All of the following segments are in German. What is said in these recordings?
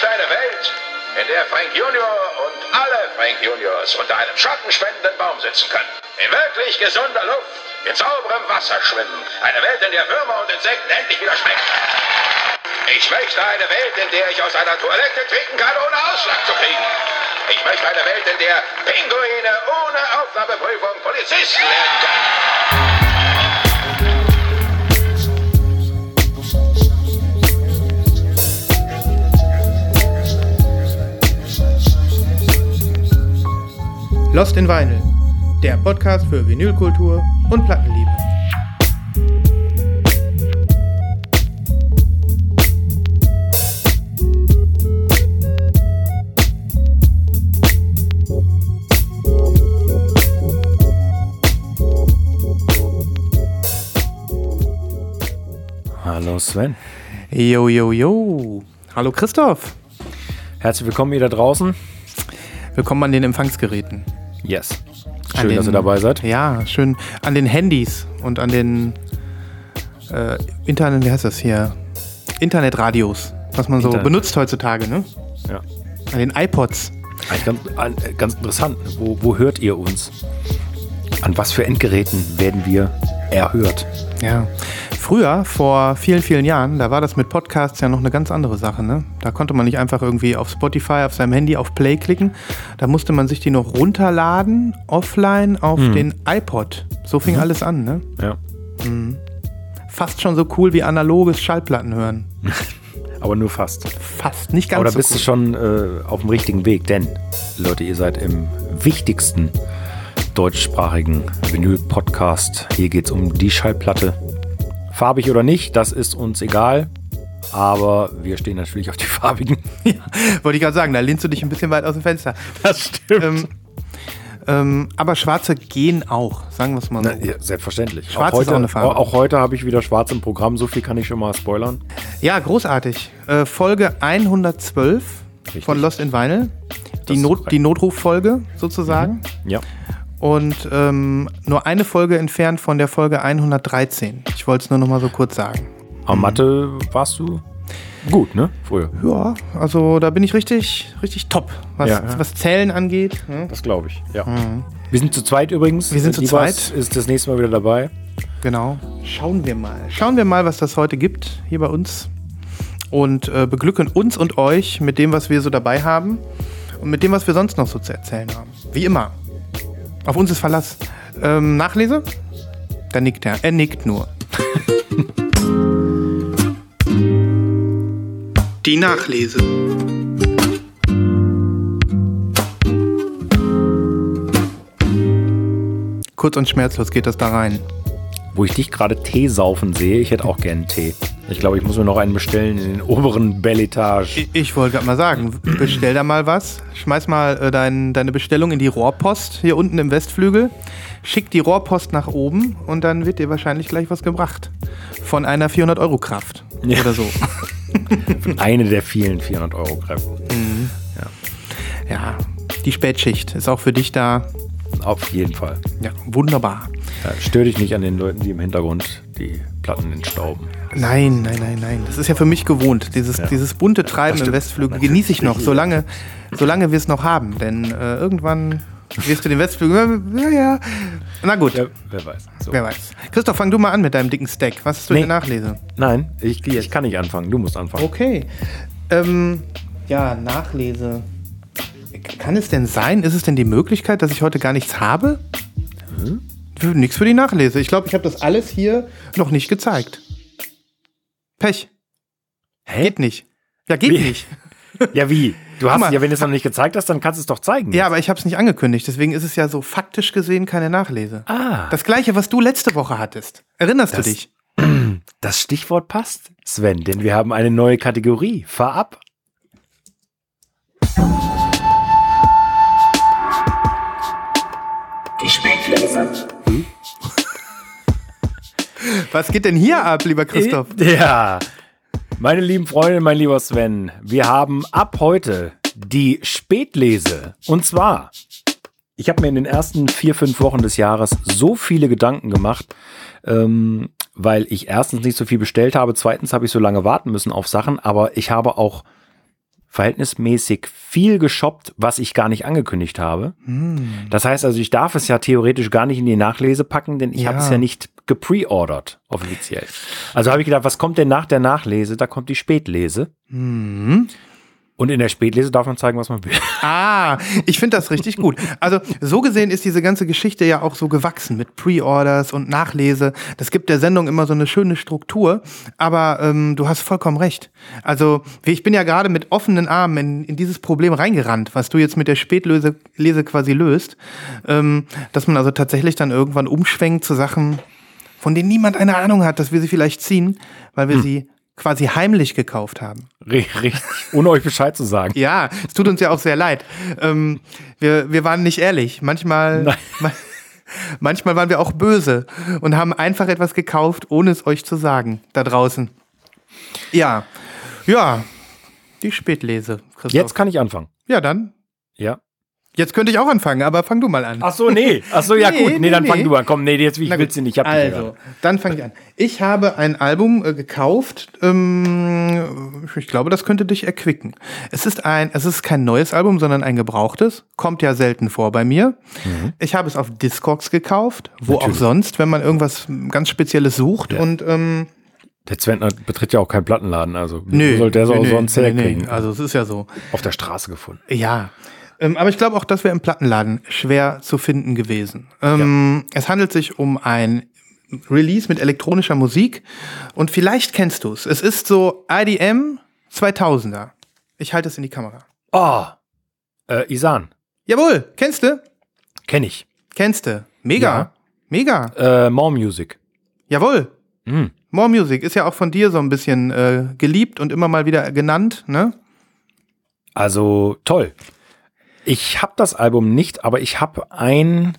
möchte eine Welt, in der Frank Junior und alle Frank Juniors unter einem schattenspendenden Baum sitzen können. In wirklich gesunder Luft, in sauberem Wasser schwimmen. Eine Welt, in der Würmer und Insekten endlich wieder schmecken. Ich möchte eine Welt, in der ich aus einer Toilette trinken kann, ohne Ausschlag zu kriegen. Ich möchte eine Welt, in der Pinguine ohne Aufnahmeprüfung Polizisten werden können. Lost in Vinyl, der Podcast für Vinylkultur und Plattenliebe. Hallo Sven. Jo, jo, jo. Hallo Christoph. Herzlich willkommen ihr da draußen. Willkommen an den Empfangsgeräten. Yes. Schön, den, dass ihr dabei seid. Ja, schön. An den Handys und an den äh, Internet, wie heißt das hier? Internetradios, was man so Internet. benutzt heutzutage, ne? Ja. An den iPods. Ganz, an- äh, ganz interessant. Wo, wo hört ihr uns? An was für Endgeräten werden wir erhört? Ja. Früher, vor vielen, vielen Jahren, da war das mit Podcasts ja noch eine ganz andere Sache. Ne? Da konnte man nicht einfach irgendwie auf Spotify, auf seinem Handy auf Play klicken. Da musste man sich die noch runterladen, offline auf den iPod. So fing alles an. Ne? Ja. Fast schon so cool wie analoges Schallplatten hören. Aber nur fast. Fast, nicht ganz Aber da so bist cool. du schon äh, auf dem richtigen Weg, denn, Leute, ihr seid im wichtigsten deutschsprachigen Vinyl-Podcast. Hier geht es um die Schallplatte. Farbig oder nicht, das ist uns egal. Aber wir stehen natürlich auf die farbigen. Wollte ich gerade sagen, da lehnst du dich ein bisschen weit aus dem Fenster. Das stimmt. Ähm, ähm, aber schwarze gehen auch, sagen wir es mal so. Na, ja, selbstverständlich. Schwarz auch ist heute, auch eine Farbe. Auch heute habe ich wieder schwarz im Programm, so viel kann ich schon mal spoilern. Ja, großartig. Äh, Folge 112 Richtig. von Lost in Vinyl. Die, ist Not, die Notruffolge sozusagen. Ja. Und ähm, nur eine Folge entfernt von der Folge 113. Ich wollte es nur noch mal so kurz sagen. Aber Mathe warst du gut, ne? Früher. Ja, also da bin ich richtig, richtig top, was, Ja, ja. was Zählen angeht. ne? Das glaube ich, ja. Wir sind zu zweit übrigens. Mhm. Wir sind zu zweit. ist das nächste Mal wieder dabei. Genau. Schauen wir mal. Schauen wir mal, was das heute gibt hier bei uns. Und äh, beglücken uns und euch mit dem, was wir so dabei haben. Und mit dem, was wir sonst noch so zu erzählen haben. Wie immer. Auf uns ist Verlass. Ähm, Nachlese? Da nickt er. Er nickt nur. Die Nachlese. Kurz und schmerzlos geht das da rein. Wo ich dich gerade Tee saufen sehe, ich hätte auch gerne Tee. Ich glaube, ich muss mir noch einen bestellen in den oberen Belletage. Ich, ich wollte gerade mal sagen, bestell da mal was. Schmeiß mal äh, dein, deine Bestellung in die Rohrpost hier unten im Westflügel. Schick die Rohrpost nach oben und dann wird dir wahrscheinlich gleich was gebracht. Von einer 400-Euro-Kraft Ja. oder so. Eine der vielen 400 Euro Kräften. Ja, die Spätschicht ist auch für dich da. Auf jeden Fall. Ja, wunderbar. Ja, stör dich nicht an den Leuten, die im Hintergrund die Platten entstauben. Nein, nein, nein, nein. Das ist ja für mich gewohnt. Dieses, Ja. dieses bunte Treiben im Westflügel genieße ich noch, solange, solange wir es noch haben. Denn äh, irgendwann wirst du den Westflügel. Ja, ja. Na gut. Ja, wer weiß. So. Wer weiß. Christoph, fang du mal an mit deinem dicken Stack. Was hast du Nee. in der Nachlese? Nein, ich, ich kann nicht anfangen. Du musst anfangen. Okay. Ähm, ja, Nachlese. Kann es denn sein? Ist es denn die Möglichkeit, dass ich heute gar nichts habe? Hm? Nichts für die Nachlese. Ich glaube, ich habe das alles hier noch nicht gezeigt. Pech. Hä? Geht nicht. Ja, geht Wie? nicht. Ja, wie? Du hast, mal. ja, wenn du es noch nicht gezeigt hast, dann kannst du es doch zeigen. Ja, aber ich habe es nicht angekündigt. Deswegen ist es ja so faktisch gesehen keine Nachlese. Ah, Das gleiche, was du letzte Woche hattest. Erinnerst Das- du dich? das Stichwort passt, Sven, denn wir haben eine neue Kategorie. Fahr ab. Was geht denn hier ab, lieber Christoph? Ja. Meine lieben Freunde, mein lieber Sven, wir haben ab heute die Spätlese. Und zwar, ich habe mir in den ersten vier, fünf Wochen des Jahres so viele Gedanken gemacht, ähm, weil ich erstens nicht so viel bestellt habe, zweitens habe ich so lange warten müssen auf Sachen, aber ich habe auch verhältnismäßig viel geshoppt, was ich gar nicht angekündigt habe. Hm. Das heißt also, ich darf es ja theoretisch gar nicht in die Nachlese packen, denn ich Ja. habe es ja nicht gepreordert, offiziell. Also habe ich gedacht, was kommt denn nach der Nachlese? Da kommt die Spätlese. Mhm. Und in der Spätlese darf man zeigen, was man will. Ah, ich finde das richtig gut. Also so gesehen ist diese ganze Geschichte ja auch so gewachsen mit Pre-Orders und Nachlese. Das gibt der Sendung immer so eine schöne Struktur. Aber ähm, du hast vollkommen recht. Also ich bin ja gerade mit offenen Armen in, in dieses Problem reingerannt, was du jetzt mit der Spätlese Lese quasi löst. Ähm, dass man also tatsächlich dann irgendwann umschwenkt zu Sachen, von denen niemand eine Ahnung hat, dass wir sie vielleicht ziehen, weil wir sie quasi heimlich gekauft haben. Richtig, ohne euch Bescheid zu sagen. Ja, es tut uns ja auch sehr leid. Ähm, wir, wir waren nicht ehrlich. Manchmal, Nein. ma manchmal waren wir auch böse und haben einfach etwas gekauft, ohne es euch zu sagen, da draußen. Ja, ja, die Spätlese. Christoph. Jetzt kann ich anfangen. ja, dann. Ja. Jetzt könnte ich auch anfangen, aber fang du mal an. Ach so, nee. Ach so, ja Nee, gut. Nee, nee, dann fang nee. du an. Komm, nee, jetzt ich will's gut. nicht. Ich hab also, dann fange ich an. Ich habe ein Album äh, gekauft. Ähm, ich glaube, das könnte dich erquicken. Es ist ein, es ist kein neues Album, sondern ein gebrauchtes. Kommt ja selten vor bei mir. Ich habe es auf Discogs gekauft, wo Mhm. Natürlich. auch sonst, wenn man irgendwas ganz Spezielles sucht. Und ähm, Der Zwentner betritt ja auch keinen Plattenladen. Also, nö, wo soll der so nö, sonst nö, herkriegen? nö. Also es ist ja so. Auf der Straße gefunden. Ja. Ähm, aber ich glaube auch, das wäre im Plattenladen schwer zu finden gewesen. Ähm, Es handelt sich um ein Release mit elektronischer Musik und vielleicht kennst du es. Es ist so IDM 2000er. Ich halte es in die Kamera. Oh, äh, Isan. Jawohl, kennst du? Kenn ich. Kennst du? Mega. Ja. Mega. Äh, More Music. Jawohl. Hm. More Music ist ja auch von dir so ein bisschen äh, geliebt und immer mal wieder genannt, ne? Also toll. Ich habe das Album nicht, aber ich habe ein,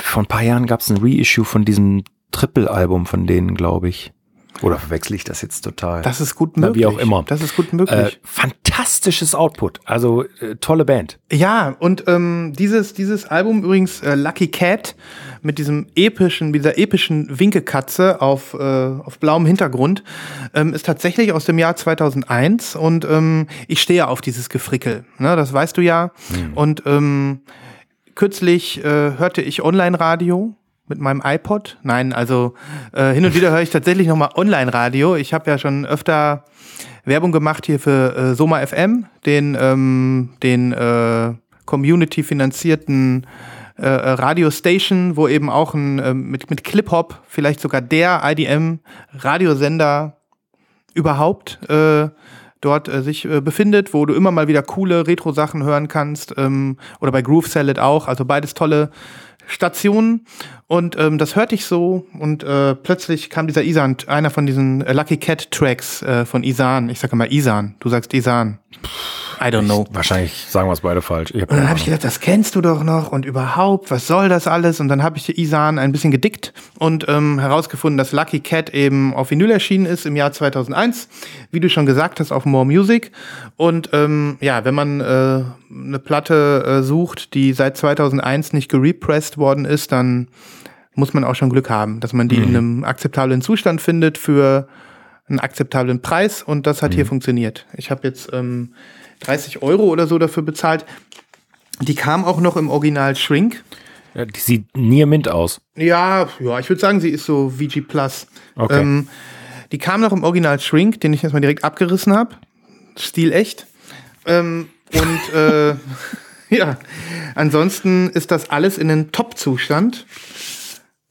vor ein paar Jahren gab es ein Reissue von diesem Triple-Album von denen, glaube ich. Oder verwechsel ich das jetzt total? Das ist gut Na, möglich. wie auch immer. Das ist gut äh, möglich. fantastisches Output. Also äh, tolle Band. Ja, und ähm, dieses, dieses Album übrigens äh, Lucky Cat mit diesem epischen, mit dieser epischen Winkekatze auf, äh, auf blauem Hintergrund ähm, ist tatsächlich aus dem Jahr 2001 und ähm, ich stehe auf dieses Gefrickel, ne, das weißt du ja. Und ähm, kürzlich äh, hörte ich Online-Radio mit meinem iPod. Nein, also äh, hin und wieder höre ich tatsächlich nochmal Online-Radio. Ich habe ja schon öfter Werbung gemacht hier für äh, Soma FM, den, ähm, den äh, community-finanzierten äh, äh, Radiostation, wo eben auch ein ähm, mit, mit Clip-Hop, vielleicht sogar der IDM-Radiosender überhaupt äh, dort äh, sich äh, befindet, wo du immer mal wieder coole Retro-Sachen hören kannst. Ähm, oder bei Groove Salad auch. Also beides tolle Stationen. Und ähm, das hörte ich so und äh, plötzlich kam dieser Isan, einer von diesen Lucky Cat Tracks äh, von Isan. Ich sage immer Isan, du sagst Isan. I don't know. Wahrscheinlich sagen wir es beide falsch. Ich hab Und dann habe ich gedacht, das kennst du doch noch und überhaupt, was soll das alles? Und dann habe ich Isan ein bisschen gedickt und ähm, herausgefunden, dass Lucky Cat eben auf Vinyl erschienen ist im Jahr 2001, wie du schon gesagt hast, auf More Music. Und ähm, ja, wenn man äh, eine Platte äh, sucht, die seit 2001 nicht gerepressed worden ist, dann muss man auch schon Glück haben, dass man die in einem akzeptablen Zustand findet für einen akzeptablen Preis und das hat hier funktioniert. Ich habe jetzt ähm, 30 Euro oder so dafür bezahlt. Die kam auch noch im Original Shrink. Ja, die sieht Near Mint aus. Ja, ja, ich würde sagen, sie ist so VG Plus. Okay. Ähm, die kam noch im Original Shrink, den ich jetzt mal direkt abgerissen habe. Stil echt. Ähm, und äh, ja, ansonsten ist das alles in einem Top-Zustand.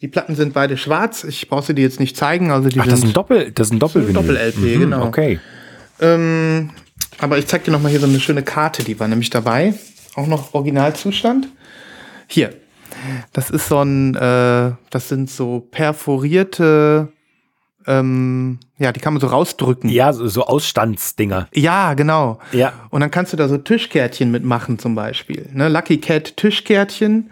Die Platten sind beide schwarz. Ich brauche sie dir jetzt nicht zeigen. Also die Ach, das ist ein sind Doppel, das ist ein Doppelvinyl. Doppel-LP, Mhm, genau. Okay. Ähm, aber ich zeig dir noch mal hier so eine schöne Karte, die war nämlich dabei. Auch noch Originalzustand. Hier. Das ist so ein, äh, das sind so perforierte, ähm, ja, die kann man so rausdrücken. Ja, so, so Ausstandsdinger. Ja, genau. Ja. Und dann kannst du da so Tischkärtchen mitmachen zum Beispiel. Ne? Lucky Cat Tischkärtchen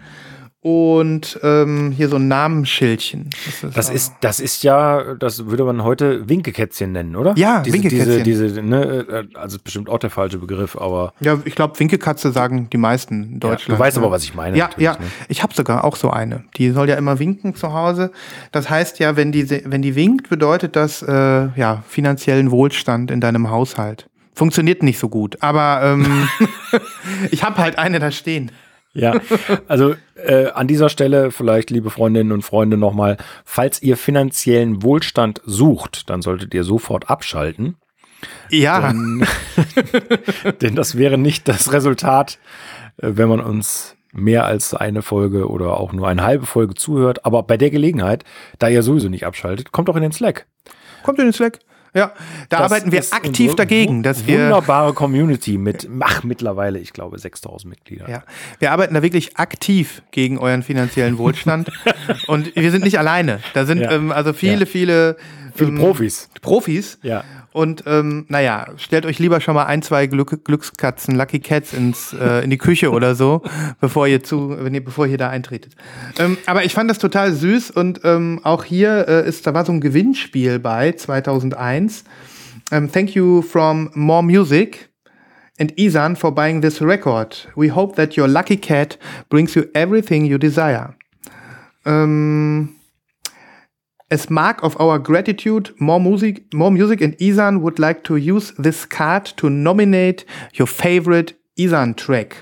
und ähm, hier so ein Namensschildchen. Das Das auch- ist, das ist ja, das würde man heute Winkekätzchen nennen, oder? Ja, diese, Winkekätzchen. Diese, diese, ne, äh, also ist bestimmt auch der falsche Begriff, aber Ja, ich glaube, Winkelkatze sagen die meisten in ja, Deutschland. du weißt ne? aber, was ich meine. Ja, ja. Ne? Ich habe sogar auch so eine. Die soll ja immer winken zu Hause. Das heißt ja, wenn die, wenn die winkt, bedeutet das äh, ja finanziellen Wohlstand in deinem Haushalt. Funktioniert nicht so gut, aber ähm, ich habe halt eine da stehen. Ja, also äh, an dieser Stelle vielleicht, liebe Freundinnen und Freunde, nochmal, falls ihr finanziellen Wohlstand sucht, dann solltet ihr sofort abschalten. Ja. Denn, denn das wäre nicht das Resultat, äh, wenn man uns mehr als eine Folge oder auch nur eine halbe Folge zuhört. Aber bei der Gelegenheit, da ihr sowieso nicht abschaltet, kommt doch in den Slack. Kommt in den Slack. Ja, da Das arbeiten wir aktiv dagegen, dass wir Wunderbare Community mit, ach, mittlerweile, ich glaube, 6000 Mitglieder. Ja, wir arbeiten da wirklich aktiv gegen euren finanziellen Wohlstand. und wir sind nicht alleine. Da sind Ja. ähm, also viele, Ja. viele, Viele ähm, Profis. Profis. Ja. Und ähm, naja, stellt euch lieber schon mal ein, zwei Glück Glückskatzen, Lucky Cats ins, äh, in die Küche oder so, bevor ihr zu, wenn ihr, bevor ihr da eintretet. Ähm, aber ich fand das total süß und ähm, auch hier äh, ist, da war so ein Gewinnspiel bei 2001. Ähm, thank you from More Music and Isan for buying this record. We hope that your lucky cat brings you everything you desire. Um, as mark of our gratitude, More Music, More Music and Isan would like to use this card to nominate your favorite Isan track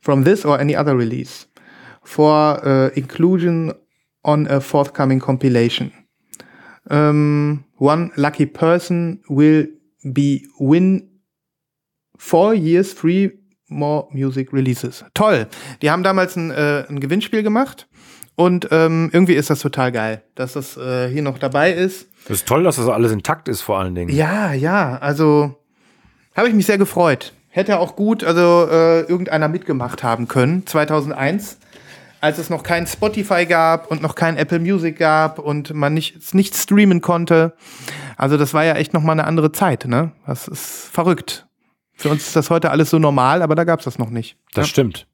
from this or any other release for uh, inclusion on a forthcoming compilation. Um, one lucky person will be win four years free more music releases. Toll. Die haben damals ein, äh, ein Gewinnspiel gemacht und ähm, irgendwie ist das total geil, dass das äh, hier noch dabei ist. Das ist toll, dass das alles intakt ist, vor allen Dingen. Ja, ja, also habe ich mich sehr gefreut. Hätte auch gut, also äh, irgendeiner mitgemacht haben können, 2001, als es noch kein Spotify gab und noch kein Apple Music gab und man nicht, nicht streamen konnte. Also das war ja echt noch mal eine andere Zeit, ne? Das ist verrückt. Für uns ist das heute alles so normal, aber da gab es das noch nicht. Das stimmt.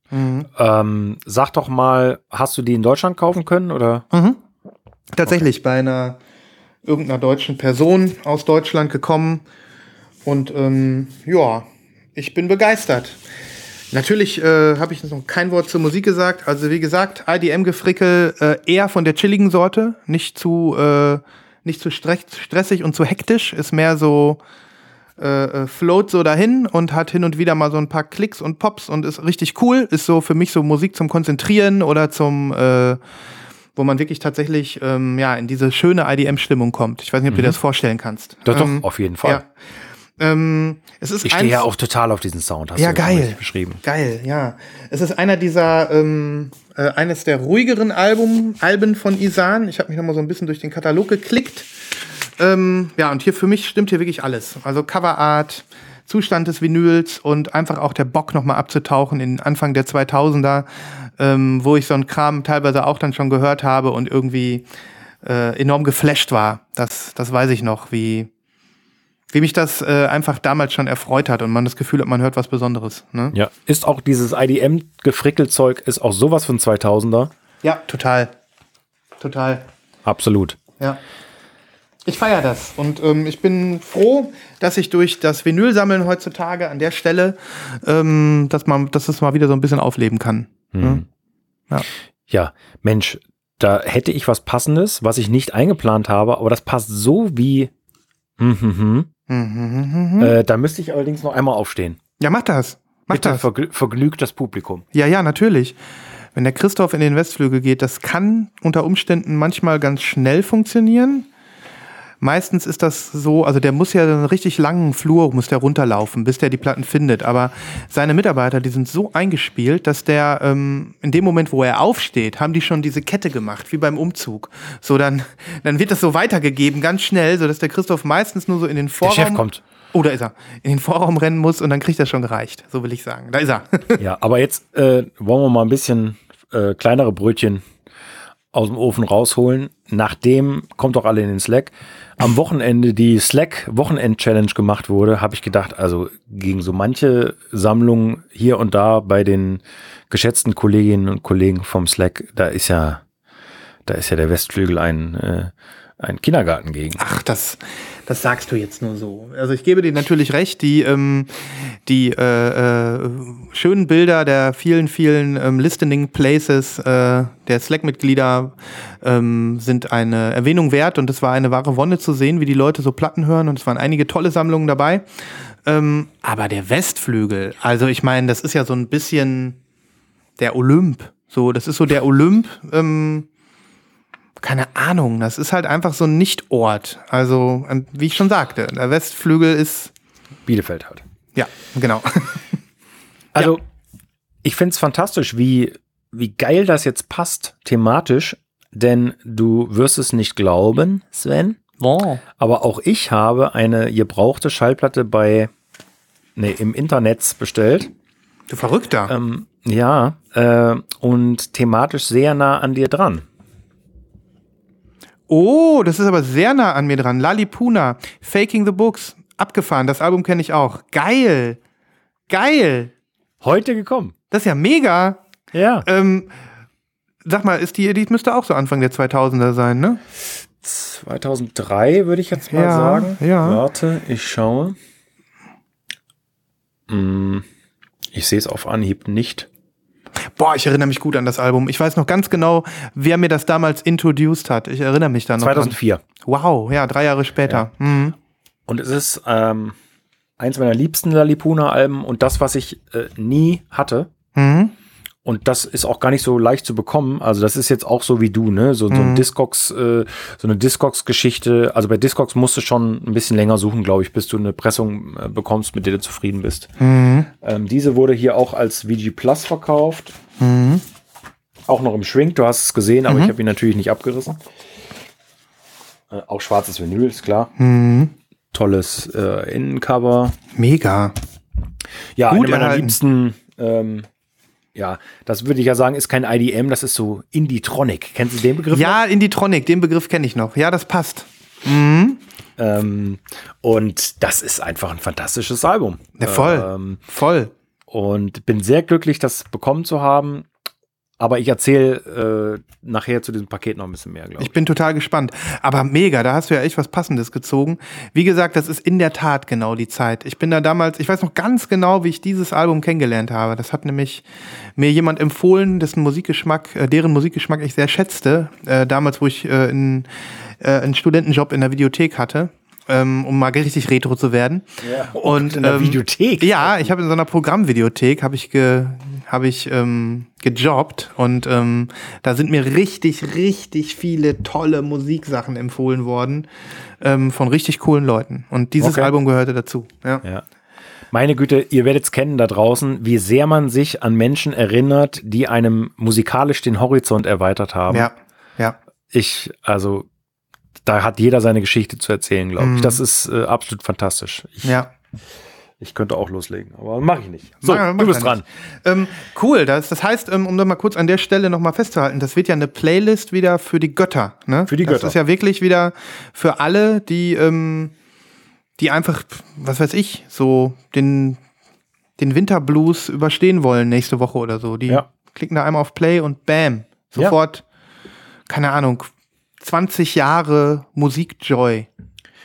Ähm, sag doch mal, hast du die in Deutschland kaufen können oder? tatsächlich bei einer irgendeiner deutschen Person aus Deutschland gekommen. Und ähm, ja, ich bin begeistert. Natürlich äh, habe ich noch kein Wort zur Musik gesagt. Also wie gesagt, IDM-Gefrickel äh, eher von der chilligen Sorte, nicht zu, äh, nicht zu stre- stressig und zu hektisch. Ist mehr so äh, äh, float so dahin und hat hin und wieder mal so ein paar Klicks und Pops und ist richtig cool. Ist so für mich so Musik zum Konzentrieren oder zum äh, wo man wirklich tatsächlich ähm, ja in diese schöne IDM-Stimmung kommt. Ich weiß nicht, ob du dir das vorstellen kannst. Doch, doch, Ähm, auf jeden Fall. Ja. Ähm, es ist Ich stehe ja auch total auf diesen Sound, hast ja du geil, beschrieben. geil, ja. Es ist einer dieser ähm, äh, eines der ruhigeren Album, Alben von Isan. Ich habe mich noch mal so ein bisschen durch den Katalog geklickt. Ähm, ja, und hier für mich stimmt hier wirklich alles. Also Coverart, Zustand des Vinyls und einfach auch der Bock noch mal abzutauchen in Anfang der 2000er, ähm, wo ich so einen Kram teilweise auch dann schon gehört habe und irgendwie äh, enorm geflasht war. Das, das weiß ich noch, wie, wie mich das äh, einfach damals schon erfreut hat und man das Gefühl hat, man hört was Besonderes. Ne? Ja, ist auch dieses IDM-Gefrickelzeug, ist auch sowas von 2000er. Ja, total. Total. Absolut. Ja. Ich feiere das und ähm, ich bin froh, dass ich durch das Vinylsammeln heutzutage an der Stelle, ähm, dass man, dass es mal wieder so ein bisschen aufleben kann. Hm. Ja, Mensch, da hätte ich was Passendes, was ich nicht eingeplant habe, aber das passt so wie. Mhm, mhm. Mhm. Äh, da müsste ich allerdings noch einmal aufstehen. Ja, mach das. Mach Bitte das. vergl vergnügt das Publikum. Ja, ja, natürlich. Wenn der Christoph in den Westflügel geht, das kann unter Umständen manchmal ganz schnell funktionieren. Meistens ist das so, also der muss ja einen richtig langen Flur, muss der runterlaufen, bis der die Platten findet. Aber seine Mitarbeiter, die sind so eingespielt, dass der ähm, in dem Moment, wo er aufsteht, haben die schon diese Kette gemacht, wie beim Umzug. So, dann, dann wird das so weitergegeben, ganz schnell, sodass der Christoph meistens nur so in den Der Vorraum. Chef kommt. Oh, da ist er. In den Vorraum rennen muss und dann kriegt er schon gereicht. So will ich sagen. Da ist er. Ja, aber jetzt äh, wollen wir mal ein bisschen äh, kleinere Brötchen aus dem Ofen rausholen. Nachdem, kommt doch alle in den Slack, am Wochenende die Slack-Wochenend-Challenge gemacht wurde, habe ich gedacht, also gegen so manche Sammlungen hier und da bei den geschätzten Kolleginnen und Kollegen vom Slack, da ist ja, da ist ja der Westflügel ein, äh, ein Kindergarten gegen. Ach, das, das sagst du jetzt nur so. Also ich gebe dir natürlich recht, die, ähm, die äh, äh, schönen Bilder der vielen, vielen ähm, Listening Places äh, der Slack-Mitglieder ähm, sind eine Erwähnung wert und es war eine wahre Wonne zu sehen, wie die Leute so Platten hören und es waren einige tolle Sammlungen dabei. Ähm, aber der Westflügel, also ich meine, das ist ja so ein bisschen der Olymp. So, das ist so der Olymp. Ähm, keine Ahnung, das ist halt einfach so ein Nichtort. Also, ähm, wie ich schon sagte, der Westflügel ist. Bielefeld halt. Ja, genau. Also, ich finde es fantastisch, wie, wie geil das jetzt passt, thematisch, denn du wirst es nicht glauben, Sven. Wow. Aber auch ich habe eine gebrauchte Schallplatte bei, nee, im Internet bestellt. Du Verrückter. Ähm, ja, äh, und thematisch sehr nah an dir dran. Oh, das ist aber sehr nah an mir dran. Lalipuna, Faking the Books, abgefahren. Das Album kenne ich auch. Geil. Geil. Heute gekommen. Das ist ja mega. Ja. Ähm, sag mal, ist die, die müsste auch so Anfang der 2000er sein, ne? 2003 würde ich jetzt mal Ja, sagen. ja. Warte, ich schaue. Hm, ich sehe es auf Anhieb nicht. Boah, ich erinnere mich gut an das Album. Ich weiß noch ganz genau, wer mir das damals introduced hat. Ich erinnere mich da noch. 2004. Dran. Wow, ja, drei Jahre später. Mhm. Und es ist ähm, eins meiner liebsten Lalipuna-Alben und das, was ich äh, nie hatte. Mhm. Und das ist auch gar nicht so leicht zu bekommen. Also das ist jetzt auch so wie du, ne? So, so ein Discogs, äh, so eine Discogs-Geschichte. Also bei Discogs musst du schon ein bisschen länger suchen, glaube ich, bis du eine Pressung äh, bekommst, mit der du zufrieden bist. Ähm, diese wurde hier auch als VG Plus verkauft. Auch noch im Shrink, du hast es gesehen, aber ich habe ihn natürlich nicht abgerissen. Äh, auch schwarzes Vinyl, ist klar. Tolles äh, Innencover. Mega. Ja, Gut eine meiner liebsten, ähm, ja, das würde ich ja sagen, ist kein IDM, das ist so Indie-Tronic. Kennst du den Begriff? Ja, Indie-Tronic, den Begriff kenne ich noch. Ja, das passt. noch? Ähm, und das ist einfach ein fantastisches Album. Ja, voll. Ähm, Voll. und bin sehr glücklich, das bekommen zu haben. Aber ich erzähle äh, nachher zu diesem Paket noch ein bisschen mehr, glaube ich. Ich bin total gespannt. Aber mega, da hast du ja echt was Passendes gezogen. Wie gesagt, das ist in der Tat genau die Zeit. Ich bin da damals, ich weiß noch ganz genau, wie ich dieses Album kennengelernt habe. Das hat nämlich mir jemand empfohlen, dessen Musikgeschmack, äh, deren Musikgeschmack ich sehr schätzte. Äh, damals, wo ich äh, in, äh, einen Studentenjob in der Videothek hatte. Ähm, um mal richtig retro zu werden. Ja. Und in der ähm, Videothek. Ja, ich habe in so einer Programmvideothek habe ich ge, habe ich ähm, gejobbt und ähm, da sind mir richtig, richtig viele tolle Musiksachen empfohlen worden ähm, von richtig coolen Leuten. Und dieses Okay. Album gehörte dazu. Ja. Ja. Meine Güte, ihr werdet es kennen da draußen, wie sehr man sich an Menschen erinnert, die einem musikalisch den Horizont erweitert haben. Ja. Ja. Ich, also, da hat jeder seine Geschichte zu erzählen, glaube ich. Mhm. Das ist äh, absolut fantastisch. Ich, Ja. Ich könnte auch loslegen, aber mache ich nicht. So, Mach- mach du bist dran. Ähm, cool, das, das heißt, ähm, um da mal kurz an der Stelle nochmal festzuhalten, das wird ja eine Playlist wieder für die Götter. Ne? Für die das Götter. ist ja wirklich wieder für alle, die, ähm, die einfach, was weiß ich, so den, den Winterblues überstehen wollen nächste Woche oder so. Die Ja. klicken da einmal auf Play und bam, sofort, keine Ahnung, 20 Jahre Musikjoy.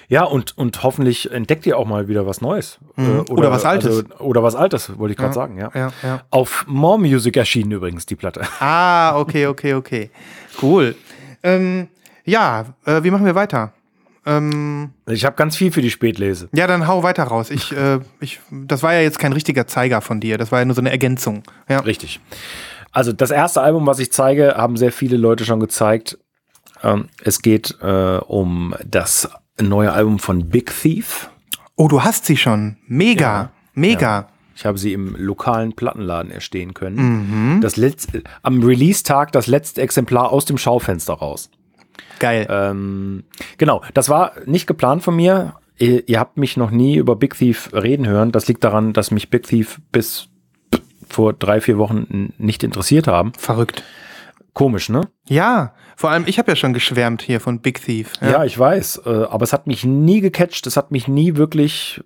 Ja, und, und hoffentlich entdeckt ihr auch mal wieder was Neues. Äh, Mhm. Oder was Altes. Also, oder was Altes, wollte ich gerade sagen, ja. Ja, ja. Auf More Music erschienen übrigens, die Platte. Ah, okay, okay, okay. Cool. Ähm, ja, äh, wie machen wir weiter? Ähm, Ich habe ganz viel für die Spätlese. ja, dann hau weiter raus. Ich, äh, ich, das war ja jetzt kein richtiger Zeiger von dir. Das war ja nur so eine Ergänzung. Ja. Richtig. Also das erste Album, was ich zeige, haben sehr viele Leute schon gezeigt. Ähm, es geht äh, um das neue Album von Big Thief. Oh, du hast sie schon. Mega, Ja. mega. Ich habe sie im lokalen Plattenladen erstehen können. Mhm. Das letzte, am Release-Tag das letzte Exemplar aus dem Schaufenster raus. Geil. Ähm, genau, das war nicht geplant von mir. Ihr, ihr habt mich noch nie über Big Thief reden hören. Das liegt daran, dass mich Big Thief bis vor drei, vier Wochen nicht interessiert haben. Verrückt. Komisch, ne? Ja, vor allem ich habe ja schon geschwärmt hier von Big Thief. Ja, ich weiß. Äh, aber es hat mich nie gecatcht. Es hat mich nie wirklich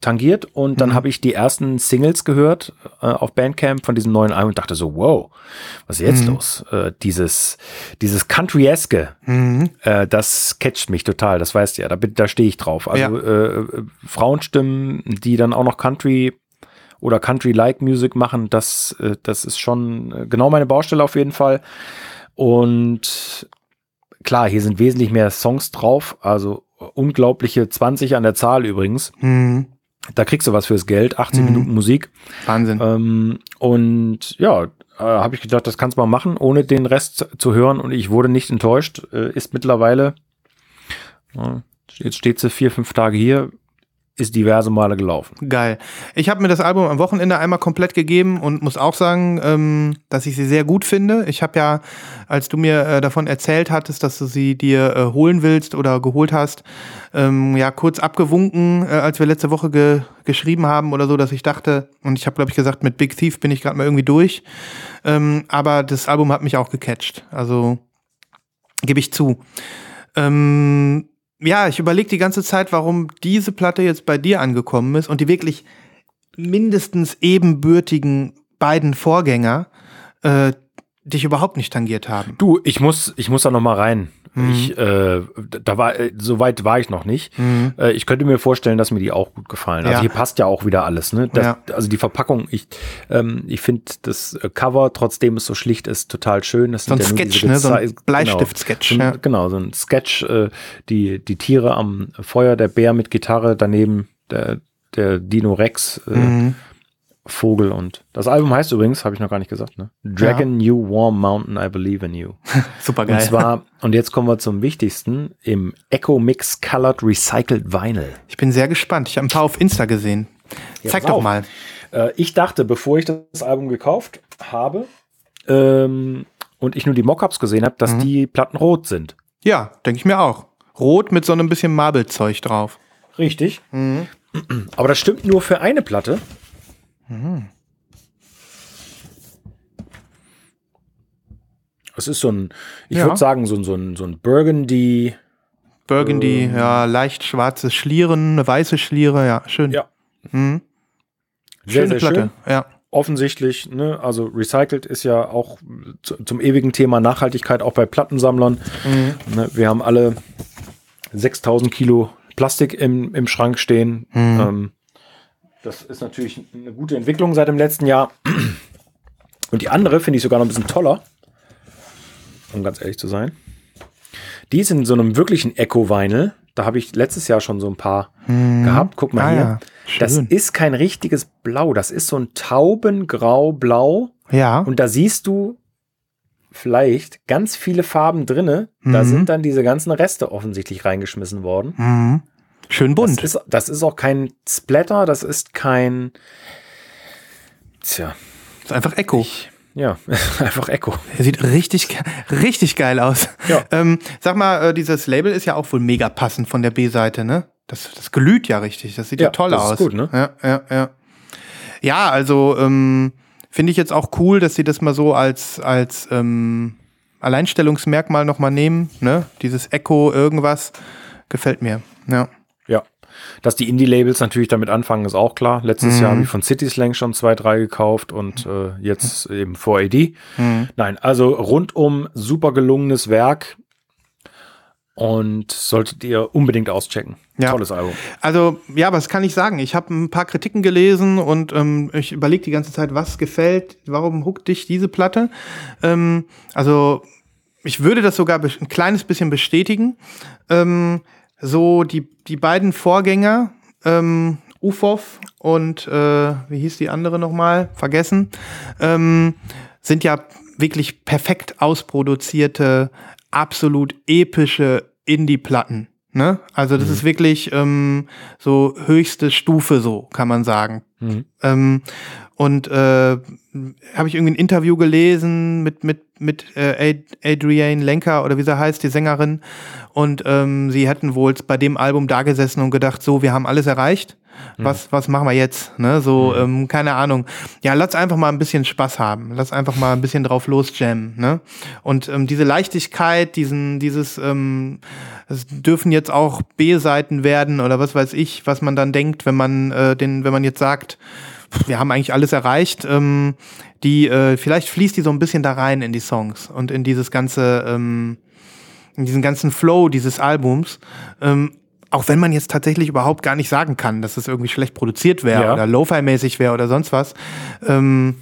tangiert. Und dann Mhm. habe ich die ersten Singles gehört äh, auf Bandcamp von diesem neuen Album und dachte so, wow, was ist jetzt Mhm. los? Äh, dieses, dieses Country-eske, Mhm. äh, das catcht mich total. Das weißt du ja. Da, da stehe ich drauf. Also Ja. äh, Frauenstimmen, die dann auch noch Country oder Country-like Music machen, das, äh, das ist schon äh, genau meine Baustelle auf jeden Fall. Und klar, hier sind wesentlich mehr Songs drauf, also unglaubliche 20 an der Zahl übrigens. Mhm. Da kriegst du was fürs Geld, 18 Mhm. Minuten Musik. Wahnsinn. Ähm, und ja, äh, habe ich gedacht, das kannst du mal machen, ohne den Rest zu- zu hören. Und ich wurde nicht enttäuscht. Äh, ist mittlerweile, äh, jetzt steht sie vier, fünf Tage hier, ist diverse Male gelaufen. Geil. Ich habe mir das Album am Wochenende einmal komplett gegeben und muss auch sagen, ähm, dass ich sie sehr gut finde. Ich habe ja, als du mir äh, davon erzählt hattest, dass du sie dir äh, holen willst oder geholt hast, ähm, ja kurz abgewunken, äh, als wir letzte Woche ge geschrieben haben oder so, dass ich dachte, und ich habe glaube ich gesagt, mit Big Thief bin ich gerade mal irgendwie durch. Ähm, aber das Album hat mich auch gecatcht. Also gebe ich zu. Ähm, ja, ich überlege die ganze Zeit, warum diese Platte jetzt bei dir angekommen ist und die wirklich mindestens ebenbürtigen beiden Vorgänger äh, dich überhaupt nicht tangiert haben. Du, ich muss, ich muss da noch mal rein. Mhm. Ich, äh, da war, äh, so weit war ich noch nicht. Mhm. Äh, ich könnte mir vorstellen, dass mir die auch gut gefallen. Also Ja. hier passt ja auch wieder alles. Ne? Das, Ja. Also die Verpackung, ich, ähm, ich finde das äh, Cover, trotzdem es so schlicht ist, total schön. Das So ein ja Sketch, ne? So ein gezei- Bleistift-Sketch, Genau, so, ein- genau, so ein Sketch. Äh, die, die Tiere am Feuer, der Bär mit Gitarre, daneben der, der Dino Rex. Äh, Mhm. Vogel und das Album heißt übrigens, habe ich noch gar nicht gesagt, ne? Dragon You Warm Mountain, I Believe in You. Super Und geil. zwar, und jetzt kommen wir zum wichtigsten, im Echo Mix Colored Recycled Vinyl. ich bin sehr gespannt. Ich habe ein paar auf Insta gesehen. Zeig pass doch auf. mal. Äh, ich dachte, bevor ich das Album gekauft habe ähm, und ich nur die Mockups gesehen habe, Mhm. dass die Platten rot sind. Ja, denke ich mir auch. Rot mit so einem bisschen Marble-Zeug drauf. Richtig. Mhm. Aber das stimmt nur für eine Platte. Es ist so ein, ich Ja. würde sagen, so ein, so ein, so ein Burgundy. Burgundy, Ähm. ja, leicht schwarzes Schlieren, eine weiße Schliere, ja, schön. Ja. Mhm. Sehr, Schöne sehr Platte. schön. Ja. offensichtlich, ne, also recycelt ist ja auch zu, zum ewigen Thema Nachhaltigkeit auch bei Plattensammlern. Ne, wir haben alle 6000 Kilo Plastik im, im Schrank stehen. Ähm, das ist natürlich eine gute Entwicklung seit dem letzten Jahr. Und die andere finde ich sogar noch ein bisschen toller, um ganz ehrlich zu sein. Die ist in so einem wirklichen Eco-Vinyl. Da habe ich letztes Jahr schon so ein paar gehabt. Guck mal Ah, hier. ja. Das ist kein richtiges Blau. Das ist so ein Taubengrau-Blau. Ja. Und da siehst du vielleicht ganz viele Farben drinne. Da Mhm. sind dann diese ganzen Reste offensichtlich reingeschmissen worden. Mhm. Schön bunt. Das ist, das ist auch kein Splatter, das ist kein. Tja, ist einfach Echo. ja, einfach Echo. Er sieht richtig, richtig geil aus. Ja. Ähm, sag mal, äh, dieses Label ist ja auch wohl mega passend von der B-Seite, ne? Das, das glüht ja richtig. Das sieht ja, Ja, toll das ist aus. gut, ne? Ja, ja, ja. Ja, also ähm, finde ich jetzt auch cool, dass sie das mal so als, als ähm, Alleinstellungsmerkmal nochmal nehmen. Ne? Dieses Echo, irgendwas. Gefällt mir. Ja. Ja. Dass die Indie-Labels natürlich damit anfangen, ist auch klar. Letztes Mhm. Jahr habe ich von City Slang schon zwei, drei gekauft und äh, jetzt eben 4AD. Mhm. Nein, also rundum super gelungenes Werk und solltet ihr unbedingt auschecken. Ja. Tolles Album. Also, ja, was kann ich sagen? Ich habe ein paar Kritiken gelesen und ähm, ich überlege die ganze Zeit, was gefällt, warum huckt dich diese Platte? Ähm, also, ich würde das sogar ein kleines bisschen bestätigen. Ähm, so, die, die beiden Vorgänger, ähm, Ufov und äh, wie hieß die andere nochmal? Vergessen. Ähm, sind ja wirklich perfekt ausproduzierte, absolut epische Indie-Platten. Ne? Also das ist wirklich ähm, so höchste Stufe, so kann man sagen. Ähm, und äh, habe ich irgendwie ein Interview gelesen mit, mit, mit äh, Ad- Adrienne Lenker oder wie sie heißt, die Sängerin. Und ähm, sie hätten wohl bei dem Album da gesessen und gedacht, so, wir haben alles erreicht. Was, was machen wir jetzt? Ne? So, ähm, keine Ahnung. Ja, lass einfach mal ein bisschen Spaß haben. Lass einfach mal ein bisschen drauf losjammen. Ne? Und ähm, diese Leichtigkeit, diesen, dieses, ähm, es dürfen jetzt auch B-Seiten werden oder was weiß ich, was man dann denkt, wenn man äh, den, wenn man jetzt sagt, wir haben eigentlich alles erreicht. Ähm, die, äh, vielleicht fließt die so ein bisschen da rein in die Songs und in dieses ganze, ähm, in diesen ganzen Flow dieses Albums. Ähm, auch wenn man jetzt tatsächlich überhaupt gar nicht sagen kann, dass es irgendwie schlecht produziert wäre Ja. oder Lo-Fi-mäßig wäre oder sonst was. Ähm,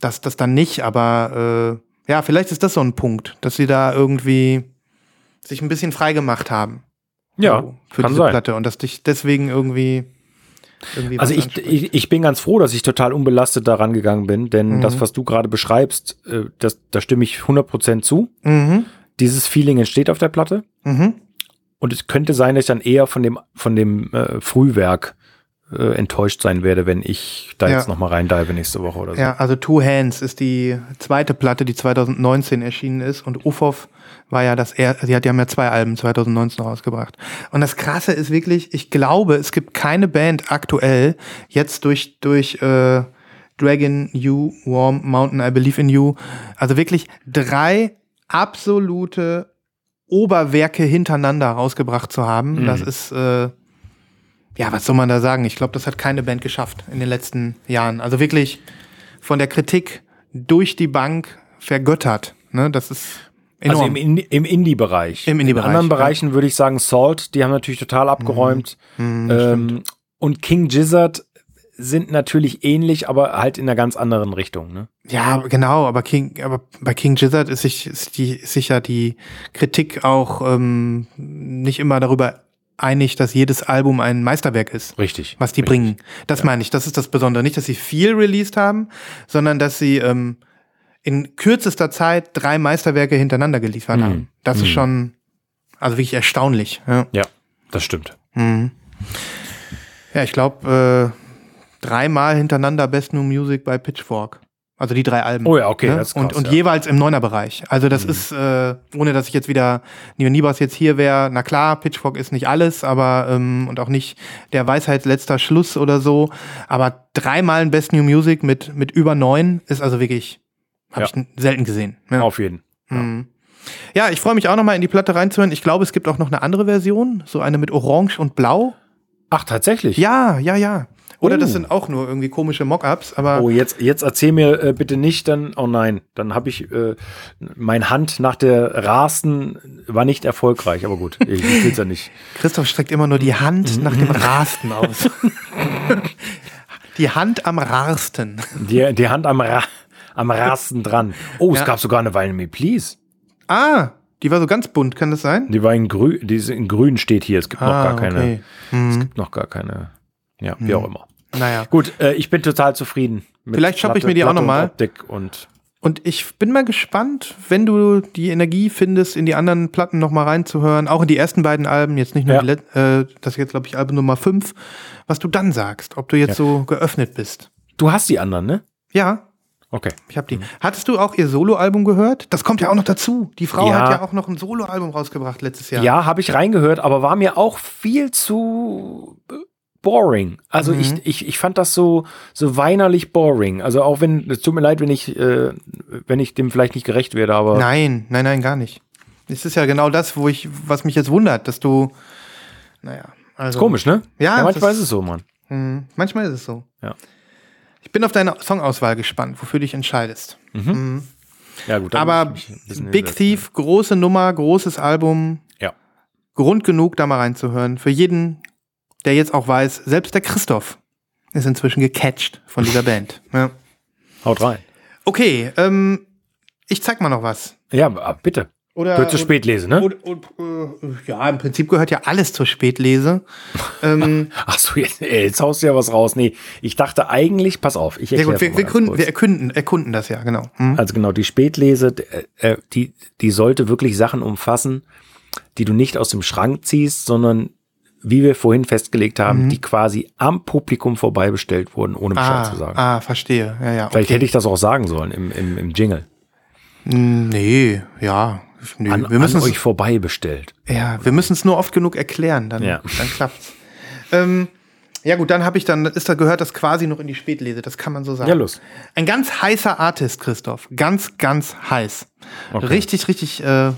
das, das dann nicht, aber äh, ja, vielleicht ist das so ein Punkt, dass sie da irgendwie sich ein bisschen frei gemacht haben. Ja, So, für diese sein. Platte und dass dich deswegen irgendwie Also ich, ich, ich bin ganz froh, dass ich total unbelastet da rangegangen bin, denn Mhm. das, was du gerade beschreibst, äh, das, da stimme ich 100% zu. Mhm. Dieses Feeling entsteht auf der Platte Mhm. und es könnte sein, dass ich dann eher von dem, von dem äh, Frühwerk äh, enttäuscht sein werde, wenn ich da Ja. jetzt nochmal reindive nächste Woche oder so. Ja, also Two Hands ist die zweite Platte, die 2019 erschienen ist und Ufov war ja das er sie hat ja mehr zwei Alben 2019 rausgebracht. Und das krasse ist wirklich, ich glaube, es gibt keine Band aktuell jetzt durch durch äh, Dragon You Warm Mountain I Believe in You, also wirklich drei absolute Oberwerke hintereinander rausgebracht zu haben. Mhm. Das ist äh, ja, was soll man da sagen? Ich glaube, das hat keine Band geschafft in den letzten Jahren. Also wirklich von der Kritik durch die Bank vergöttert. Ne? Das ist enorm. Also im, In- im Indie-Bereich. Im Indie-Bereich, In anderen ja. Bereichen würde ich sagen Salt, die haben natürlich total abgeräumt. Mhm, ähm, und King Gizzard sind natürlich ähnlich, aber halt in einer ganz anderen Richtung. Ne? ja, genau, aber King, aber bei King Gizzard ist, sich, ist, die, ist sicher die Kritik auch ähm, nicht immer darüber einig, dass jedes Album ein Meisterwerk ist. Richtig. was die bringen. Das meine ich. Das ist das Besondere. Nicht, dass sie viel released haben, sondern dass sie ähm, in kürzester Zeit drei Meisterwerke hintereinander geliefert Mhm. haben. Das ist Mhm. schon, also wirklich erstaunlich. Ja, Ja, das stimmt. mhm. ja ich glaube, äh, dreimal hintereinander Best New Music bei Pitchfork. Also die drei Alben. Oh ja, okay, ne? das ist krass, und, und ja. jeweils im Neuner-Bereich. Also das Mhm. ist, äh, ohne dass ich jetzt wieder, wenn Nibas jetzt hier wäre, na klar, Pitchfork ist nicht alles, aber ähm, und auch nicht der Weisheit letzter Schluss oder so. Aber dreimal ein Best New Music mit, mit über neun ist also wirklich, habe Ja. ich selten gesehen. Ja, Auf jeden. Mhm. ja ich freue mich auch nochmal in die Platte reinzuhören. Ich glaube, es gibt auch noch eine andere Version, so eine mit Orange und Blau. Ach, tatsächlich? Ja, ja, ja. Oder das Oh. sind auch nur irgendwie komische Mockups, aber. Oh, jetzt, jetzt erzähl mir äh, bitte nicht, dann, oh nein, dann habe ich, äh, mein Hand nach der Rasten war nicht erfolgreich, aber gut, ich, ich will's ja nicht. Christoph streckt immer nur die Hand nach dem Rasten aus. die Hand am Rarsten. Die, die Hand am, Ra am Rasten dran. Oh, es Ja. gab sogar eine Weile Me Please. Ah, die war so ganz bunt, kann das sein? Die war in grün, die ist in grün steht hier, es gibt noch gar keine, Ah, okay. Es gibt noch gar keine, ja, wie auch immer. Naja. Gut, äh, ich bin total zufrieden. Mit Vielleicht shoppe ich mir die auch Platte noch und mal. Optik und Und ich bin mal gespannt, wenn du die Energie findest, in die anderen Platten noch mal reinzuhören, auch in die ersten beiden Alben, jetzt nicht nur Ja. die äh, das ist jetzt, glaube ich, Album Nummer 5, was du dann sagst, ob du jetzt Ja. so geöffnet bist. du hast die anderen, ne? Ja, Okay. ich habe die. Hattest du auch ihr Soloalbum gehört? Das kommt ja auch noch dazu. Die Frau Ja. hat ja auch noch ein Soloalbum rausgebracht letztes Jahr. Ja, habe ich reingehört, aber war mir auch viel zu äh, boring. Also Mhm. ich, ich, ich fand das so, so weinerlich boring. Also auch wenn, es tut mir leid, wenn ich, äh, wenn ich dem vielleicht nicht gerecht werde, aber Nein, nein, nein, gar nicht. Es ist ja genau das, wo ich, was mich jetzt wundert, dass du, naja, also. ist komisch, ne? Ja, manchmal das- ist es so, Mann. Hm, manchmal ist es so. Ja. Ich bin auf deine Songauswahl gespannt, wofür du dich entscheidest. Mhm. Ja, gut. Aber Big. Thief, große Nummer, großes Album, Ja. Grund genug, da mal reinzuhören. Für jeden, der jetzt auch weiß, selbst der Christoph ist inzwischen gecatcht von dieser Band. Ja. Haut rein. Okay, ähm, ich zeig mal noch was. Ja, bitte. Oder, Gehört zur Spätlese, ne? Und, und, äh, ja, im Prinzip gehört ja alles zur Spätlese. ähm, Ach so, jetzt, ey, jetzt haust du ja was raus. Nee, ich dachte eigentlich, pass auf, ich ja erkläre gut, wir, wir, gründen, wir erkunden, erkunden das ja, genau. Hm? Also genau, die Spätlese, äh, die, die sollte wirklich Sachen umfassen, die du nicht aus dem Schrank ziehst, sondern wie wir vorhin festgelegt haben, die quasi am Publikum vorbei bestellt wurden, ohne Bescheid Ah, zu sagen. ah, verstehe. Ja, ja. Vielleicht okay. hätte ich das auch sagen sollen im, im, im Jingle. Nee, ja. Nö. An, wir müssen an euch vorbei bestellt. ja, wir müssen es nur oft genug erklären, dann, Ja. dann klappt's. ähm, ja gut, dann habe ich dann ist da gehört das quasi noch in die Spätlese, das kann man so sagen. Ja, los. Ein ganz heißer Artist, Christoph, ganz ganz heiß. Okay. Richtig richtig äh,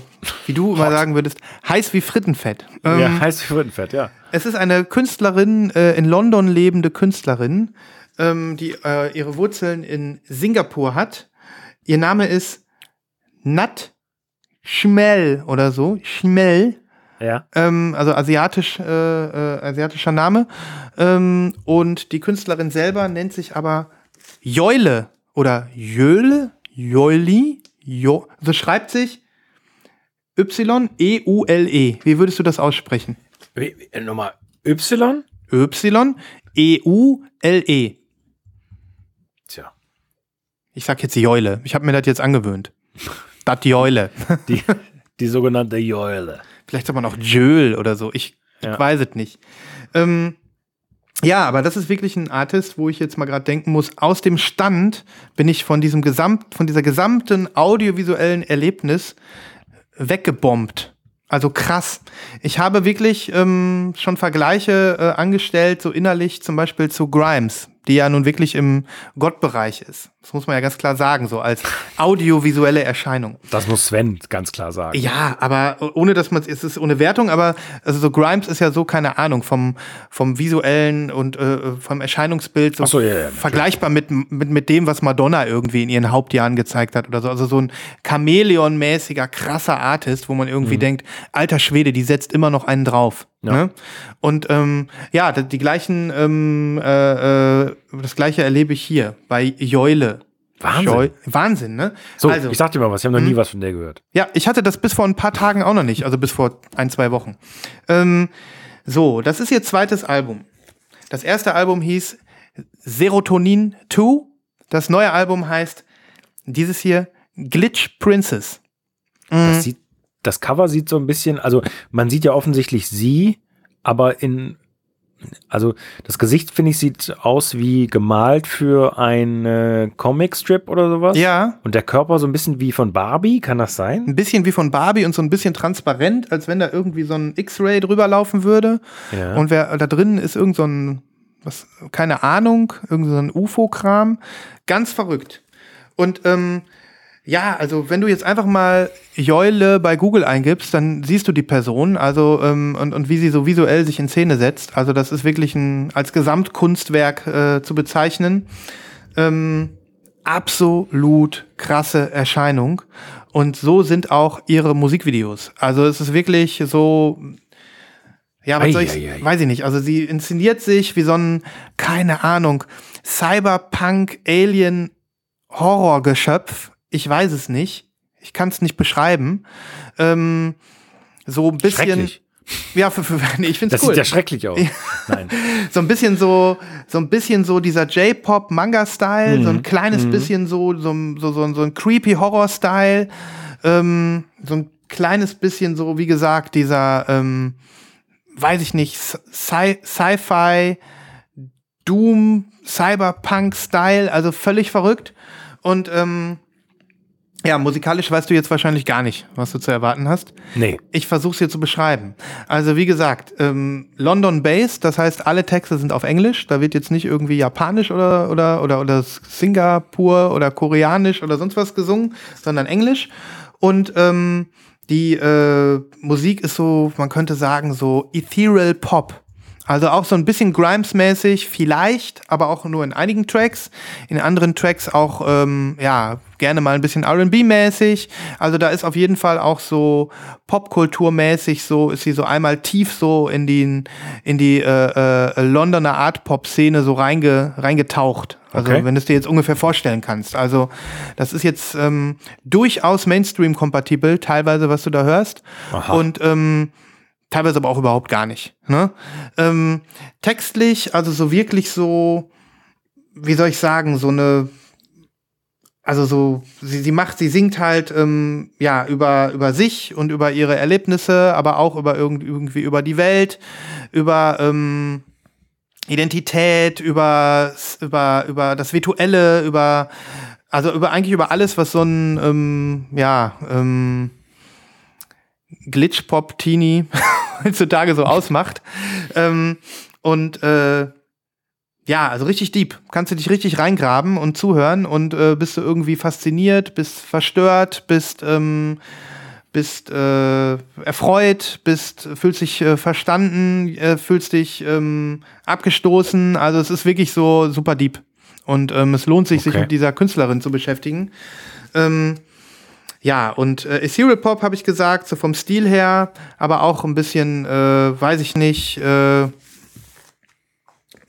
wie du immer sagen würdest, heiß wie Frittenfett. Ähm, ja, heiß wie Frittenfett, ja. Es ist eine Künstlerin, äh, in London lebende Künstlerin, ähm, die äh, ihre Wurzeln in Singapur hat. Ihr Name ist Nat Schmel oder so. Schmel, Ja. ähm, also asiatisch, äh, äh, asiatischer Name. Ähm, und die Künstlerin selber nennt sich aber Joile oder Jöle, Joili, jo, so schreibt sich Y-E-U-L-E. Wie würdest du das aussprechen? Wie, wie, Nochmal Y? Y, E-U-L-E. Tja. Ich sag jetzt Joile. Ich habe mir das jetzt angewöhnt. Dat Joile. Die, die sogenannte Joile. Vielleicht aber noch Jöl oder so. Ich, Ja. ich weiß es nicht. Ähm, ja, aber das ist wirklich ein Artist, wo ich jetzt mal gerade denken muss, aus dem Stand bin ich von diesem Gesamt, von dieser gesamten audiovisuellen Erlebnis weggebombt. Also krass. Ich habe wirklich ähm, schon Vergleiche äh, angestellt, so innerlich zum Beispiel zu Grimes, die ja nun wirklich im Gottbereich ist. Das muss man ja ganz klar sagen, so als audiovisuelle Erscheinung. Das muss Sven ganz klar sagen. Ja, aber ohne dass man es ist ohne Wertung, aber also so Grimes ist ja so keine Ahnung vom vom visuellen und äh, vom Erscheinungsbild so, so, ja, ja, vergleichbar mit, mit mit dem was Madonna irgendwie in ihren Hauptjahren gezeigt hat oder so, also so ein Chamäleon-mäßiger krasser Artist, wo man Mhm. irgendwie denkt, alter Schwede, die setzt immer noch einen drauf. Ja. Ne? Und ähm, ja, die, die gleichen ähm, äh, äh, das gleiche erlebe ich hier bei Joile. Wahnsinn. Joi- Wahnsinn, ne? So, also, ich sag dir mal was, ich habe noch nie was von der gehört. ja, ich hatte das bis vor ein paar Tagen auch noch nicht, also bis vor ein, zwei Wochen. Ähm, so, das ist ihr zweites Album. Das erste Album hieß Serotonin 2. Das neue Album heißt dieses hier Glitch Princess. Mhm. Das, sieht, das Cover sieht so ein bisschen, also man sieht ja offensichtlich sie, aber in, also das Gesicht, finde ich, sieht aus wie gemalt für ein Comicstrip oder sowas. Ja, Und der Körper so ein bisschen wie von Barbie, kann das sein? ein bisschen wie von Barbie und so ein bisschen transparent, als wenn da irgendwie so ein X-Ray drüber laufen würde. Ja. Und wer da drin ist irgend so ein, was, keine Ahnung, irgend so ein UFO-Kram. Ganz verrückt. Und ähm, ja, also wenn du jetzt einfach mal Joile bei Google eingibst, dann siehst du die Person, also ähm, und, und wie sie so visuell sich in Szene setzt. Also das ist wirklich ein als Gesamtkunstwerk äh, zu bezeichnen. Ähm, absolut krasse Erscheinung. Und so sind auch ihre Musikvideos. Also es ist wirklich so, ja, was Ei, soll ich, ei, ei. weiß ich nicht. Also sie inszeniert sich wie so ein, keine Ahnung, Cyberpunk, Alien, Horrorgeschöpf. Ich weiß es nicht. Ich kann es nicht beschreiben. Ähm, so ein bisschen. Ja, für, für, nee, ich finde Das es cool. sieht ja schrecklich aus. Nein. so ein bisschen so, so ein bisschen so dieser J-Pop-Manga-Style, so ein Mhm. kleines bisschen so, so, so, so, so ein creepy Horror-Style, ähm, so ein kleines bisschen so, wie gesagt, dieser, ähm, weiß ich nicht, Sci- Sci-Fi, Doom, Cyberpunk-Style, also völlig verrückt. Und ähm, ja, musikalisch weißt du jetzt wahrscheinlich gar nicht, was du zu erwarten hast. Nee. Ich versuche es hier zu beschreiben. Also wie gesagt, ähm, London-based, das heißt, alle Texte sind auf Englisch. Da wird jetzt nicht irgendwie Japanisch oder oder oder oder Singapur oder Koreanisch oder sonst was gesungen, sondern Englisch. Und ähm, die äh, Musik ist so, man könnte sagen, so ethereal Pop. Also auch so ein bisschen Grimes-mäßig, vielleicht, aber auch nur in einigen Tracks. In anderen Tracks auch, ähm, ja, gerne mal ein bisschen RB-mäßig. Also da ist auf jeden Fall auch so Popkulturmäßig, so ist sie so einmal tief so in die, in die äh, äh, Londoner Art-Pop-Szene so reinge, reingetaucht. Also Okay. wenn du es dir jetzt ungefähr vorstellen kannst. Also das ist jetzt ähm, durchaus Mainstream-kompatibel, teilweise, was du da hörst. Aha. Und ähm, teilweise aber auch überhaupt gar nicht. Ne? Ähm, textlich, also so wirklich so, wie soll ich sagen, so eine, also so, sie, sie macht, sie singt halt, ähm, ja, über, über sich und über ihre Erlebnisse, aber auch über irgend, irgendwie über die Welt, über, ähm, Identität, über, über, über das Virtuelle, über, also über eigentlich über alles, was so ein, ähm, ja, ähm, Glitch-Pop-Teenie heutzutage so ausmacht. Ähm, und äh, ja, also richtig deep. Kannst du dich richtig reingraben und zuhören und äh, bist du irgendwie fasziniert, bist verstört, bist, ähm, bist äh, erfreut, bist, fühlst dich äh, verstanden, äh, fühlst dich ähm, abgestoßen. Also es ist wirklich so super deep. Und ähm, es lohnt sich, sich Okay. mit dieser Künstlerin zu beschäftigen. Ähm, ja, und äh, Ethereal Pop habe ich gesagt, so vom Stil her, aber auch ein bisschen, äh, weiß ich nicht, äh, du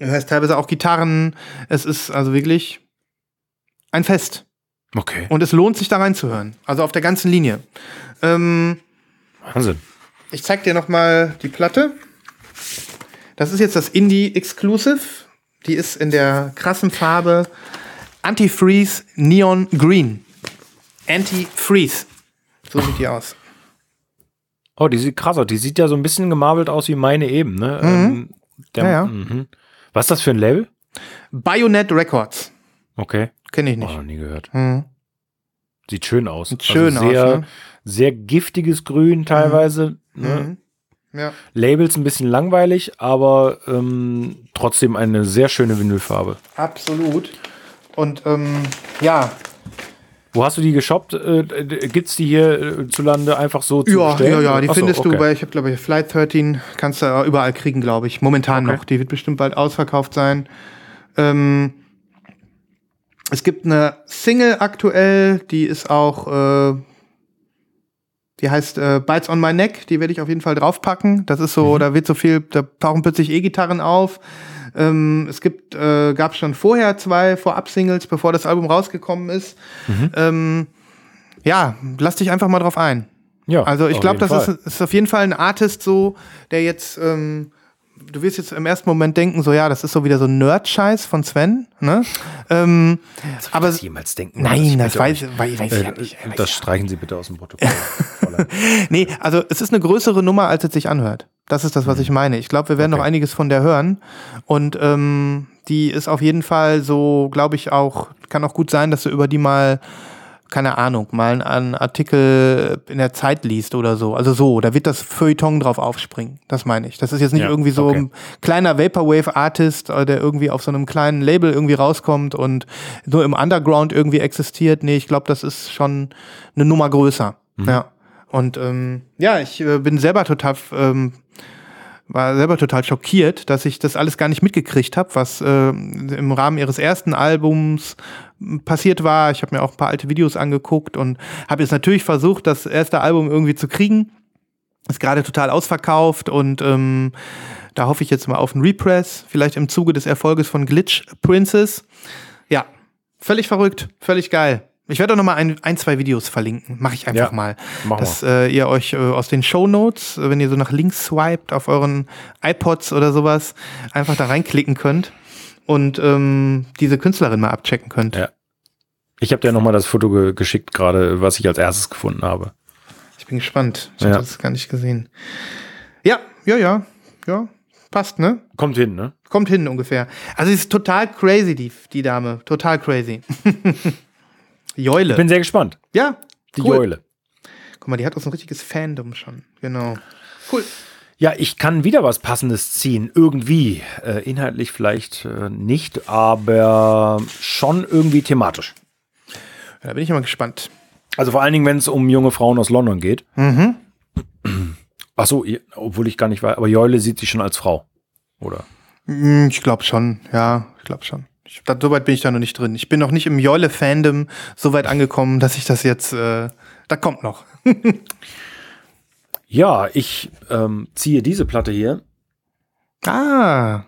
hörst teilweise auch Gitarren. Es ist also wirklich ein Fest. Okay. Und es lohnt sich da reinzuhören. Also auf der ganzen Linie. Ähm, Wahnsinn. ich zeig dir noch mal die Platte. Das ist jetzt das Indie Exclusive. Die ist in der krassen Farbe Anti-Freeze Neon Green. Anti-Freeze. So sieht die aus. Oh, die sieht krass aus. Die sieht ja so ein bisschen gemarbelt aus wie meine eben, ne? Ähm, der, Ja, ja. Mhm. Was ist das für ein Label? Bayonet Records. Okay. Kenne ich Oh, nicht. noch nie gehört. Mhm. Sieht schön aus. Sieht schön also sehr, aus, ne? sehr giftiges Grün teilweise. Ne? Mhm. Ja. Labels ein bisschen langweilig, aber ähm, trotzdem eine sehr schöne Vinylfarbe. Absolut. Und ähm, ja, Wo hast du die geshoppt? Äh, Gibt es die hier äh, zu Lande einfach so zu ja, bestellen? ja, ja, die Ach so, findest okay. du bei, ich habe glaube ich Flight 13, kannst du überall kriegen, glaube ich. Momentan Okay. noch. Die wird bestimmt bald ausverkauft sein. Ähm, es gibt eine Single aktuell, die ist auch, äh, die heißt äh, Bites on My Neck, die werde ich auf jeden Fall draufpacken. Das ist so, da wird so viel, da tauchen plötzlich E-Gitarren auf. Ähm, es gibt, äh, gab schon vorher zwei Vorab-Singles, bevor das Album rausgekommen ist. Ähm, ja, lass dich einfach mal drauf ein. Ja, Also ich glaube, das ist, ist auf jeden Fall ein Artist so, der jetzt, ähm, du wirst jetzt im ersten Moment denken, so ja, das ist so wieder so ein Nerd-Scheiß von Sven, ne? Ähm, aber das jemals denken. nein, das bitte weiß, weiß, weiß ich ja Äh, nicht. Weiß das ja. streichen Sie bitte aus dem Protokoll. Nee, also es ist eine größere Nummer, als es sich anhört. Das ist das, was ich meine. Ich glaube, wir werden Mhm. Okay. noch einiges von der hören. Und ähm, die ist auf jeden Fall so, glaube ich, auch, kann auch gut sein, dass du über die mal, keine Ahnung, mal einen Artikel in der Zeit liest oder so. Also so, da wird das Feuilleton drauf aufspringen. Das meine ich. Das ist jetzt nicht Ja, irgendwie so okay. ein kleiner Vaporwave-Artist, äh, der irgendwie auf so einem kleinen Label irgendwie rauskommt und nur im Underground irgendwie existiert. Nee, ich glaube, das ist schon eine Nummer größer. Mhm. Ja. Und ähm, ja, ich äh, bin selber total, ähm, war selber total schockiert, dass ich das alles gar nicht mitgekriegt habe, was äh, im Rahmen ihres ersten Albums m, passiert war. Ich habe mir auch ein paar alte Videos angeguckt und habe jetzt natürlich versucht, das erste Album irgendwie zu kriegen. Ist gerade total ausverkauft und ähm, da hoffe ich jetzt mal auf einen Repress, vielleicht im Zuge des Erfolges von Glitch Princess. Ja, völlig verrückt, völlig geil. Ich werde auch noch mal ein, ein zwei Videos verlinken. Mache ich einfach Ja, mal. dass äh, ihr euch äh, aus den Show Notes, wenn ihr so nach links swiped auf euren iPods oder sowas, einfach da reinklicken könnt und ähm, diese Künstlerin mal abchecken könnt. Ja. Ich habe dir nochmal das Foto ge geschickt, gerade was ich als erstes gefunden habe. Ich bin gespannt. Ich Ja. habe das gar nicht gesehen. Ja, ja, ja, ja. Passt, ne? Kommt hin, ne? Kommt hin ungefähr. Also sie ist total crazy, die, die Dame. Total crazy. Joile. Ich bin sehr gespannt. ja, Die cool. Eule. Guck mal, die hat auch so ein richtiges Fandom schon. Genau. Cool. Ja, ich kann wieder was Passendes ziehen. Irgendwie. Äh, inhaltlich vielleicht äh, nicht, aber schon irgendwie thematisch. Ja, da bin ich immer gespannt. Also vor allen Dingen, wenn es um junge Frauen aus London geht. Mhm. Ach so, obwohl ich gar nicht weiß, aber Joyle sieht sich schon als Frau. Oder? Mm, Ich glaube schon, ja, ich glaube schon. Ich, da, so weit bin ich da noch nicht drin. Ich bin noch nicht im Jolle-Fandom so weit angekommen, dass ich das jetzt, äh, da kommt noch. Ja, ich ähm, ziehe diese Platte hier. Ah,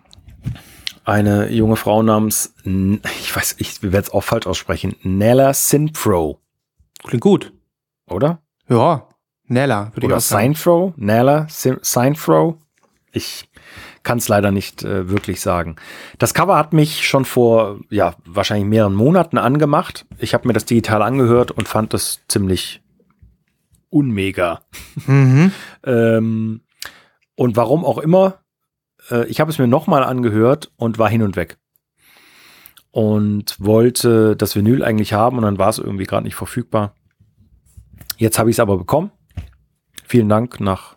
Eine junge Frau namens, ich weiß, ich werde es auch falsch aussprechen, Nella Sinfro, klingt gut. oder? Ja, Nella, würde ich Oder auch sagen. Sinfro? Nella Sin- Sinfro? Ich kann es leider nicht äh, wirklich sagen. Das Cover hat mich schon vor, ja, wahrscheinlich mehreren Monaten angemacht. Ich habe mir das digital angehört und fand das ziemlich unmega. Mhm. Ähm, und warum auch immer, äh, ich habe es mir nochmal angehört und war hin und weg. Und wollte das Vinyl eigentlich haben und dann war es irgendwie gerade nicht verfügbar. Jetzt habe ich es aber bekommen. Vielen Dank nach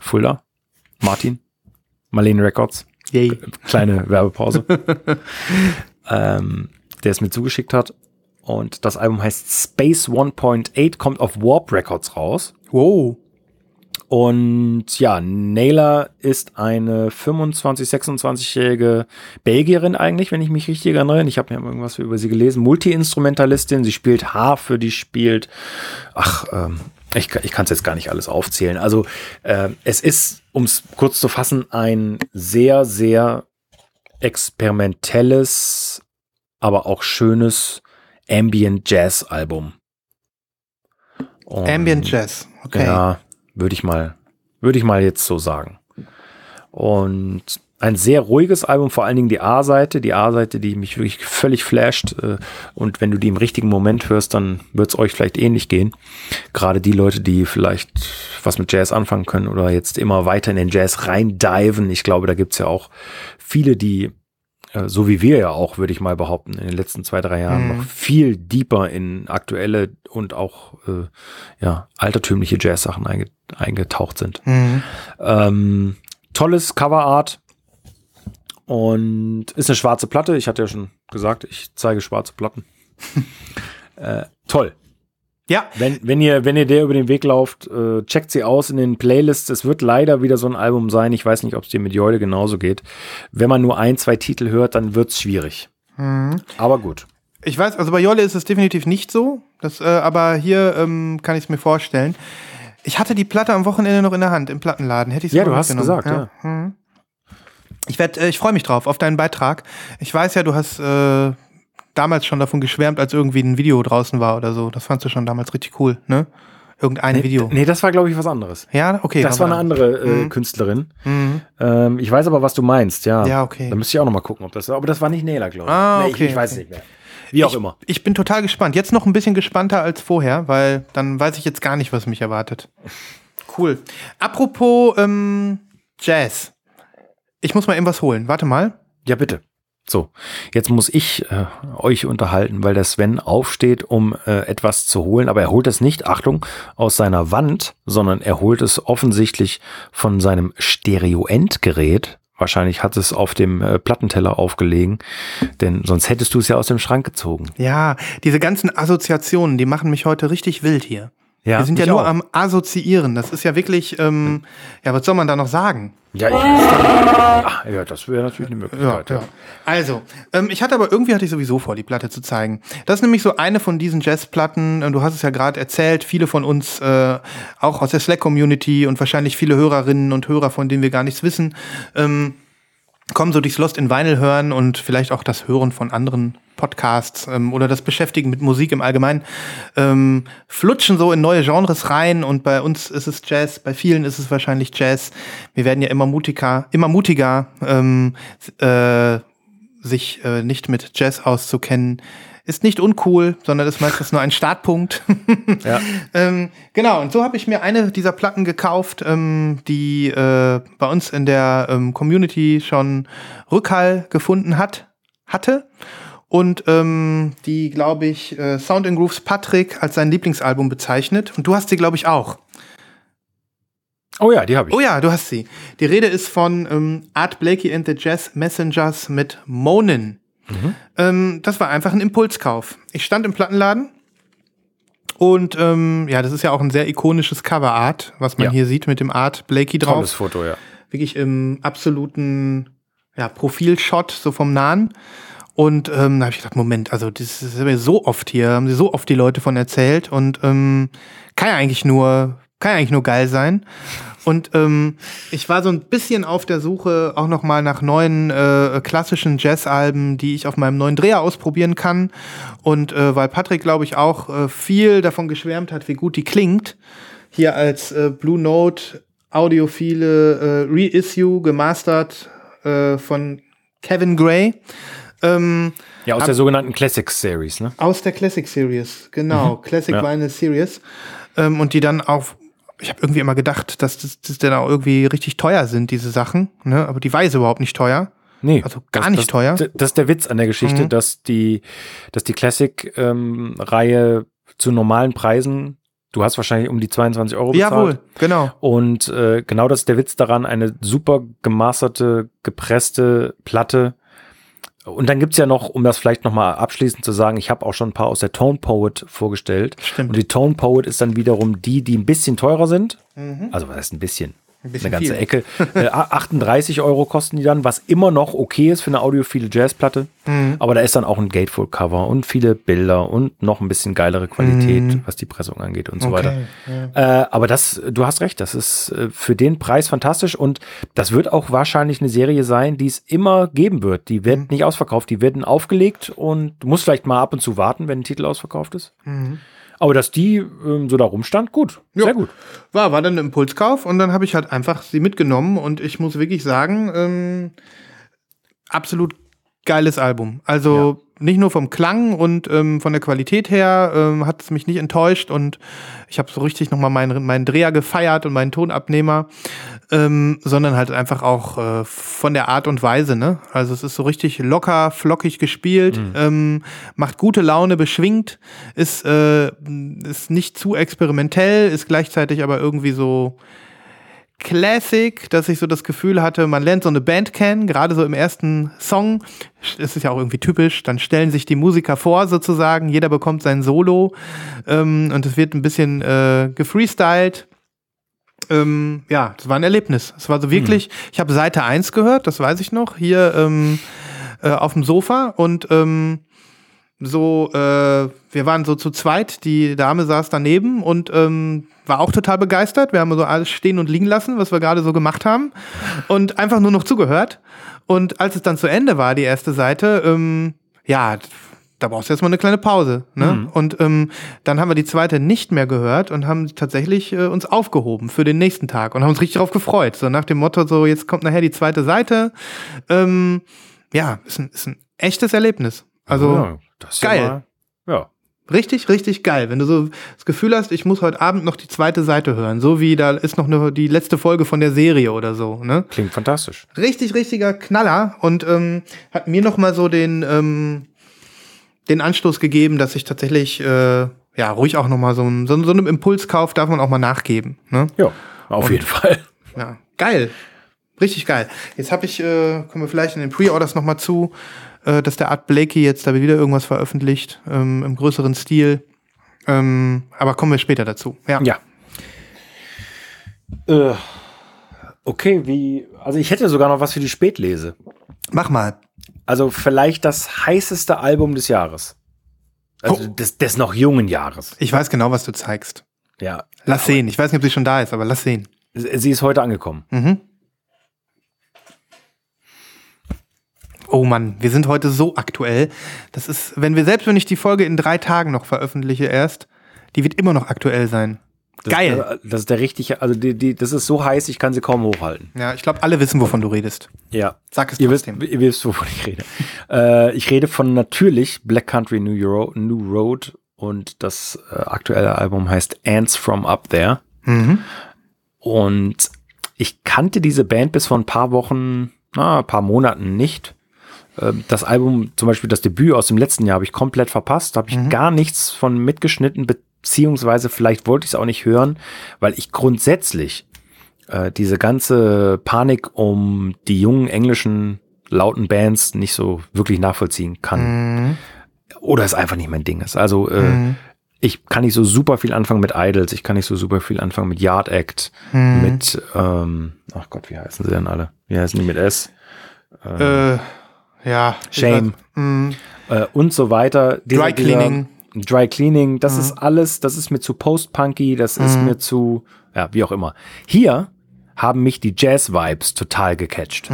Fulda, Martin, Marlene Records. Yay. Kleine Werbepause. ähm, der es mir zugeschickt hat. Und das Album heißt Space 1.8, kommt auf Warp Records raus. Wow. Und ja, Naylor ist eine 25, 26-jährige Belgierin eigentlich, wenn ich mich richtig erinnere. Ich habe mir irgendwas über sie gelesen. Multi-Instrumentalistin. Sie spielt Harfe, die spielt. Ach, ähm, ich, ich kann es jetzt gar nicht alles aufzählen. Also äh, es ist, um es kurz zu fassen, ein sehr, sehr experimentelles, aber auch schönes Ambient Jazz Album. Und- Ambient Jazz. Okay. ja, würde ich mal, würde ich mal jetzt so sagen. Und ein sehr ruhiges Album, vor allen Dingen die A-Seite, die A-Seite, die mich wirklich völlig flasht. Äh, und wenn du die im richtigen Moment hörst, dann wird es euch vielleicht ähnlich gehen. Gerade die Leute, die vielleicht was mit Jazz anfangen können oder jetzt immer weiter in den Jazz reindiven. Ich glaube, da gibt's ja auch viele, die äh, so wie wir ja auch, würde ich mal behaupten, in den letzten zwei, drei Jahren mhm. noch viel deeper in aktuelle und auch äh, ja, altertümliche Jazz-Sachen einge eingetaucht sind. Mhm. Ähm, tolles Coverart, und ist eine schwarze Platte. Ich hatte ja schon gesagt, ich zeige schwarze Platten. äh, toll. Ja. Wenn, wenn, ihr, wenn ihr der über den Weg lauft, äh, checkt sie aus in den Playlists. Es wird leider wieder so ein Album sein. Ich weiß nicht, ob es dir mit Joyle genauso geht. Wenn man nur ein, zwei Titel hört, dann wird es schwierig. Mhm. Aber gut. Ich weiß, also bei Jolle ist es definitiv nicht so. Das, äh, aber hier ähm, kann ich es mir vorstellen. Ich hatte die Platte am Wochenende noch in der Hand im Plattenladen. Hätte ich Ja, du hast gesagt, ja. ja. Mhm. Ich äh, ich freue mich drauf auf deinen Beitrag. Ich weiß ja, du hast äh, damals schon davon geschwärmt, als irgendwie ein Video draußen war oder so. Das fandst du schon damals richtig cool, ne? Irgendein nee, Video. Nee, das war, glaube ich, was anderes. Ja, okay. Das war eine andere äh, mhm. Künstlerin. Mhm. Ähm, ich weiß aber, was du meinst, ja. Ja, okay. Da müsste ich auch noch mal gucken, ob das war. Aber das war nicht Nela, glaube ich. Ah, okay. Nee, ich, ich weiß okay. nicht mehr. Wie auch ich, immer. Ich bin total gespannt. Jetzt noch ein bisschen gespannter als vorher, weil dann weiß ich jetzt gar nicht, was mich erwartet. Cool. Apropos ähm, Jazz. Ich muss mal irgendwas holen. Warte mal. Ja, bitte. So, jetzt muss ich äh, euch unterhalten, weil der Sven aufsteht, um äh, etwas zu holen, aber er holt es nicht, Achtung, aus seiner Wand, sondern er holt es offensichtlich von seinem Stereo-Endgerät. Wahrscheinlich hat es auf dem äh, Plattenteller aufgelegen, denn sonst hättest du es ja aus dem Schrank gezogen. Ja, diese ganzen Assoziationen, die machen mich heute richtig wild hier. Ja, Wir sind ja nur auch. am Assoziieren. Das ist ja wirklich, ähm, ja, was soll man da noch sagen? Ja, ich, ach, ja das wäre natürlich eine Möglichkeit. Ja, ja. Also, ähm, ich hatte aber irgendwie hatte ich sowieso vor, die Platte zu zeigen. Das ist nämlich so eine von diesen Jazzplatten. Du hast es ja gerade erzählt. Viele von uns, äh, auch aus der Slack-Community und wahrscheinlich viele Hörerinnen und Hörer, von denen wir gar nichts wissen, ähm, kommen so durchs Lost in Vinyl hören und vielleicht auch das Hören von anderen Podcasts ähm, oder das Beschäftigen mit Musik im Allgemeinen ähm, flutschen so in neue Genres rein und bei uns ist es Jazz, bei vielen ist es wahrscheinlich Jazz. Wir werden ja immer mutiger, immer mutiger, ähm, äh, sich äh, nicht mit Jazz auszukennen. Ist nicht uncool, sondern ist meistens nur ein Startpunkt. ja. ähm, genau, und so habe ich mir eine dieser Platten gekauft, ähm, die äh, bei uns in der ähm, Community schon Rückhall gefunden hat, hatte und ähm, die, glaube ich, äh, Sound and Grooves Patrick als sein Lieblingsalbum bezeichnet. Und du hast sie, glaube ich, auch. Oh ja, die habe ich. Oh ja, du hast sie. Die Rede ist von ähm, Art Blakey and the Jazz Messengers mit Monin. Mhm. Ähm, das war einfach ein Impulskauf. Ich stand im Plattenladen und ähm, ja, das ist ja auch ein sehr ikonisches Coverart, was man ja. hier sieht mit dem Art Blakey drauf. Tolles Foto, ja. Wirklich im absoluten ja, Profilshot, so vom Nahen. Und ähm, da habe ich gedacht, Moment, also das ist so oft hier, haben sie so oft die Leute von erzählt und ähm, kann ja eigentlich nur, kann ja eigentlich nur geil sein. Und ähm, ich war so ein bisschen auf der Suche auch noch mal nach neuen äh, klassischen Jazzalben, die ich auf meinem neuen Dreher ausprobieren kann. Und äh, weil Patrick, glaube ich, auch äh, viel davon geschwärmt hat, wie gut die klingt, hier als äh, Blue Note audiophile äh, Reissue gemastert äh, von Kevin Gray. Ähm, ja, aus der sogenannten Classic Series, ne? Aus der Classic Series, genau. Mhm. Classic ja. Vinyl Series. Ähm, und die dann auch, ich habe irgendwie immer gedacht, dass das, das dann auch irgendwie richtig teuer sind, diese Sachen. Ne? Aber die Weise überhaupt nicht teuer. Nee. Also gar das, nicht das, teuer. Das ist der Witz an der Geschichte, mhm. dass die, dass die Classic-Reihe ähm, zu normalen Preisen Du hast wahrscheinlich um die 22 Euro bezahlt. Jawohl, genau. Und äh, genau das ist der Witz daran, eine super gemasterte, gepresste Platte und dann gibt's ja noch, um das vielleicht nochmal abschließend zu sagen, ich habe auch schon ein paar aus der Tone Poet vorgestellt. Stimmt. Und die Tone Poet ist dann wiederum die, die ein bisschen teurer sind. Mhm. Also was heißt ein bisschen? Ein eine ganze viel. Ecke. Äh, 38 Euro kosten die dann, was immer noch okay ist für eine audiophile Jazzplatte. Mhm. Aber da ist dann auch ein Gatefold-Cover und viele Bilder und noch ein bisschen geilere Qualität, mhm. was die Pressung angeht und so okay. weiter. Ja. Äh, aber das, du hast recht, das ist äh, für den Preis fantastisch und das wird auch wahrscheinlich eine Serie sein, die es immer geben wird. Die wird mhm. nicht ausverkauft, die werden aufgelegt und du musst vielleicht mal ab und zu warten, wenn ein Titel ausverkauft ist. Aber dass die ähm, so da rumstand, gut. Ja. Sehr gut. War, war dann ein Impulskauf und dann habe ich halt einfach sie mitgenommen und ich muss wirklich sagen, ähm, absolut geiles Album. Also nicht nur vom Klang und ähm, von der Qualität her ähm, hat es mich nicht enttäuscht und ich habe so richtig nochmal meinen, meinen Dreher gefeiert und meinen Tonabnehmer, ähm, sondern halt einfach auch äh, von der Art und Weise. Ne? Also es ist so richtig locker, flockig gespielt, ähm, macht gute Laune, beschwingt, ist, äh, ist nicht zu experimentell, ist gleichzeitig aber irgendwie so Classic, dass ich so das Gefühl hatte, man lernt so eine Band kennen, gerade so im ersten Song. Das ist ja auch irgendwie typisch. Dann stellen sich die Musiker vor, sozusagen. Jeder bekommt sein Solo ähm, und es wird ein bisschen äh, gefreestylt. Ähm, ja, das war ein Erlebnis. Es war so wirklich, ich habe Seite 1 gehört, das weiß ich noch, hier ähm, äh, auf dem Sofa und ähm, so, äh, wir waren so zu zweit, die Dame saß daneben und ähm, war auch total begeistert. Wir haben so alles stehen und liegen lassen, was wir gerade so gemacht haben und einfach nur noch zugehört. Und als es dann zu Ende war, die erste Seite, ähm, ja, da brauchst du jetzt mal eine kleine Pause. Ne? Und ähm, dann haben wir die zweite nicht mehr gehört und haben tatsächlich äh, uns aufgehoben für den nächsten Tag und haben uns richtig darauf gefreut. So nach dem Motto, so jetzt kommt nachher die zweite Seite. Ähm, ja, ist ein, ist ein echtes Erlebnis. Also ja, das ist geil. Ja, ja. Richtig, richtig geil. Wenn du so das Gefühl hast, ich muss heute Abend noch die zweite Seite hören, so wie da ist noch eine, die letzte Folge von der Serie oder so. Ne? Klingt fantastisch. Richtig, richtiger Knaller und ähm, hat mir noch mal so den ähm, den Anstoß gegeben, dass ich tatsächlich äh, ja ruhig auch noch mal so, ein, so, so einem Impulskauf darf man auch mal nachgeben. Ne? Ja, auf jeden Fall. Ja, geil. Richtig geil. Jetzt habe ich, äh, kommen wir vielleicht in den Pre-Orders noch mal zu, äh, dass der Art Blakey jetzt da wieder irgendwas veröffentlicht, ähm, im größeren Stil. Ähm, aber kommen wir später dazu. Ja. Ja. Äh, okay, wie. Also ich hätte sogar noch was für die Spätlese. Mach mal. Also vielleicht das heißeste Album des Jahres. Also Oh. des, des noch jungen Jahres. Ich weiß genau, was du zeigst. Ja. Lass sehen. Ich weiß nicht, ob sie schon da ist, aber lass sehen. Sie ist heute angekommen. Mhm. Oh Mann, wir sind heute so aktuell. Das ist, wenn wir selbst wenn ich die Folge in drei Tagen noch veröffentliche erst, die wird immer noch aktuell sein. Das Geil. Ist, der- das ist der richtige, also die, die, das ist so heiß, ich kann sie kaum hochhalten. Ja, ich glaube, alle wissen, wovon du redest. Ja. Sag es Ihr wisst, trotzdem. ihr wisst, wovon ich rede. äh, ich rede von natürlich Black Country New, Euro, New Road und das äh, aktuelle Album heißt Ants from Up There. Mhm. Und ich kannte diese Band bis vor ein paar Wochen, na, ein paar Monaten nicht. Ähm, Das Album, zum Beispiel das Debüt aus dem letzten Jahr, habe ich komplett verpasst. Da habe ich gar nichts von mitgeschnitten, beziehungsweise vielleicht wollte ich es auch nicht hören, weil ich grundsätzlich äh, diese ganze Panik um die jungen englischen lauten Bands nicht so wirklich nachvollziehen kann. Mhm. Oder es einfach nicht mein Ding ist. Also äh, ich kann nicht so super viel anfangen mit Idols, ich kann nicht so super viel anfangen mit Yard Act, Mhm. mit, ähm, ach Gott, wie heißen sie denn alle? Wie heißen die mit S? Äh, ja. Shame. Mhm. Äh, und so weiter. Dieser- Dry Cleaning. Dry Cleaning, das ist alles, das ist mir zu post-punky, das ist mir zu, ja, wie auch immer. Hier haben mich die Jazz-Vibes total gecatcht.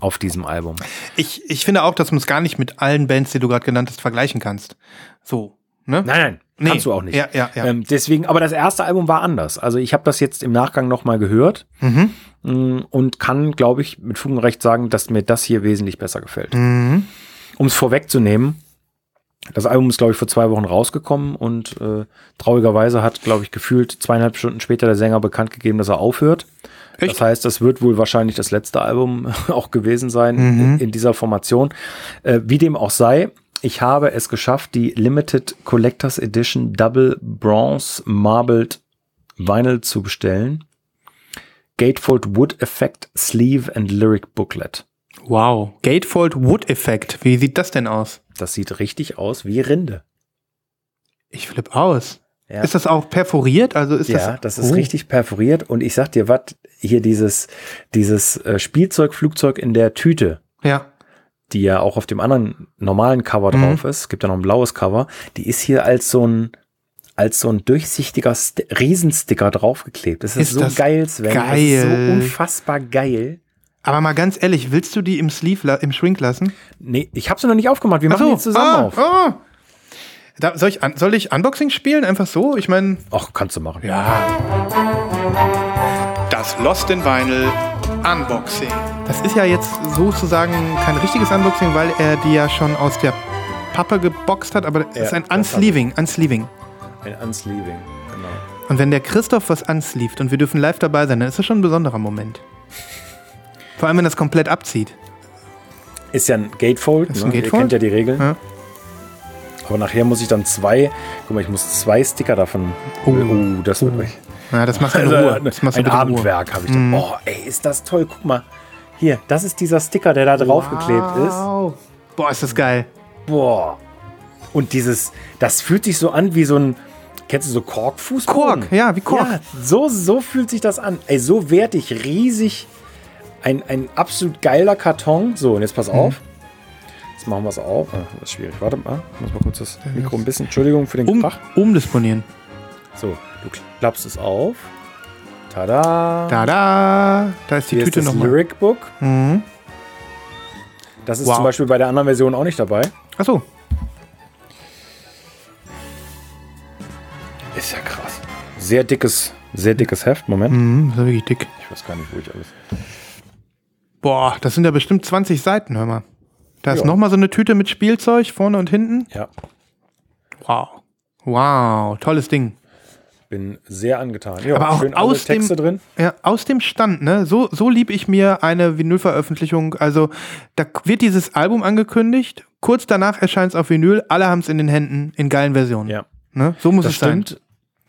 Auf diesem Album. Ich, ich finde auch, dass man es gar nicht mit allen Bands, die du gerade genannt hast, vergleichen kannst. So. Ne? Nein, nein, Nee. kannst du auch nicht. Ja, ja, ja. Ähm, deswegen, aber das erste Album war anders. Also ich habe das jetzt im Nachgang nochmal gehört Mhm. mm, und kann, glaube ich, mit Fug und Recht sagen, dass mir das hier wesentlich besser gefällt. Mhm. Um es vorwegzunehmen, das Album ist, glaube ich, vor zwei Wochen rausgekommen und äh, traurigerweise hat, glaube ich, gefühlt zweieinhalb Stunden später der Sänger bekannt gegeben, dass er aufhört. Echt? Das heißt, das wird wohl wahrscheinlich das letzte Album auch gewesen sein Mhm. in, in dieser Formation. Äh, wie dem auch sei, ich habe es geschafft, die Limited Collectors Edition Double Bronze Marbled Vinyl zu bestellen. Gatefold Wood Effect Sleeve and Lyric Booklet. Wow. Gatefold Wood Effect. Wie sieht das denn aus? Das sieht richtig aus wie Rinde. Ich flipp aus. Ja. Ist das auch perforiert? Also ist Ja, das, das ist Oh. richtig perforiert und ich sag dir was, hier dieses, dieses äh, Spielzeugflugzeug in der Tüte, Ja. Die ja auch auf dem anderen normalen Cover Mhm. drauf ist, es gibt ja noch ein blaues Cover, die ist hier als so ein als so ein durchsichtiger St Riesensticker draufgeklebt. Das ist, Ist so das geil, Sven. Das ist geil. so unfassbar geil. Aber mal ganz ehrlich, willst du die im Sleeve, im Shrink lassen? Nee, ich habe sie noch nicht aufgemacht. Wir Ach machen so. die zusammen ah, auf. Ah. Da, soll, ich, soll ich Unboxing spielen? Einfach so? Ich meine. Ach, kannst du machen. Ja. Das Lost in Vinyl Unboxing. Das ist ja jetzt sozusagen kein richtiges Unboxing, weil er die ja schon aus der Pappe geboxt hat, aber es Ja, ist ein Unsleeving. Unsleeving. Ein Unsleeving, genau. Und wenn der Christoph was unsleeved und wir dürfen live dabei sein, dann ist das schon ein besonderer Moment. Vor allem, wenn das komplett abzieht. Ist ja ein Gatefold. Ist ne? ein Ihr Gatefold? kennt ja die Regeln. Ja. Aber nachher muss ich dann zwei, guck mal, ich muss zwei Sticker davon. Oh. Oh, das wird euch. Ja, das machst du in Also, Ruhe. Das machst du ein. Abendwerk habe ich da. Oh, ey, ist das toll. Guck mal. Hier, das ist dieser Sticker, der da draufgeklebt ist. Wow. Boah, ist das geil. Boah. Und dieses, das fühlt sich so an wie so ein, kennst du so Korkfußboden? Kork, ja, wie Kork. Ja, so, so fühlt sich das an. Ey, so wertig, riesig. Ein, ein absolut geiler Karton. So, und jetzt Mhm. pass auf. Jetzt machen wir es auf. Ah, das ist schwierig. Warte mal. Ich muss mal kurz das Mikro ein bisschen. Entschuldigung für den Um, Krach. umdisponieren. So, du klappst es auf. Tada. Da, da. Ist die Hier Tüte ist das nochmal. Lyric Book. Mhm. Das ist Wow. zum Beispiel bei der anderen Version auch nicht dabei. Achso. Ist ja krass. Sehr dickes, sehr dickes Heft. Moment. Mhm, ist wirklich dick. Ich weiß gar nicht, wo ich alles. Boah, das sind ja bestimmt 20 Seiten, hör mal. Da ist Ja. nochmal so eine Tüte mit Spielzeug vorne und hinten. Ja, Wow. Wow, tolles Ding. Bin sehr angetan. Ja, Aber auch schön aus dem- Texte drin. Ja, aus dem Stand, ne? So, so lieb ich mir eine Vinylveröffentlichung. Also, da wird dieses Album angekündigt. Kurz danach erscheint es auf Vinyl. Alle haben es in den Händen in geilen Versionen. Ja, Ne? So muss das es sein. stimmt.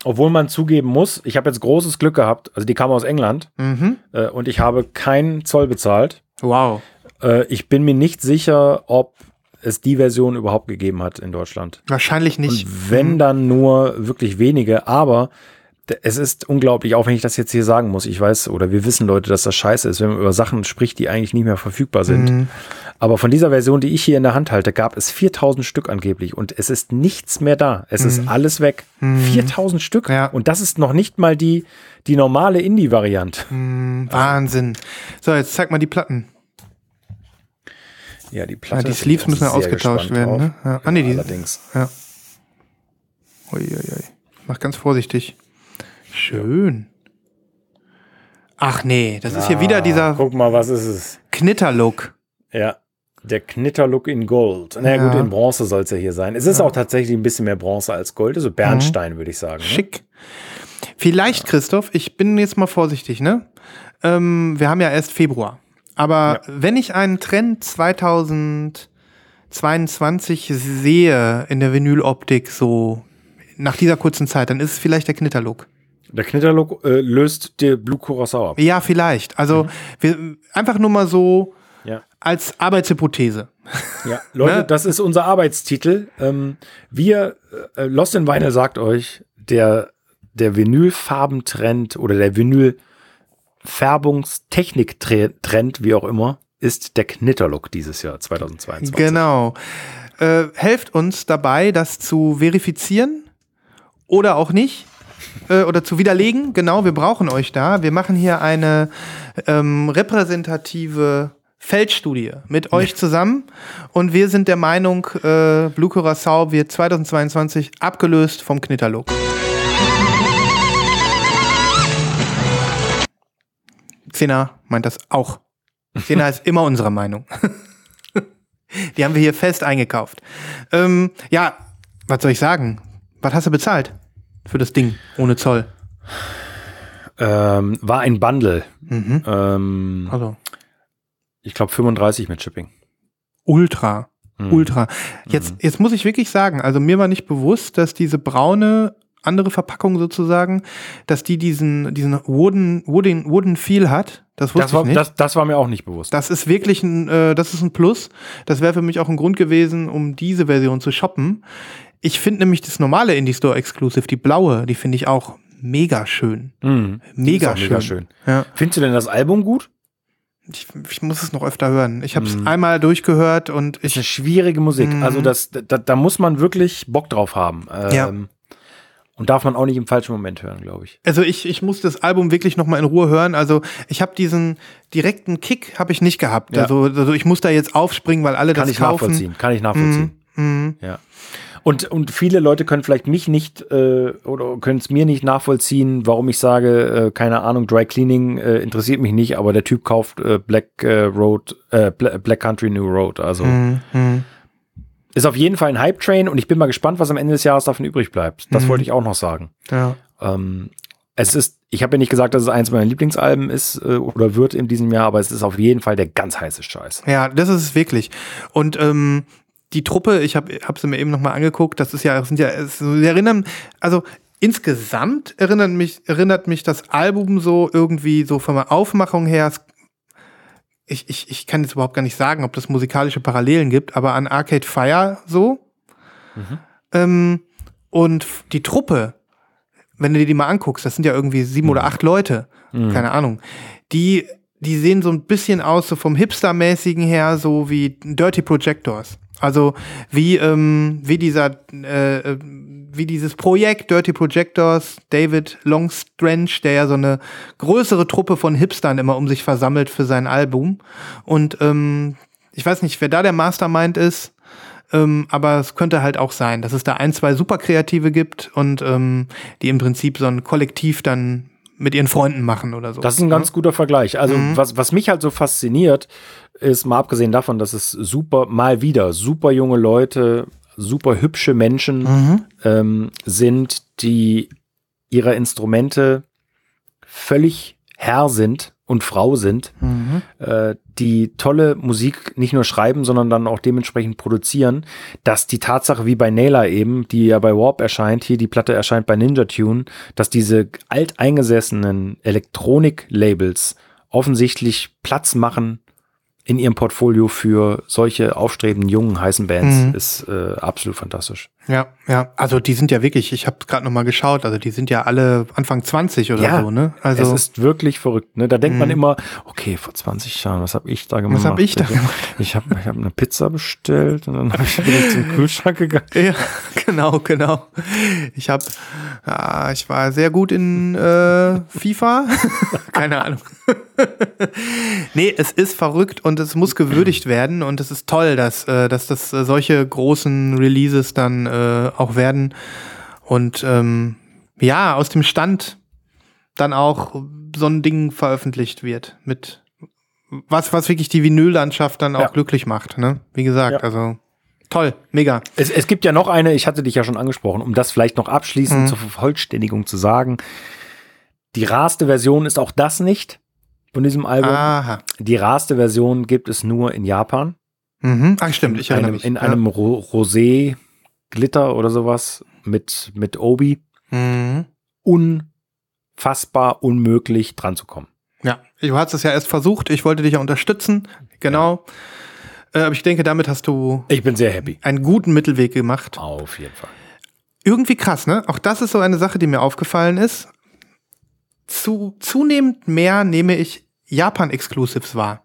Obwohl man zugeben muss, ich habe jetzt großes Glück gehabt. Also die kam aus England Mhm. äh, und ich habe keinen Zoll bezahlt. Wow. Äh, ich bin mir nicht sicher, ob es die Version überhaupt gegeben hat in Deutschland. Wahrscheinlich nicht. Und wenn dann nur wirklich wenige, aber es ist unglaublich, auch wenn ich das jetzt hier sagen muss. Ich weiß oder wir wissen Leute, dass das scheiße ist, wenn man über Sachen spricht, die eigentlich nicht mehr verfügbar sind. Mhm. Aber von dieser Version, die ich hier in der Hand halte, gab es 4000 Stück angeblich und es ist nichts mehr da. Es ist alles weg. 4000 Stück. Mhm. Ja. Und das ist noch nicht mal die, die normale Indie-Variante. Mhm, Wahnsinn. So, jetzt zeig mal die Platten. Ja, die Ja, Platte. die Sleeves müssen ja ausgetauscht werden. Ne? Ja. Ah, nee, die, Allerdings. Ja. Uiuiui. Mach ganz vorsichtig. Schön. Ach nee, das ist hier wieder dieser Guck mal, was ist es? Knitterlook. Ja, der Knitterlook in Gold. Na ja, gut, Ja. in Bronze soll es ja hier sein. Es ist auch tatsächlich ein bisschen mehr Bronze als Gold, also Bernstein, würde ich sagen. Ne? Schick. Vielleicht, Christoph, ich bin jetzt mal vorsichtig, ne? Ähm, wir haben ja erst Februar. Aber wenn ich einen Trend 2022 sehe in der Vinyloptik so nach dieser kurzen Zeit, dann ist es vielleicht der Knitterlook. Der Knitterlook äh, löst die Blue Curacao ab. Ja, vielleicht. Also wir, einfach nur mal so Ja. als Arbeitshypothese. ja. Leute, Ne? das ist unser Arbeitstitel. Ähm, wir, äh, Lost in Vinyl sagt euch, der, der Vinylfarbentrend oder der Vinylfärbungstechnik-Trend, wie auch immer, ist der Knitterlook dieses Jahr 2022. Genau. Äh, helft uns dabei, das zu verifizieren oder auch nicht. Äh, oder zu widerlegen. Genau, wir brauchen euch da. Wir machen hier eine ähm, repräsentative Feldstudie mit euch zusammen. Und wir sind der Meinung, äh, Blue Curacao wird 2022 abgelöst vom Knitterlook. Zena meint das auch. Zena ist immer unserer Meinung. Die haben wir hier fest eingekauft. Ähm, ja, was soll ich sagen? Was hast du bezahlt für das Ding ohne Zoll? Ähm, war ein Bundle. Ähm, Also ich glaube 35 mit Shipping. ultra, Mhm. ultra. Jetzt, jetzt muss ich wirklich sagen, also mir war nicht bewusst, dass diese braune andere Verpackung sozusagen, dass die diesen diesen wooden wooden wooden Feel hat. Das wusste Das war, ich nicht. das, das war mir auch nicht bewusst. Das ist wirklich ein, äh, das ist ein Plus. Das wäre für mich auch ein Grund gewesen, um diese Version zu shoppen. Ich finde nämlich das normale Indie Store Exclusive, die blaue, die finde ich auch mega schön. Mhm. Mega, schön. mega schön. Ja, Findest du denn das Album gut? ich, ich muss es noch öfter hören. Ich habe es Mhm. einmal durchgehört und Ist eine ich, schwierige Musik. Mhm. Also das, da, da muss man wirklich Bock drauf haben. Ähm, Ja. Und darf man auch nicht im falschen Moment hören, glaube ich. also ich, ich muss das Album wirklich noch mal in Ruhe hören. Also ich habe diesen direkten Kick habe ich nicht gehabt. Ja. Also, also ich muss da jetzt aufspringen, weil alle Kann das ich kaufen. nachvollziehen. Kann ich nachvollziehen. Mhm. Ja. Und, und viele Leute können vielleicht mich nicht äh, oder können es mir nicht nachvollziehen, warum ich sage, äh, keine Ahnung, Dry Cleaning äh, interessiert mich nicht, aber der Typ kauft äh, Black äh, Road, äh, Black Country New Road. Also Mhm. Ist auf jeden Fall ein Hype-Train und ich bin mal gespannt, was am Ende des Jahres davon übrig bleibt. Das Mhm. wollte ich auch noch sagen. Ja. Ähm, es ist, ich habe ja nicht gesagt, dass es eins meiner Lieblingsalben ist äh, oder wird in diesem Jahr, aber es ist auf jeden Fall der ganz heiße Scheiß. Ja, das ist es wirklich. Und ähm, die Truppe, ich habe hab sie mir eben nochmal angeguckt, das ist ja, sind ja, es- sie erinnern, also insgesamt erinnert mich, erinnert mich das Album so irgendwie so von der Aufmachung her, es- ich, ich, ich kann jetzt überhaupt gar nicht sagen, ob das musikalische Parallelen gibt, aber an Arcade Fire so. Ähm, und die Truppe, wenn du dir die mal anguckst, das sind ja irgendwie sieben oder acht Leute, keine Ahnung, die, die sehen so ein bisschen aus, so vom Hipster-mäßigen her, so wie Dirty Projectors. Also wie, ähm, wie dieser, äh, äh, wie dieses Projekt Dirty Projectors, David Longstrange, der ja so eine größere Truppe von Hipstern immer um sich versammelt für sein Album. Und ähm, ich weiß nicht, wer da der Mastermind ist, ähm, aber es könnte halt auch sein, dass es da ein, zwei super Kreative gibt und ähm, die im Prinzip so ein Kollektiv dann mit ihren Freunden machen oder so. Das ist ein ganz guter Vergleich. Also, Mhm. was, was mich halt so fasziniert, ist mal abgesehen davon, dass es super, mal wieder super junge Leute, super hübsche Menschen Mhm. ähm, sind, die ihrer Instrumente völlig Herr sind und Frau sind, Mhm. äh, die tolle Musik nicht nur schreiben, sondern dann auch dementsprechend produzieren, dass die Tatsache wie bei Naylor eben, die ja bei Warp erscheint, hier die Platte erscheint bei Ninja Tune, dass diese alteingesessenen Elektronik-Labels offensichtlich Platz machen in ihrem Portfolio für solche aufstrebenden jungen heißen Bands, Mhm. ist äh, absolut fantastisch. Ja, ja. Also die sind ja wirklich, ich habe gerade noch mal geschaut, also die sind ja alle Anfang 20 oder so, ne? Also es ist wirklich verrückt. Ne? Da denkt man Mhm. immer, okay, vor 20 Jahren, was habe ich da gemacht? hab ich da gemacht? Ich habe ich hab eine Pizza bestellt und dann hab ich, bin ich zum Kühlschrank gegangen. Ja, genau, genau. Ich habe, ja, ich war sehr gut in äh, FIFA. Keine Ahnung. nee, es ist verrückt und es muss gewürdigt werden und es ist toll, dass, äh, dass das äh, solche großen Releases dann äh, auch werden und ähm, ja, aus dem Stand dann auch so ein Ding veröffentlicht wird mit was, was wirklich die Vinyllandschaft dann auch Ja. glücklich macht, ne? Wie gesagt, Ja. also toll, mega. Es, es gibt ja noch eine, ich hatte dich ja schon angesprochen, um das vielleicht noch abschließend Mhm. zur Vervollständigung zu sagen. Die rarste Version ist auch das nicht von diesem Album. Aha. Die rarste Version gibt es nur in Japan. Mhm. Ach, stimmt, ich in erinnere einem, mich. in einem Ro Rosé Glitter oder sowas mit, mit Obi. ja. Mhm. Unfassbar unmöglich dran zu kommen. ja, du hast es ja erst versucht, ich wollte dich ja unterstützen, genau. Äh, aber ich denke, damit hast du Ich bin sehr happy. einen guten Mittelweg gemacht. Auf jeden Fall. Irgendwie krass, ne? Auch das ist so eine Sache, die mir aufgefallen ist. Zu, zunehmend mehr nehme ich Japan-Exclusives wahr.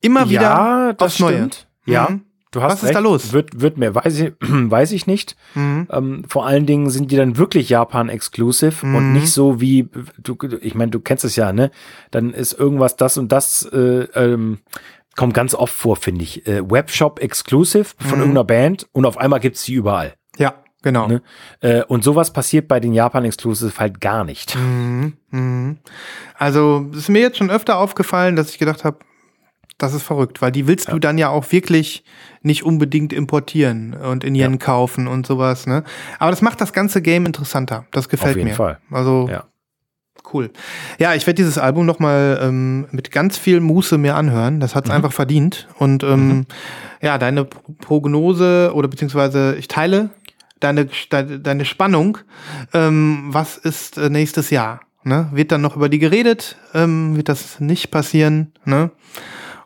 Immer wieder ja, das aufs Neue. stimmt. Ja, Mhm. Du hast Was ist recht. da los? Wird, wird mehr, weiß ich, weiß ich nicht. Mhm. Ähm, vor allen Dingen sind die dann wirklich Japan-exclusive Mhm. und nicht so wie, du, ich meine, du kennst es ja, ne? Dann ist irgendwas das und das, äh, ähm, kommt ganz oft vor, finde ich. Äh, Webshop-exclusive von Mhm. irgendeiner Band und auf einmal gibt's die überall. Ja, genau. Ne? Äh, und sowas passiert bei den Japan-exclusive halt gar nicht. Mhm. Mhm. Also, es ist mir jetzt schon öfter aufgefallen, dass ich gedacht habe, das ist verrückt, weil die willst du dann ja auch wirklich nicht unbedingt importieren und in Yen kaufen und sowas, ne? Aber das macht das ganze Game interessanter. Das gefällt Auf jeden mir. Fall. Also, Ja. cool. Ja, ich werde dieses Album noch mal ähm, mit ganz viel Muße mir anhören. Das Mhm. hat's einfach verdient. Und ähm, ja, deine Pro- Prognose oder beziehungsweise ich teile deine, deine, deine Spannung. Ähm, was ist äh, nächstes Jahr? Ne? Wird dann noch über die geredet? Ähm, wird das nicht passieren? Ne?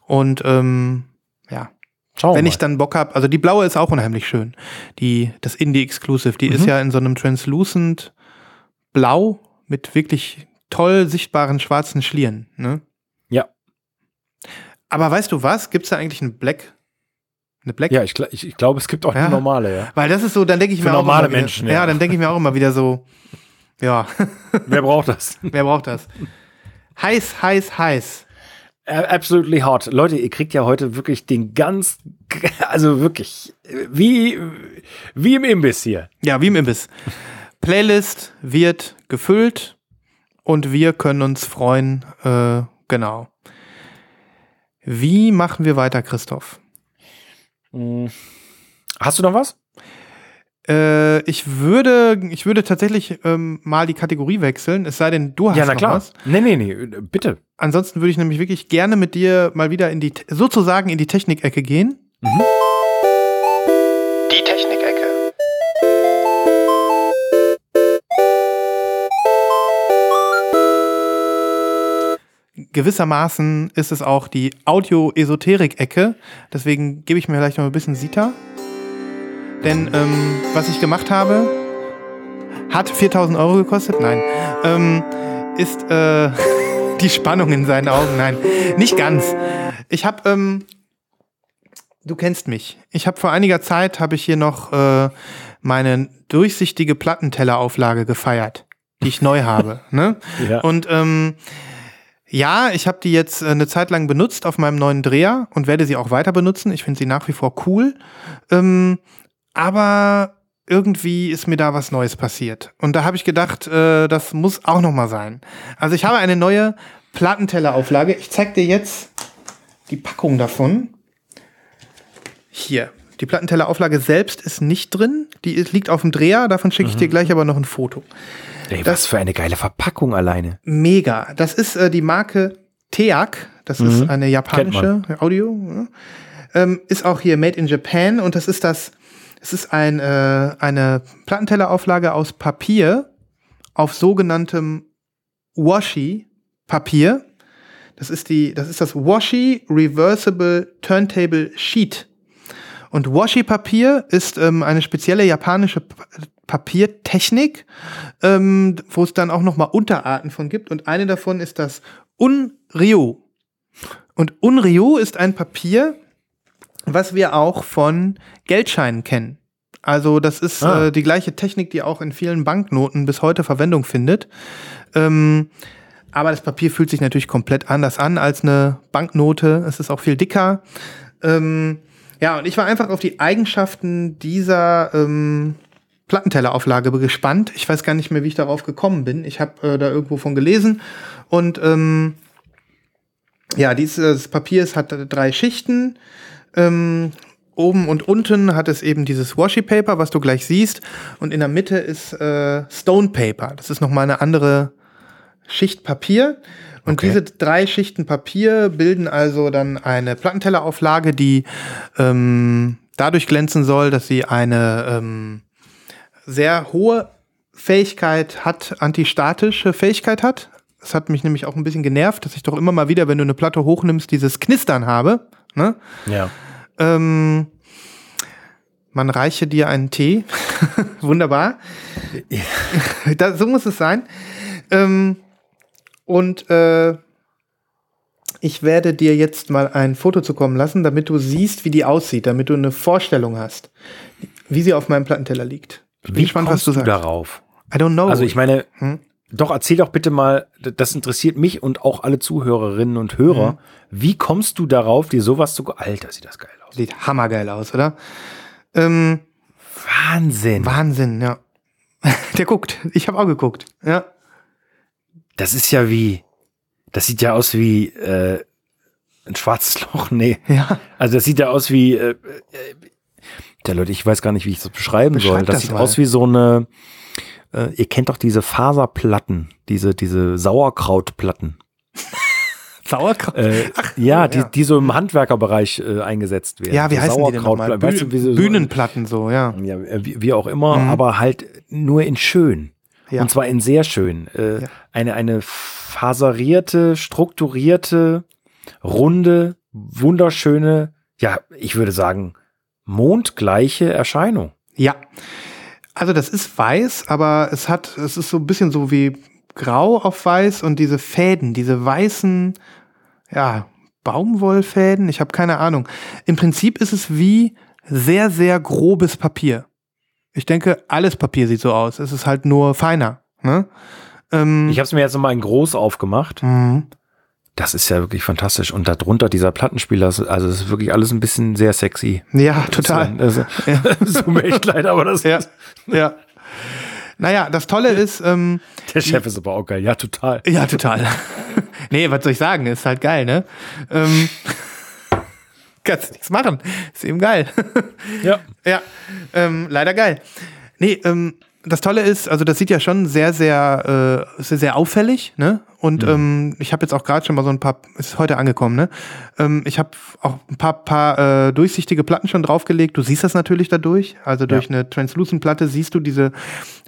Und ähm, ja, Schauen wenn wir ich mal. dann Bock habe, also die blaue ist auch unheimlich schön. Die, das Indie Exclusive, die ist Mhm. ja in so einem translucent Blau mit wirklich toll sichtbaren schwarzen Schlieren. Ne? Ja. Aber weißt du was? Gibt es da eigentlich einen Black? Eine Black? Ja, ich, ich, ich glaube, es gibt auch Ja. eine normale, ja. Weil das ist so, dann denke ich Für mir auch normale wieder, Menschen, ja. ja. dann denke ich mir auch immer wieder so, ja, Wer braucht das? wer braucht das? Heiß, heiß, heiß. Absolutely hot. Leute, ihr kriegt ja heute wirklich den ganz, also wirklich, wie, wie im Imbiss hier. Ja, wie im Imbiss. Playlist wird gefüllt und wir können uns freuen. Äh, genau. Wie machen wir weiter, Christoph? Hast du noch was? Äh, ich würde, ich würde tatsächlich ähm, mal die Kategorie wechseln, es sei denn, du hast Ja, na noch klar. was. Nee, nee, nee, bitte. Ansonsten würde ich nämlich wirklich gerne mit dir mal wieder in die, sozusagen in die Technikecke gehen. Die Technikecke. Gewissermaßen ist es auch die Audio-Esoterik-Ecke. Deswegen gebe ich mir vielleicht noch ein bisschen Sita. Denn ähm, was ich gemacht habe, hat 4000 Euro gekostet. Nein. Ähm, ist äh, die Spannung in seinen Augen. Nein, nicht ganz. Ich habe, ähm, du kennst mich. Ich habe vor einiger Zeit, habe ich hier noch äh, meine durchsichtige Plattentellerauflage gefeiert, die ich neu habe. Ne? Ja. Und ähm, ja, ich habe die jetzt äh, eine Zeit lang benutzt auf meinem neuen Dreher und werde sie auch weiter benutzen. Ich finde sie nach wie vor cool. Ähm, aber irgendwie ist mir da was Neues passiert. Und da habe ich gedacht, äh, das muss auch noch mal sein. Also ich habe eine neue Plattentellerauflage. Ich zeig dir jetzt die Packung davon. Hier. Die Plattentellerauflage selbst ist nicht drin. Die ist, liegt auf dem Dreher. Davon schicke ich dir gleich aber noch ein Foto. Ey, was für eine geile Verpackung alleine. Mega. Das ist äh, die Marke Teak. Das ist Mhm. eine japanische Audio. ne? Ähm, ist auch hier Made in Japan und das ist das. Es ist ein, äh, eine Plattentellerauflage aus Papier auf sogenanntem Washi-Papier. Das ist die, das ist das Washi Reversible Turntable Sheet. Und Washi-Papier ist ähm, eine spezielle japanische Pa- Papiertechnik, ähm, wo es dann auch noch mal Unterarten von gibt. Und eine davon ist das Unryo. Und Unryo ist ein Papier, was wir auch von Geldscheinen kennen. Also das ist Ah. äh, die gleiche Technik, die auch in vielen Banknoten bis heute Verwendung findet. Ähm, aber das Papier fühlt sich natürlich komplett anders an als eine Banknote. Es ist auch viel dicker. Ähm, ja, und ich war einfach auf die Eigenschaften dieser ähm, Plattentellerauflage gespannt. Ich weiß gar nicht mehr, wie ich darauf gekommen bin. Ich habe äh, da irgendwo von gelesen. Und ähm, ja, dieses Papier es hat drei Schichten. Ähm, oben und unten hat es eben dieses Washi Paper, was du gleich siehst. Und in der Mitte ist äh, Stone Paper. Das ist nochmal eine andere Schicht Papier. Und Okay. diese drei Schichten Papier bilden also dann eine Plattentellerauflage, die ähm, dadurch glänzen soll, dass sie eine ähm, sehr hohe Fähigkeit hat, antistatische Fähigkeit hat. Das hat mich nämlich auch ein bisschen genervt, dass ich doch immer mal wieder, wenn du eine Platte hochnimmst, dieses Knistern habe. Ne? Ja. Ähm, man reiche dir einen Tee. Wunderbar. da, so muss es sein. Ähm, und äh, ich werde dir jetzt mal ein Foto zukommen lassen, damit du siehst, wie die aussieht, damit du eine Vorstellung hast, wie sie auf meinem Plattenteller liegt. Ich bin Wie gespannt, kommst was du du sagst. darauf? I don't know. Also ich meine, Hm? Doch erzähl doch bitte mal, das interessiert mich und auch alle Zuhörerinnen und Hörer. Mhm. Wie kommst du darauf, dir sowas zu... Alter, sieht das geil aus. Sieht hammergeil aus, oder? Ähm, Wahnsinn. Wahnsinn, ja. Der guckt. Ich habe auch geguckt. Ja. Das ist ja wie... Das sieht ja aus wie äh, ein schwarzes Loch. Nee. Ja. Also das sieht ja aus wie... Äh, äh, der Leute, ich weiß gar nicht, wie ich das beschreiben Beschreib soll. Das, das sieht mal. aus wie so eine... Äh, ihr kennt doch diese Faserplatten, diese, diese Sauerkrautplatten. Sauerkraut. Äh, Ach, ja, so, die, die so im Handwerkerbereich äh, eingesetzt werden. Ja, wie So heißen die denn nochmal? Sauerkrautplatten, weißt du, wie so- Bühnenplatten so, ja. Ja, äh, wie, wie auch immer, Mhm. aber halt nur in schön. Ja. Und zwar in sehr schön. Äh, Ja. eine, eine faserierte, strukturierte, runde, wunderschöne, ja, ich würde sagen, mondgleiche Erscheinung. Ja. Also das ist weiß, aber es hat, es ist so ein bisschen so wie grau auf weiß und diese Fäden, diese weißen, ja, Baumwollfäden, ich habe keine Ahnung. Im Prinzip ist es wie sehr, sehr grobes Papier. Ich denke, alles Papier sieht so aus. Es ist halt nur feiner. Ne? Ähm, Ich habe es mir jetzt nochmal in groß aufgemacht. mhm. Das ist ja wirklich fantastisch. Und darunter dieser Plattenspieler, also das ist wirklich alles ein bisschen sehr sexy. Ja, total. Das, das, Ja. das tut mir echt leid, aber das, Ja, ja. Naja, das Tolle ist, ähm, der Chef ist aber auch geil. Ja, total. ja, total. nee, was soll ich sagen? Ist halt geil, ne? Ähm, kannst nichts machen. Ist eben geil. Ja. ja, ähm, leider geil. Nee, ähm, das Tolle ist, also das sieht ja schon sehr, sehr, äh, sehr, sehr auffällig, ne? Und ähm, ich habe jetzt auch gerade schon mal so ein paar, ist heute angekommen, ne? Ähm, ich habe auch ein paar, paar äh, durchsichtige Platten schon draufgelegt. Du siehst das natürlich dadurch. Also durch eine Translucent-Platte siehst du diese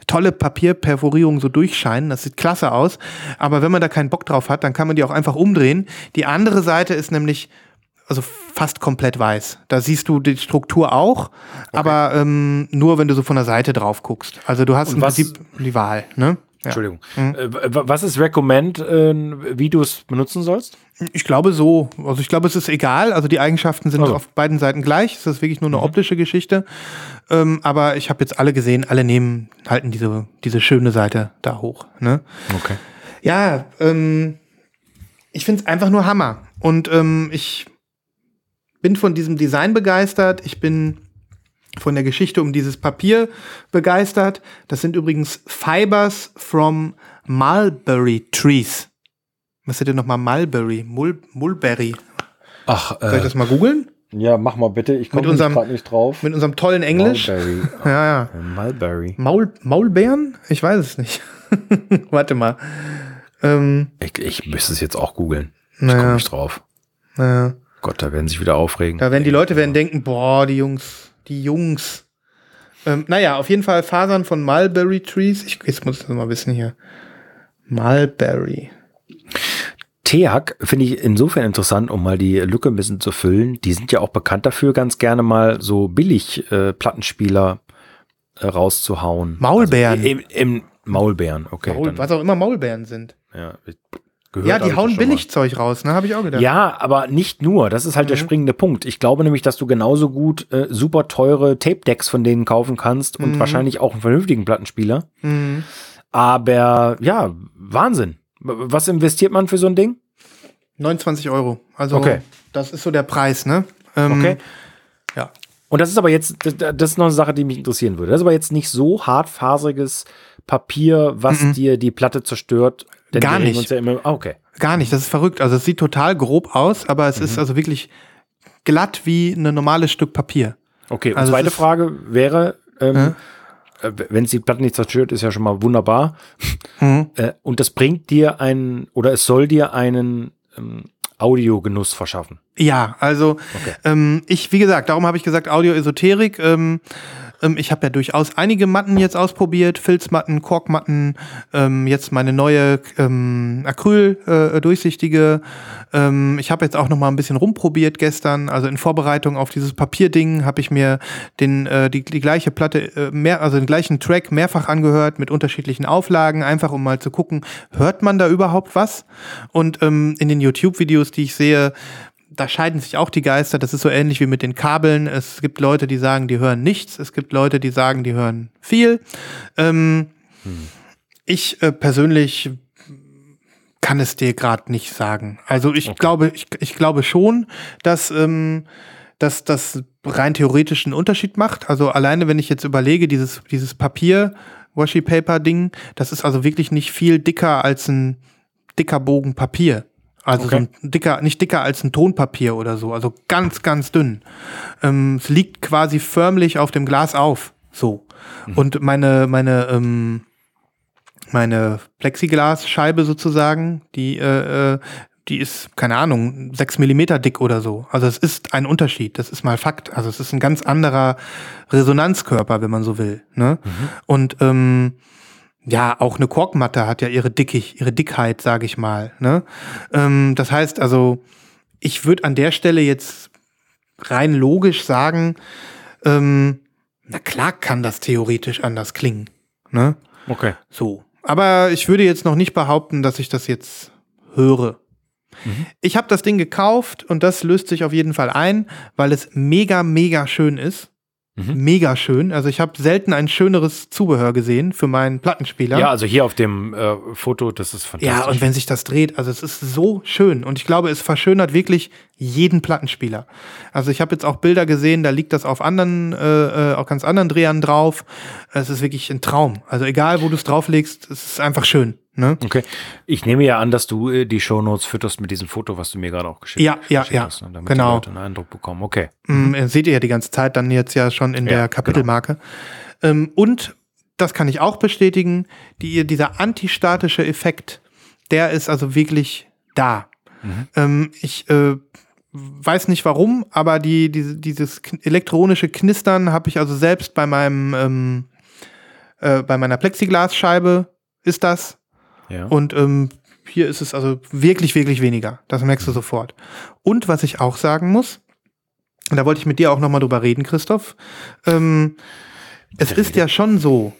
tolle Papierperforierung so durchscheinen. Das sieht klasse aus. Aber wenn man da keinen Bock drauf hat, dann kann man die auch einfach umdrehen. Die andere Seite ist nämlich also fast komplett weiß. Da siehst du die Struktur auch, aber ähm, nur wenn du so von der Seite drauf guckst. Also du hast Und im was- Prinzip die Wahl. Ne? Ja. Entschuldigung. Äh, w- was ist Recommend, äh, wie du es benutzen sollst? Ich glaube so. Also ich glaube, es ist egal. Also die Eigenschaften sind Also. auf beiden Seiten gleich. Es ist wirklich nur eine optische Geschichte. Ähm, aber ich habe jetzt alle gesehen, alle nehmen, halten diese, diese schöne Seite da hoch. Ne? Okay. Ja, ähm, ich finde es einfach nur Hammer. Und ähm, ich bin von diesem Design begeistert. Ich bin von der Geschichte um dieses Papier begeistert. Das sind übrigens Fibers from Mulberry Trees. Was ist denn nochmal Mulberry? Mul Mulberry. Ach, Soll ich äh, das mal googeln? ja, mach mal bitte. Ich komme Mit unserem- gerade nicht drauf. Mit unserem tollen Englisch. Mulberry. Ja, ja. Äh, Mulberry. Maul Maulbeeren? Ich weiß es nicht. Warte mal. Ähm, Ich, ich müsste es jetzt auch googeln. Ich komme naja, nicht drauf. naja. Gott, da werden sich wieder aufregen. Da werden die Leute werden denken, boah, die Jungs, die Jungs. Ähm, naja, auf jeden Fall Fasern von Mulberry Trees. Ich jetzt muss das mal wissen hier. Mulberry. TEAC finde ich insofern interessant, um mal die Lücke ein bisschen zu füllen. Die sind ja auch bekannt dafür, ganz gerne mal so billig äh, Plattenspieler äh, rauszuhauen. Maulbeeren. Also Im, Im Maulbeeren, okay. Maul, was auch immer Maulbeeren sind. ja, gehört ja, die hauen. Billigzeug raus, ne? Habe ich auch gedacht. Ja, aber nicht nur. Das ist halt der Mhm. springende Punkt. Ich glaube nämlich, dass du genauso gut äh, super teure Tape-Decks von denen kaufen kannst und Mhm. wahrscheinlich auch einen vernünftigen Plattenspieler. Mhm. Aber ja, Wahnsinn. Was investiert man für so ein Ding? 29 Euro. Also Okay. das ist so der Preis, ne? Ähm, Okay. Ja. Und das ist aber jetzt, das ist noch eine Sache, die mich interessieren würde. Das ist aber jetzt nicht so hartfaseriges Papier, was dir die Platte zerstört. Denn. Gar nicht. Ja immer, ah, okay. Gar nicht, das ist verrückt. Also es sieht total grob aus, aber es Mhm. ist also wirklich glatt wie ein normales Stück Papier. Okay, und Also zweite Frage wäre, ähm, äh, wenn es die Platte nicht zerstört, ist ja schon mal wunderbar. Mhm. Äh, und das bringt dir einen, oder es soll dir einen ähm, Audiogenuss verschaffen. Ja, also Okay. ähm, ich, wie gesagt, darum habe ich gesagt Audio-Esoterik. Ähm, ähm, ich habe ja durchaus einige Matten jetzt ausprobiert, Filzmatten, Korkmatten, ähm, jetzt meine neue ähm, Acryl äh, durchsichtige. Ähm, ich habe jetzt auch noch mal ein bisschen rumprobiert gestern, also in Vorbereitung auf dieses Papierding habe ich mir den äh, die, die gleiche Platte äh, mehr, also den gleichen Track mehrfach angehört mit unterschiedlichen Auflagen, einfach um mal zu gucken, hört man da überhaupt was? Und ähm, in den YouTube-Videos, die ich sehe, da scheiden sich auch die Geister. Das ist so ähnlich wie mit den Kabeln. Es gibt Leute, die sagen, die hören nichts. Es gibt Leute, die sagen, die hören viel. Ähm, Ich äh, persönlich kann es dir gerade nicht sagen. Also ich glaube, ich, ich glaube schon, dass, ähm, dass das rein theoretisch einen Unterschied macht. Also alleine, wenn ich jetzt überlege, dieses, dieses Papier, Washi Paper Ding, das ist also wirklich nicht viel dicker als ein dicker Bogen Papier. Also Okay. so ein dicker, nicht dicker als ein Tonpapier oder so, also ganz, ganz dünn. Ähm, es liegt quasi förmlich auf dem Glas auf. So. Und meine, meine, ähm, meine Plexiglasscheibe sozusagen, die, äh, äh, die ist, keine Ahnung, sechs Millimeter dick oder so. Also es ist ein Unterschied, das ist mal Fakt. Also es ist ein ganz anderer Resonanzkörper, wenn man so will. Ne? Und ähm, ja, auch eine Korkmatte hat ja ihre Dickig, ihre Dickheit, sage ich mal. Ne? Ähm, das heißt also, ich würde an der Stelle jetzt rein logisch sagen, ähm, na klar kann das theoretisch anders klingen. Ne? Okay. So. Aber ich würde jetzt noch nicht behaupten, dass ich das jetzt höre. Ich habe das Ding gekauft und das löst sich auf jeden Fall ein, weil es mega, mega schön ist. Mega schön. Also ich habe selten ein schöneres Zubehör gesehen für meinen Plattenspieler. Ja, also hier auf dem äh, Foto, das ist fantastisch. Ja, und wenn sich das dreht, also es ist so schön. Und ich glaube, es verschönert wirklich jeden Plattenspieler. Also ich habe jetzt auch Bilder gesehen, da liegt das auf anderen, äh, äh, auf ganz anderen Drehern drauf. Es ist wirklich ein Traum. Also egal, wo du es drauflegst, es ist einfach schön. Ne? Okay. Ich nehme ja an, dass du äh, die Shownotes fütterst mit diesem Foto, was du mir gerade auch geschickt, Ja, ja, geschickt ja. hast, ne, damit Genau. die Leute einen Eindruck bekommen. Okay. Äh, Seht ihr ja die ganze Zeit dann jetzt ja schon in Ja, der Kapitelmarke. Ähm, und das kann ich auch bestätigen, die, dieser antistatische Effekt, der ist also wirklich da. Ähm, ich äh, weiß nicht warum, aber die, diese, dieses elektronische Knistern habe ich also selbst bei meinem ähm, äh, bei meiner Plexiglasscheibe ist das. Ja. Und ähm, hier ist es also wirklich, wirklich weniger. Das merkst du sofort. Und was ich auch sagen muss, und da wollte ich mit dir auch nochmal drüber reden, Christoph. Ähm, es ist ja schon so,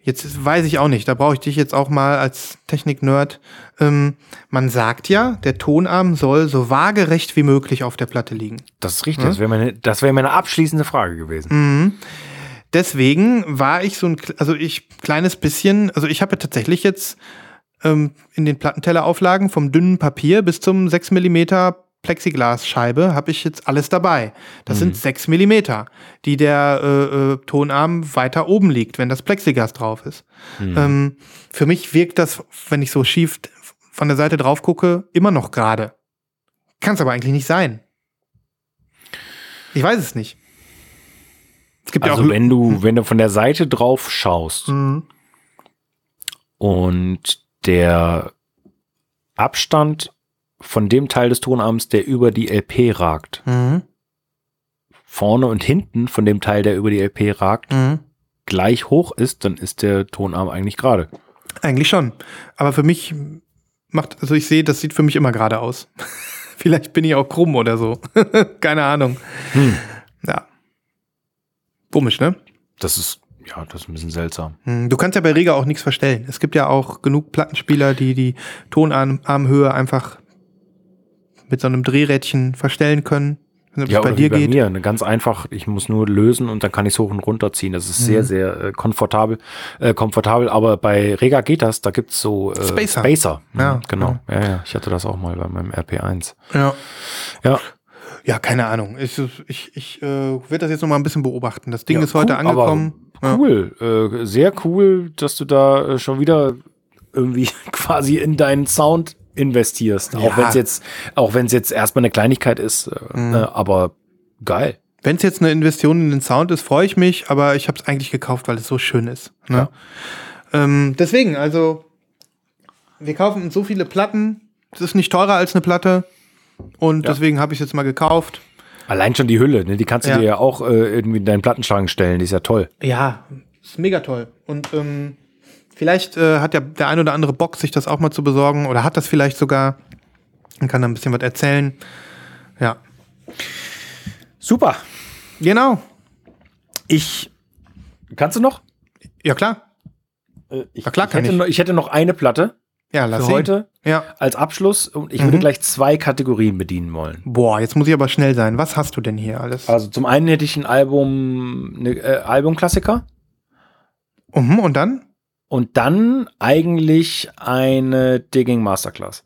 jetzt weiß ich auch nicht, da brauche ich dich jetzt auch mal als Technik-Nerd. Ähm, man sagt ja, der Tonarm soll so waagerecht wie möglich auf der Platte liegen. das ist richtig. Das wäre meine, das wäre meine abschließende Frage gewesen. Mhm. Deswegen war ich so ein, also ich kleines bisschen, also ich habe ja tatsächlich jetzt ähm, in den Plattentellerauflagen vom dünnen Papier bis zum 6 mm Plexiglasscheibe habe ich jetzt alles dabei. Das sind 6 mm, die der äh, äh, Tonarm weiter oben liegt, wenn das Plexiglas drauf ist. Ähm, für mich wirkt das, wenn ich so schief von der Seite drauf gucke, immer noch gerade. Kann es aber eigentlich nicht sein. Ich weiß es nicht. Ja Also auch wenn du, wenn du von der Seite drauf schaust Mhm. und der Abstand von dem Teil des Tonarms, der über die LP ragt, Mhm. vorne und hinten von dem Teil, der über die LP ragt, Mhm. gleich hoch ist, dann ist der Tonarm eigentlich gerade. Eigentlich schon. Aber für mich macht, also ich sehe, das sieht für mich immer gerade aus. Vielleicht bin ich auch krumm oder so. Keine Ahnung. Hm. Ja. Komisch, ne? Das ist, ja, das ist ein bisschen seltsam. Hm, Du kannst ja bei Rega auch nichts verstellen. Es gibt ja auch genug Plattenspieler, die die Tonarmhöhe einfach mit so einem Drehrädchen verstellen können. Wenn es Ja, bei oder dir wie bei geht. mir, ne, ganz einfach, ich muss nur lösen und dann kann ich es hoch und runter ziehen. Das ist sehr, Mhm. sehr äh, komfortabel, äh, komfortabel, aber bei Rega geht das, da gibt's so äh, Spacer. Spacer. Mhm, Ja, genau. Ja, ja, ich hatte das auch mal bei meinem RP1. Ja. Ja, ja, keine Ahnung. Ich, ich, ich äh, werde das jetzt noch mal ein bisschen beobachten. Das Ding Ja, ist heute cool, angekommen. Ja. cool, äh, sehr cool, dass du da äh, schon wieder irgendwie quasi in deinen Sound investierst, auch Ja. wenn es jetzt, auch wenn es jetzt erstmal eine Kleinigkeit ist, äh, Mhm. äh, aber geil. Wenn es jetzt eine Investition in den Sound ist, freue ich mich, aber ich habe es eigentlich gekauft, weil es so schön ist. Ne? Ähm, deswegen, also, wir kaufen uns so viele Platten. Es ist nicht teurer als eine Platte. Und Ja. deswegen habe ich es jetzt mal gekauft. Allein schon die Hülle, ne, die kannst du Ja. dir ja auch äh, irgendwie in deinen Plattenschrank stellen, die ist ja toll. Ja, ist mega toll. Und ähm, vielleicht äh, hat ja der ein oder andere Bock, sich das auch mal zu besorgen oder hat das vielleicht sogar und kann da ein bisschen was erzählen. Ja, Super. genau. Ich. Kannst du noch? Ja, klar. Äh, ich, Na klar ich, kann hätte ich. noch ich hätte noch eine Platte Ja, lass für heute Ja. als Abschluss und ich Mhm. würde gleich zwei Kategorien bedienen wollen. Boah, jetzt muss ich aber schnell sein. Was hast du denn hier alles? Also zum einen hätte ich ein Album, eine äh, Albumklassiker Mhm, und dann? und dann eigentlich eine Digging Masterclass.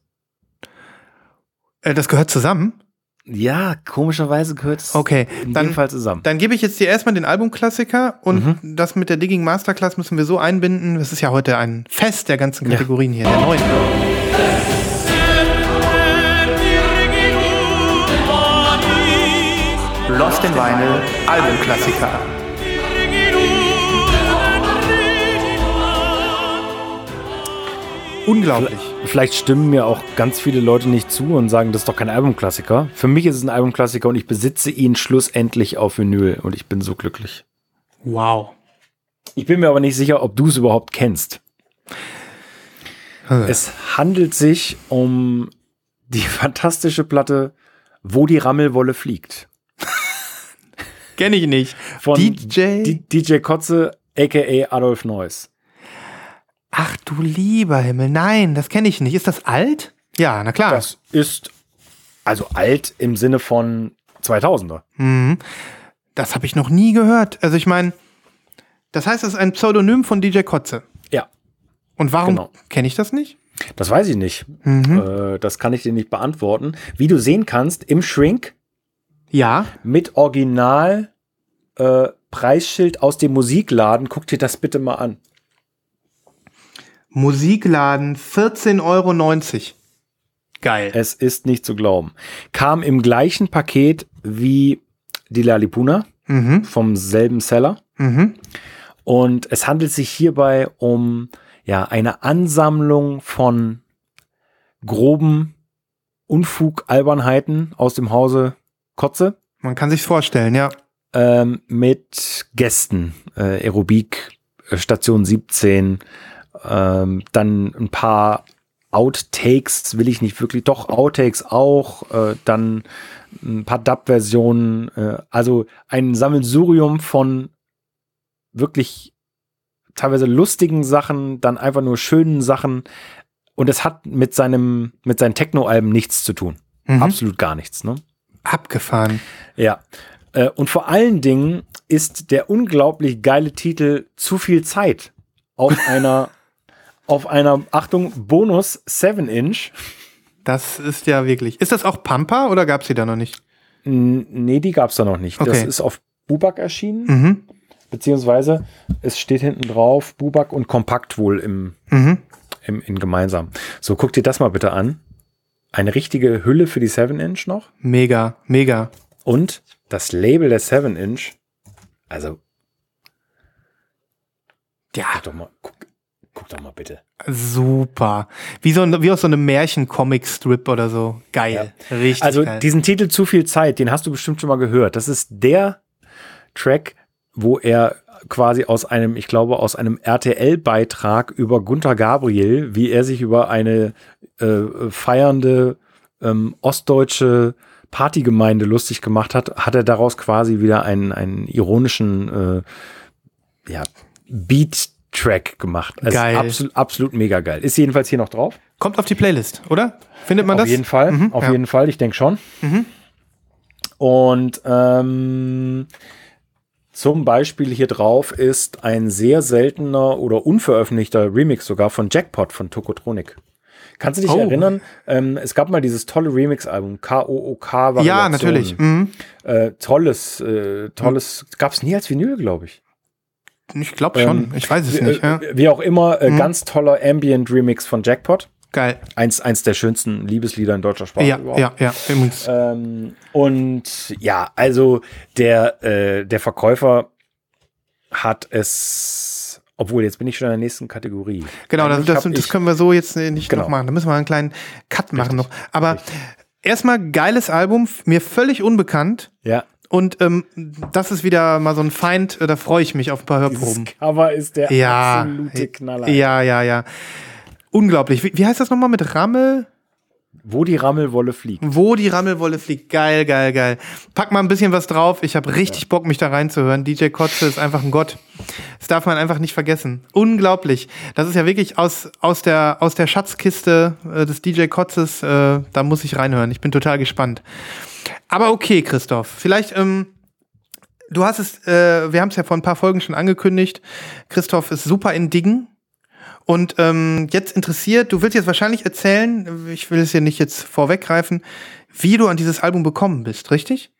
Äh, das gehört zusammen. Ja, komischerweise gehört es Okay, in dann- dem Fall zusammen. Dann gebe ich jetzt dir erstmal den Albumklassiker und Mhm. das mit der Digging Masterclass müssen wir so einbinden. Das ist ja heute ein Fest der ganzen Kategorien hier, der neuen. Lost in Vinyl Albumklassiker. Unglaublich. Vielleicht stimmen mir auch ganz viele Leute nicht zu und sagen, das ist doch kein Albumklassiker. Für mich ist es ein Albumklassiker und ich besitze ihn schlussendlich auf Vinyl und ich bin so glücklich. Wow. Ich bin mir aber nicht sicher, ob du es überhaupt kennst. Hm. Es handelt sich um die fantastische Platte Wo die Rammelwolle fliegt. Kenn ich nicht. Von DJ? D DJ Kotze, aka Adolf Neuss. Ach du lieber Himmel, nein, das kenne ich nicht. Ist das alt? Ja, na klar. Das ist also alt im Sinne von 2000er. Mhm. Das habe ich noch nie gehört. Also ich meine, das heißt, das ist ein Pseudonym von DJ Kotze. Ja. Und warum Genau. kenne ich das nicht? Das weiß ich nicht. Mhm. Äh, das kann ich dir nicht beantworten. Wie du sehen kannst, im Shrink Ja. mit Original äh, Preisschild aus dem Musikladen. Guck dir das bitte mal an. Musikladen 14,90 Euro. Geil. Es ist nicht zu glauben. Kam im gleichen Paket wie die Lalipuna Mhm. vom selben Seller. Mhm. Und es handelt sich hierbei um ja eine Ansammlung von groben Unfug, Albernheiten aus dem Hause Kotze Man kann sich's vorstellen, ja. ähm, mit Gästen, äh, Aerobik, Station 17, ähm, dann ein paar Outtakes, will ich nicht wirklich, doch Outtakes auch, äh, dann ein paar Dub-Versionen, äh, also ein Sammelsurium von wirklich teilweise lustigen Sachen, dann einfach nur schönen Sachen und es hat mit seinem, mit seinen Techno-Alben nichts zu tun. Mhm. Absolut gar nichts, ne? Abgefahren. Ja. Äh, Und vor allen Dingen ist der unglaublich geile Titel Zu viel Zeit auf einer, auf einer, Achtung, Bonus 7-Inch. Das ist ja wirklich. Ist das auch Pampa oder gab's die da noch nicht? N- Nee, die gab's da noch nicht. Das Okay. ist auf Bubak erschienen, Mhm. beziehungsweise es steht hinten drauf Bubak und Kompakt wohl im, Mhm. im, in gemeinsam. So, guck dir das mal bitte an. Eine richtige Hülle für die 7-Inch noch. Mega, mega. Und das Label der 7-Inch. Also, Ja, guck doch mal, guck, guck doch mal bitte. super. Wie, so ein, wie aus so einem Märchen-Comic-Strip oder so. Geil. Richtig Also geil. diesen Titel Zu viel Zeit, den hast du bestimmt schon mal gehört. Das ist der Track, wo er quasi aus einem, ich glaube, aus einem RTL-Beitrag über Gunther Gabriel, wie er sich über eine äh, feiernde ähm, ostdeutsche Partygemeinde lustig gemacht hat, hat er daraus quasi wieder einen, einen ironischen äh, ja, Beat-Track gemacht. Also Geil. Absolut, absolut mega geil. Ist jedenfalls hier noch drauf. Kommt auf die Playlist, oder? Findet man Auf das? jeden Fall, Mhm, auf ja. jeden Fall, ich denke schon. Und ähm, zum Beispiel hier drauf ist ein sehr seltener oder unveröffentlichter Remix sogar von Jackpot von Tokotronic. Kannst du dich Oh. erinnern? Ähm, es gab mal dieses tolle Remix-Album, K-O-O-K. Ja, natürlich. Mhm. Äh, tolles, äh, tolles, gab es nie als Vinyl, glaube ich. Ich glaube schon. Ähm, ich weiß es Wie, nicht. Ja. äh, wie auch immer, Mhm. äh, ganz toller Ambient-Remix von Jackpot. Geil. Eins, eins der schönsten Liebeslieder in deutscher Sprache Ja, überhaupt. ja, ja. Übrigens. Ähm, und ja, also der, äh, der Verkäufer hat es, obwohl jetzt bin ich schon in der nächsten Kategorie. Genau, das, das, das können wir so jetzt nicht Genau. noch machen. Da müssen wir einen kleinen Cut machen noch. Richtig, Aber erstmal geiles Album, mir völlig unbekannt. Ja, Und ähm, das ist wieder mal so ein Feind, äh, da freue ich mich auf ein paar dieses Hörproben. Cover ist der Ja, absolute Knaller. ja, ja, ja. Unglaublich. Wie, wie heißt das nochmal mit Rammel? Wo die Rammelwolle fliegt. Wo die Rammelwolle fliegt. Geil, geil, geil. Pack mal ein bisschen was drauf. Ich habe richtig Bock, mich da reinzuhören. DJ Kotze ist einfach ein Gott. Das darf man einfach nicht vergessen. Unglaublich. Das ist ja wirklich aus, aus, der, aus der Schatzkiste äh, des DJ Kotzes. Äh, da muss ich reinhören. Ich bin total gespannt. Aber okay, Christoph. Vielleicht, ähm, du hast es, äh, wir haben es ja vor ein paar Folgen schon angekündigt. Christoph ist super in Diggen. Und ähm, jetzt interessiert, du willst jetzt wahrscheinlich erzählen, ich will es dir nicht jetzt vorweggreifen, wie du an dieses Album bekommen bist, richtig?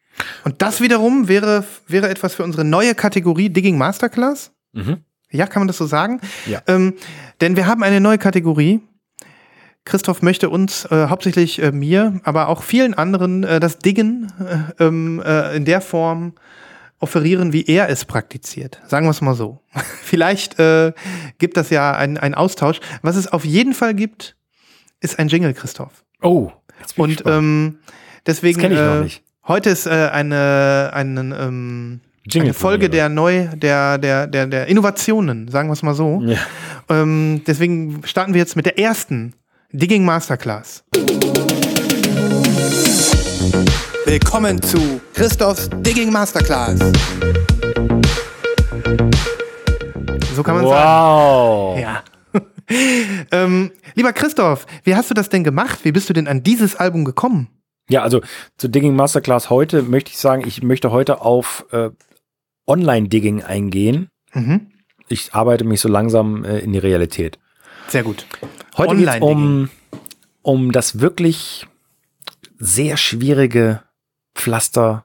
Und das wiederum wäre, wäre etwas für unsere neue Kategorie Digging Masterclass. Mhm. Ja, kann man das so sagen? Ja. Ähm, denn wir haben eine neue Kategorie. Christoph möchte uns, äh, hauptsächlich äh, mir, aber auch vielen anderen, äh, das Diggen äh, ähm, äh, in der Form offerieren, wie er es praktiziert. Sagen wir es mal so. Vielleicht äh, gibt das ja einen Austausch. Was es auf jeden Fall gibt, ist ein Jingle, Christoph. Oh, Und ähm, deswegen Das ich noch äh, nicht. heute ist äh, eine, einen, ähm, eine Folge der neu der der der der Innovationen, sagen wir es mal so. ja. Ähm, deswegen starten wir jetzt mit der ersten Digging Masterclass. Willkommen zu Christophs Digging Masterclass. So kann man Wow. sagen. Ja. ähm, lieber Christoph, wie hast du das denn gemacht? Wie bist du denn an dieses Album gekommen? Ja, also zu Digging Masterclass heute möchte ich sagen, ich möchte heute auf, äh, Online-Digging eingehen. Mhm. Ich arbeite mich so langsam äh, in die Realität. Sehr gut. Heute geht es um, um das wirklich sehr schwierige Pflaster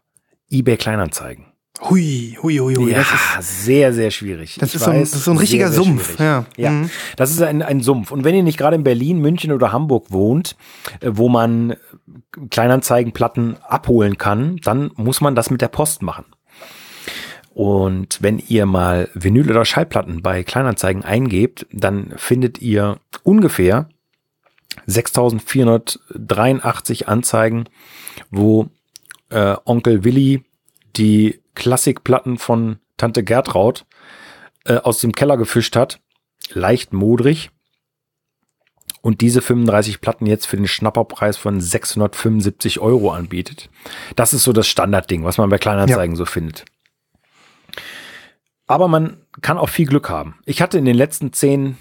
eBay Kleinanzeigen. Hui, hui, hui, hui. ja, Das ist, sehr, sehr schwierig. das ist, so, ein, weiß, das ist so ein richtiger sehr, sehr Sumpf. schwierig. Ja. Ja, Mhm. das ist ein, ein Sumpf. Und wenn ihr nicht gerade in Berlin, München oder Hamburg wohnt, äh, wo man Kleinanzeigenplatten abholen kann, dann muss man das mit der Post machen. Und wenn ihr mal Vinyl oder Schallplatten bei Kleinanzeigen eingebt, dann findet ihr ungefähr 6483 Anzeigen, wo äh, Onkel Willi die Klassikplatten von Tante Gertraud äh, aus dem Keller gefischt hat. Leicht modrig. Und diese 35 Platten jetzt für den Schnapperpreis von 675 Euro anbietet. Das ist so das Standardding, was man bei Kleinanzeigen so findet. Aber man kann auch viel Glück haben. Ich hatte in den letzten zehn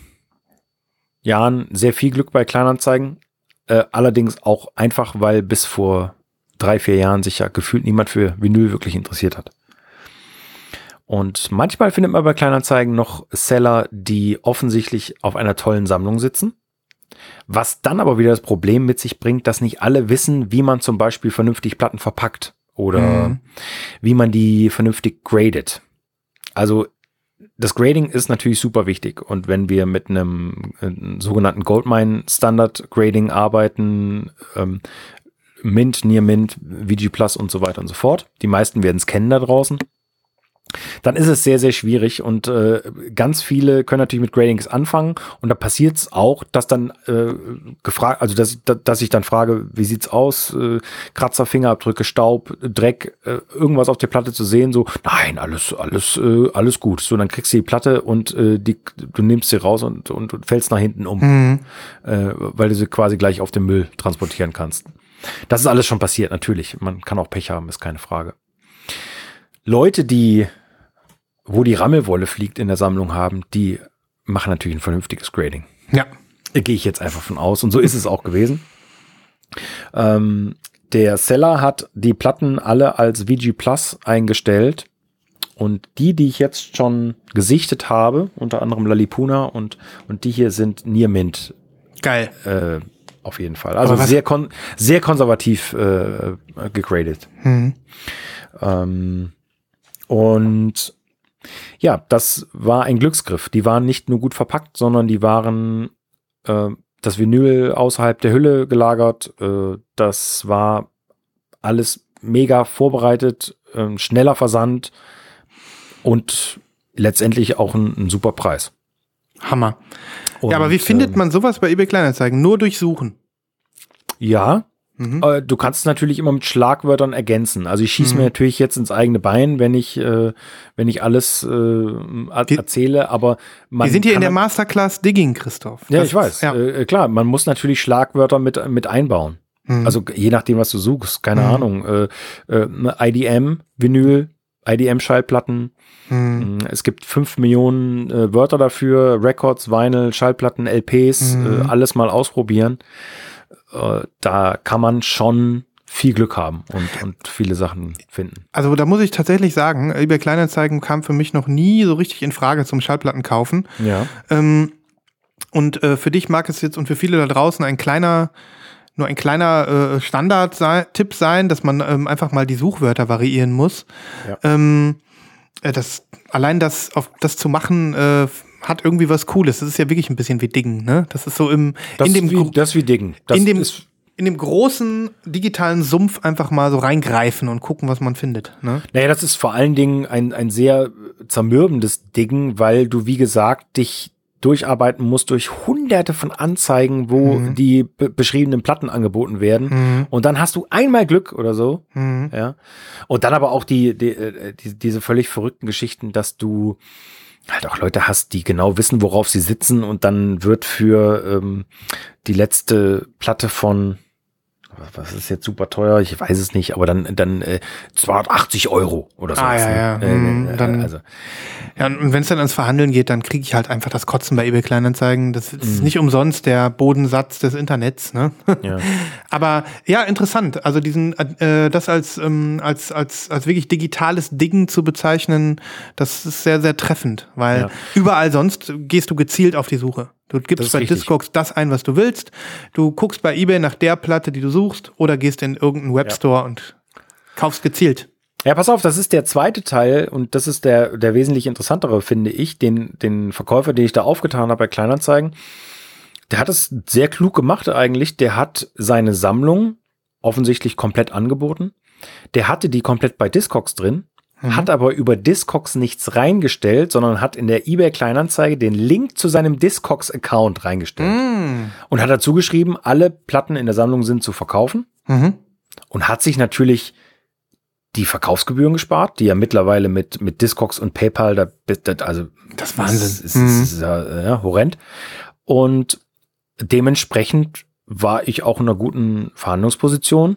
Jahren sehr viel Glück bei Kleinanzeigen. Äh, allerdings auch einfach, weil bis vor drei, vier Jahren sich ja gefühlt niemand für Vinyl wirklich interessiert hat. Und manchmal findet man bei Kleinanzeigen noch Seller, die offensichtlich auf einer tollen Sammlung sitzen. Was dann aber wieder das Problem mit sich bringt, dass nicht alle wissen, wie man zum Beispiel vernünftig Platten verpackt oder Mhm. wie man die vernünftig gradet. Also das Grading ist natürlich super wichtig. Und wenn wir mit einem äh, sogenannten Goldmine Standard Grading arbeiten, ähm, Mint, Near Mint, VG Plus und so weiter und so fort, die meisten werden es kennen da draußen, dann ist es sehr, sehr schwierig und äh, ganz viele können natürlich mit Gradings anfangen und da passiert es auch, dass dann äh, gefragt, also dass, ich- dass ich dann frage, wie sieht's aus, äh, Kratzer, Fingerabdrücke, Staub, Dreck, äh, irgendwas auf der Platte zu sehen, so, nein, alles, alles, äh, alles gut. So, dann kriegst du die Platte und äh, die, du nimmst sie raus und, und, und fällst nach hinten um, Mhm. äh, weil du sie quasi gleich auf den Müll transportieren kannst. Das ist alles schon passiert, natürlich. Man kann auch Pech haben, ist keine Frage. Leute, die, wo die Rammelwolle fliegt in der Sammlung haben, die machen natürlich ein vernünftiges Grading. Ja. Gehe ich jetzt einfach von aus. Und so ist es auch gewesen. Ähm, der Seller hat die Platten alle als VG Plus eingestellt. Und die, die ich jetzt schon gesichtet habe, unter anderem Lalipuna und, und die hier sind Near Mint Geil. äh, auf jeden Fall. Also sehr, kon sehr konservativ äh, gegradet. Mhm. Ähm, und ja, das war ein Glücksgriff. Die waren nicht nur gut verpackt, sondern die waren äh, das Vinyl außerhalb der Hülle gelagert. Äh, das war alles mega vorbereitet, ähm, schneller Versand und letztendlich auch ein, ein super Preis. Hammer. Und, ja, aber wie findet ähm, man sowas bei eBay Kleinanzeigen? Nur durch Suchen. Ja, Mhm. Äh, Du kannst es natürlich immer mit Schlagwörtern ergänzen. Also ich schieße Mhm. mir natürlich jetzt ins eigene Bein, wenn ich, äh, wenn ich alles äh, Wir- erzähle, aber man Wir sind hier in der Masterclass Digging, Christoph. Ja, Das- ich weiß. Ja. Äh, klar, man muss natürlich Schlagwörter mit, mit einbauen. Mhm. Also je nachdem, was du suchst, keine Mhm. Ahnung. Äh, äh, IDM, Vinyl, IDM-Schallplatten. Mhm. Es gibt fünf Millionen äh, Wörter dafür, Records, Vinyl, Schallplatten, LPs, Mhm. äh, alles mal ausprobieren. Äh, da kann man schon viel Glück haben und, und viele Sachen finden. Also da muss ich tatsächlich sagen, eBay Kleinanzeigen kam für mich noch nie so richtig in Frage zum Schallplatten kaufen. Ja. Ähm, und äh, für dich mag es jetzt und für viele da draußen ein kleiner, nur ein kleiner äh, Standard-Tipp sein, dass man ähm, einfach mal die Suchwörter variieren muss. Ja. Ähm, äh, das, allein das, auf, das zu machen, äh, hat irgendwie was Cooles. Das ist ja wirklich ein bisschen wie Diggen, ne? Das ist so im, Das, in dem, wie, das ist wie Diggen. Das in dem, ist, in dem großen digitalen Sumpf einfach mal so reingreifen und gucken, was man findet, ne? naja, das ist vor allen Dingen ein, ein sehr zermürbendes Diggen, weil du, wie gesagt, dich durcharbeiten musst durch hunderte von Anzeigen, wo Mhm. die be beschriebenen Platten angeboten werden. Mhm. Und dann hast du einmal Glück oder so. Mhm. Ja. Und dann aber auch die, die, äh, die, diese völlig verrückten Geschichten, dass du halt auch Leute hast, die genau wissen, worauf sie sitzen und dann wird für ähm, die letzte Platte von, was ist jetzt super teuer? Ich weiß es nicht, aber dann, dann äh, 280 Euro oder so. Ah, ja, ja. Äh, Mhm, äh, dann- also, Ja, und wenn es dann ans Verhandeln geht, dann kriege ich halt einfach das Kotzen bei eBay Kleinanzeigen. Das ist Mhm. nicht umsonst der Bodensatz des Internets. Ne? ja. Aber ja, interessant. Also diesen, äh, das als, ähm, als, als, als wirklich digitales Ding zu bezeichnen, das ist sehr, sehr treffend, weil Ja. überall sonst gehst du gezielt auf die Suche. Du gibst bei richtig. Discogs das ein, was du willst. Du guckst bei eBay nach der Platte, die du suchst, oder gehst in irgendeinen Webstore und kaufst gezielt. Ja, pass auf, das ist der zweite Teil und das ist der, der wesentlich interessantere, finde ich. Den, den Verkäufer, den ich da aufgetan habe bei Kleinanzeigen, der hat es sehr klug gemacht eigentlich. Der hat seine Sammlung offensichtlich komplett angeboten. Der hatte die komplett bei Discogs drin, hat aber über Discogs nichts reingestellt, sondern hat in der eBay Kleinanzeige den Link zu seinem Discogs-Account reingestellt. Mm. Und hat dazu geschrieben, alle Platten in der Sammlung sind zu verkaufen Mhm. und hat sich natürlich die Verkaufsgebühren gespart, die ja mittlerweile mit, mit Discogs und PayPal, da, das, also Das Wahnsinn. ist, ist, Mhm. ist, ja, ja, horrend. Und dementsprechend war ich auch in einer guten Verhandlungsposition.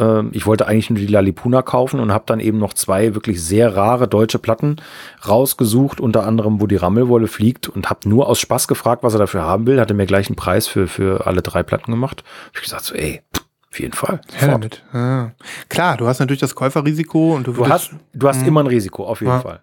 Ähm, Ich wollte eigentlich nur die Lalipuna kaufen und habe dann eben noch zwei wirklich sehr rare deutsche Platten rausgesucht, unter anderem, wo die Rammelwolle fliegt und habe nur aus Spaß gefragt, was er dafür haben will. Hatte mir gleich einen Preis für, für alle drei Platten gemacht. Ich gesagt, so, ey, auf jeden Fall. Ja, sofort. damit. Ja. Klar, du hast natürlich das Käuferrisiko und du, Du hast, du hast immer ein Risiko, auf jeden Ja. Fall.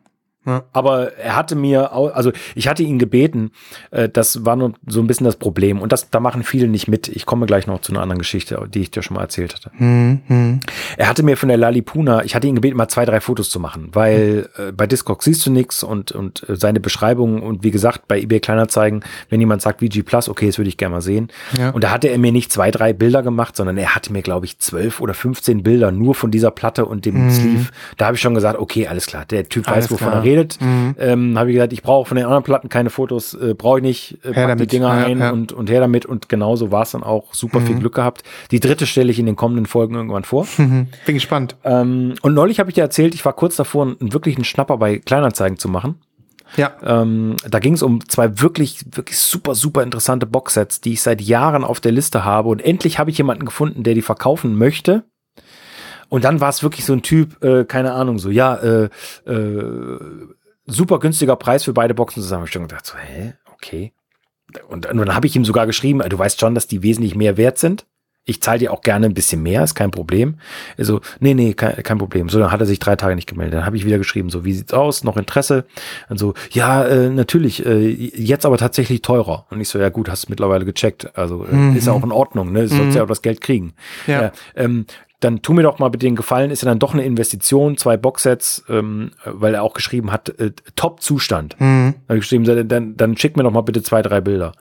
Ja. Aber er hatte mir, au- also ich hatte ihn gebeten, äh, das war nur so ein bisschen das Problem. Und das, da machen viele nicht mit. Ich komme gleich noch zu einer anderen Geschichte, die ich dir schon mal erzählt hatte. Mhm, mhm. Er hatte mir von der Lalipuna, ich hatte ihn gebeten, mal zwei, drei Fotos zu machen, weil äh, bei Discogs siehst du nichts und, und äh, seine Beschreibung und wie gesagt, bei eBay Kleinanzeigen, wenn jemand sagt VG Plus, okay, das würde ich gerne mal sehen. Ja. Und da hatte er mir nicht zwei, drei Bilder gemacht, sondern er hatte mir, glaube ich, zwölf oder 15 Bilder nur von dieser Platte und dem Sleeve. Da habe ich schon gesagt, okay, alles klar, der Typ Mhm. Alles weiß, wovon klar. er redet. Mhm. Ähm, habe ich gesagt, ich brauche von den anderen Platten keine Fotos, äh, brauche ich nicht, äh, pack die. Dinger Ja, ein ja. Und, und her damit. Und genauso war es dann auch. Super Mhm. viel Glück gehabt. Die dritte stelle ich in den kommenden Folgen irgendwann vor. Mhm. Bin gespannt. Ähm, und neulich habe ich dir erzählt, ich war kurz davor, einen wirklichen Schnapper bei Kleinanzeigen zu machen. Ja. Ähm, da ging es um zwei wirklich, wirklich super, super interessante Boxsets, die ich seit Jahren auf der Liste habe. Und endlich habe ich jemanden gefunden, der die verkaufen möchte. Und dann war es wirklich so ein Typ, äh, keine Ahnung, so, ja, äh, äh, super günstiger Preis für beide Boxen zusammen. Ich schon gedacht, so, hä, okay. Und, und dann habe ich ihm sogar geschrieben, du weißt schon, dass die wesentlich mehr wert sind. Ich zahle dir auch gerne ein bisschen mehr, ist kein Problem. Also, nee, nee, kein, kein Problem. So, dann hat er sich drei Tage nicht gemeldet. Dann habe ich wieder geschrieben, so, wie sieht's aus? Noch Interesse? Und so, ja, äh, natürlich, äh, jetzt aber tatsächlich teurer. Und ich so, ja gut, hast du mittlerweile gecheckt. Also, äh, ist ja auch in Ordnung, ne? Du sollst ja auch das Geld kriegen. Ja. Ja, ähm, dann tu mir doch mal bitte den Gefallen, ist ja dann doch eine Investition, zwei Boxsets, ähm, weil er auch geschrieben hat, äh, Top-Zustand. Mhm. Da geschrieben, dann, dann, dann schick mir doch mal bitte zwei, drei Bilder.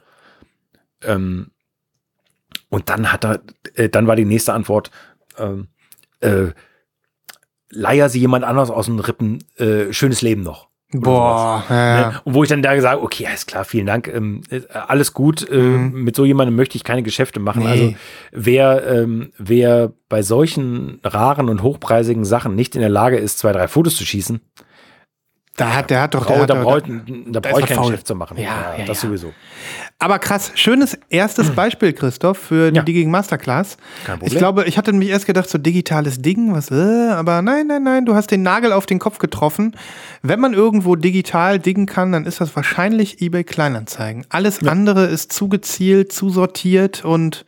Ähm, und dann hat er, äh, dann war die nächste Antwort, ähm, äh, leier sie jemand anders aus den Rippen, äh, schönes Leben noch. Boah, ja, ja. Ne? Und wo ich dann da gesagt okay, alles klar, vielen Dank, ähm, äh, alles gut. Äh, Mhm. Mit so jemandem möchte ich keine Geschäfte machen. Nee. Also wer, ähm, wer bei solchen raren und hochpreisigen Sachen nicht in der Lage ist, zwei, drei Fotos zu schießen, Da hat, der hat doch, der brauche, hat da brauche da, ich, da da brauche ist ich er kein faul. Geschäft zu machen. Ja, ja, das ja. sowieso. Aber krass, schönes erstes Beispiel, Christoph, für die Ja. Digging Masterclass. Kein Problem. Ich glaube, ich hatte mich erst gedacht, so digitales Ding, was, äh, aber nein, nein, nein, du hast den Nagel auf den Kopf getroffen. Wenn man irgendwo digital diggen kann, dann ist das wahrscheinlich eBay Kleinanzeigen. Alles andere ist zu gezielt, zu sortiert und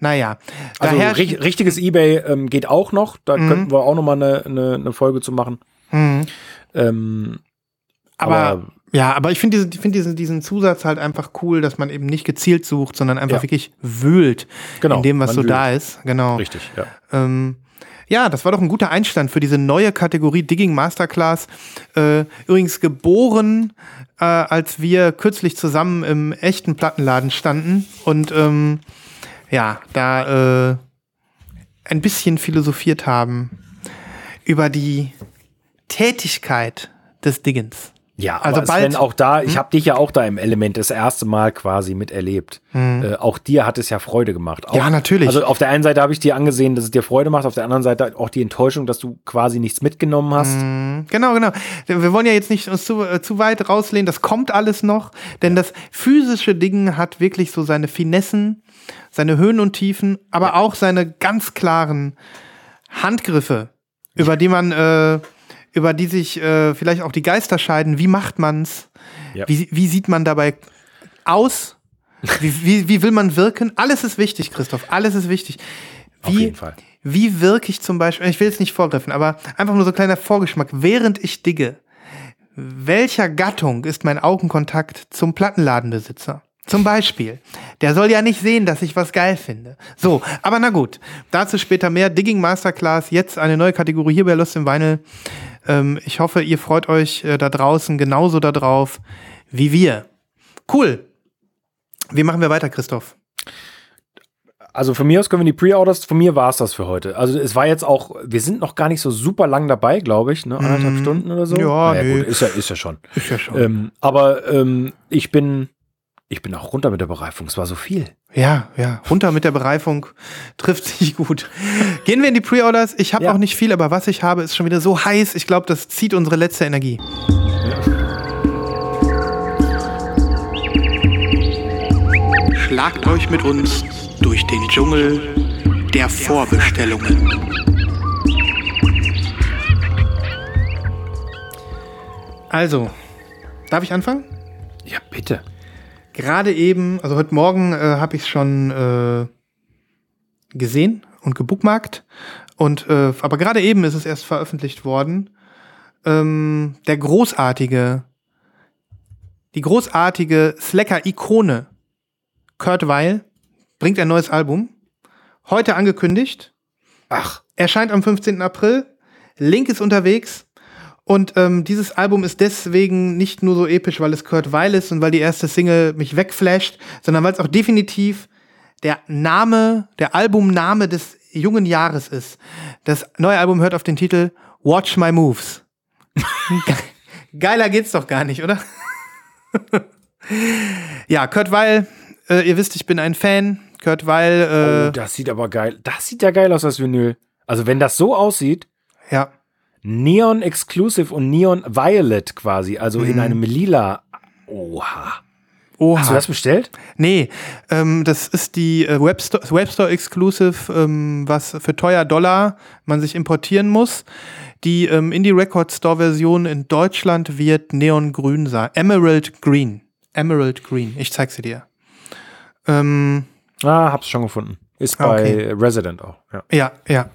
naja. Also richtiges Ebay ähm, geht auch noch. Da Mhm. könnten wir auch noch mal eine, eine, eine Folge zu machen. Mhm. Ähm, aber, aber- ja, aber ich finde diesen, ich finde diesen, diesen Zusatz halt einfach cool, dass man eben nicht gezielt sucht, sondern einfach Ja. wirklich wühlt Genau, in dem, was so wühlt. da ist. Genau. richtig, ja. Ähm, ja, das war doch ein guter Einstand für diese neue Kategorie Digging Masterclass. Äh, übrigens geboren, äh, als wir kürzlich zusammen im echten Plattenladen standen und ähm, ja, da äh, ein bisschen philosophiert haben über die Tätigkeit des Diggens. Ja, Also also bald- Sven, auch da, ich habe dich ja auch da im Element das erste Mal quasi miterlebt. Äh, auch dir hat es ja Freude gemacht. Auch, Ja, natürlich. Also auf der einen Seite habe ich dir angesehen, dass es dir Freude macht, auf der anderen Seite auch die Enttäuschung, dass du quasi nichts mitgenommen hast. Genau, genau. Wir wollen ja jetzt nicht uns zu, äh, zu weit rauslehnen, das kommt alles noch, denn das physische Ding hat wirklich so seine Finessen, seine Höhen und Tiefen, aber auch seine ganz klaren Handgriffe, über die man, äh, über die sich äh, vielleicht auch die Geister scheiden. Wie macht man's? Ja. Wie, wie sieht man dabei aus? Wie, wie, wie will man wirken? Alles ist wichtig, Christoph. Alles ist wichtig. Auf Wie, jeden Fall. wie wirke ich zum Beispiel, ich will es nicht vorgriffen, aber einfach nur so ein kleiner Vorgeschmack, während ich digge, welcher Gattung ist mein Augenkontakt zum Plattenladenbesitzer? Zum Beispiel. Der soll ja nicht sehen, dass ich was geil finde. So, aber na gut. Dazu später mehr. Digging Masterclass, jetzt eine neue Kategorie hier bei Lust im Vinyl. Ähm, ich hoffe, ihr freut euch äh, da draußen genauso da drauf wie wir. Cool. Wie machen wir weiter, Christoph? Also von mir aus können wir die Pre-Orders, von mir war es das für heute. Also es war jetzt auch, wir sind noch gar nicht so super lang dabei, glaube ich, ne? Anderthalb Stunden oder so. Ja, naja, nö. gut, ist ja, ist ja schon. Ist ja schon. Ähm, aber ähm, ich bin, ich bin auch runter mit der Bereifung. Es war so viel. Ja, ja, runter mit der Bereifung trifft sich gut. Gehen wir in die Pre-Orders. Ich habe Ja. auch nicht viel, aber was ich habe, ist schon wieder so heiß. Ich glaube, das zieht unsere letzte Energie. Schlagt euch mit uns durch den Dschungel der Vorbestellungen. Also, darf ich anfangen? Ja, bitte. Gerade eben, also heute Morgen äh, habe ich es schon äh, gesehen und gebookmarkt. Und äh, aber gerade eben ist es erst veröffentlicht worden. Ähm, der großartige, die großartige Slacker-Ikone Kurt Weil bringt ein neues Album. Heute angekündigt. Ach, Erscheint am 15. April. Link ist unterwegs. Und ähm, dieses Album ist deswegen nicht nur so episch, weil es Kurt Weil ist und weil die erste Single mich wegflasht, sondern weil es auch definitiv der Name, der Albumname des jungen Jahres ist. Das neue Album hört auf den Titel Watch My Moves. Ge- Geiler geht's doch gar nicht, oder? ja, Kurt Weil, äh, ihr wisst, ich bin ein Fan. Kurt Weil, äh, oh, das sieht aber geil. Das sieht ja geil aus, das Vinyl. Also wenn das so aussieht, ja. Neon Exclusive und Neon Violet quasi, also Mhm. in einem lila. Oha. Oha. Hast du das bestellt? Nee, ähm, das ist die äh, Webstore, Webstore Exclusive, ähm, was für teuer Dollar man sich importieren muss. Die ähm, Indie Record Store Version in Deutschland wird neongrün sein. Emerald Green. Emerald Green. Ich zeig sie dir. Ähm, Ah, hab's schon gefunden. Ist Ah, bei okay. Resident auch. Ja. ja, ja.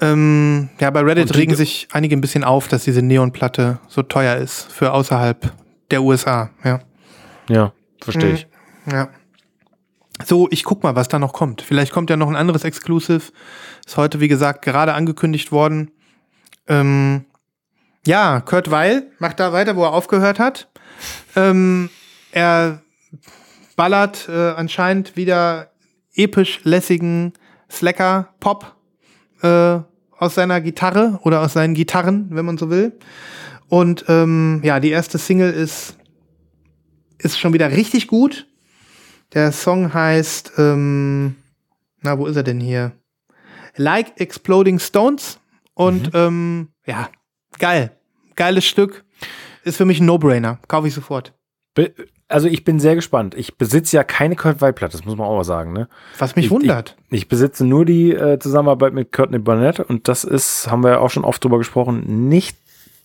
Ähm, ja, bei Reddit regen sich einige ein bisschen auf, dass diese Neonplatte so teuer ist für außerhalb der USA. Ja. Ja, verstehe ich. Ja. So, ich guck mal, was da noch kommt. Vielleicht kommt ja noch ein anderes Exclusive. Ist heute, wie gesagt, gerade angekündigt worden. Ähm, ja, Kurt Weil macht da weiter, wo er aufgehört hat. Ähm, er ballert äh, anscheinend wieder episch lässigen Slacker-Pop äh, aus seiner Gitarre oder aus seinen Gitarren, wenn man so will. Und ähm, ja, die erste Single ist, ist schon wieder richtig gut. Der Song heißt, ähm, na, wo ist er denn hier? Like Exploding Stones. Und ähm, ja, geil. Geiles Stück. Ist für mich ein No-Brainer. Kaufe ich sofort. Be also ich bin sehr gespannt. Ich besitze ja keine Kurt Weil-Platte, das muss man auch mal sagen. Ne? Was mich ich, wundert. Ich, ich besitze nur die äh, Zusammenarbeit mit Courtney Barnett und das ist, haben wir ja auch schon oft drüber gesprochen, nicht,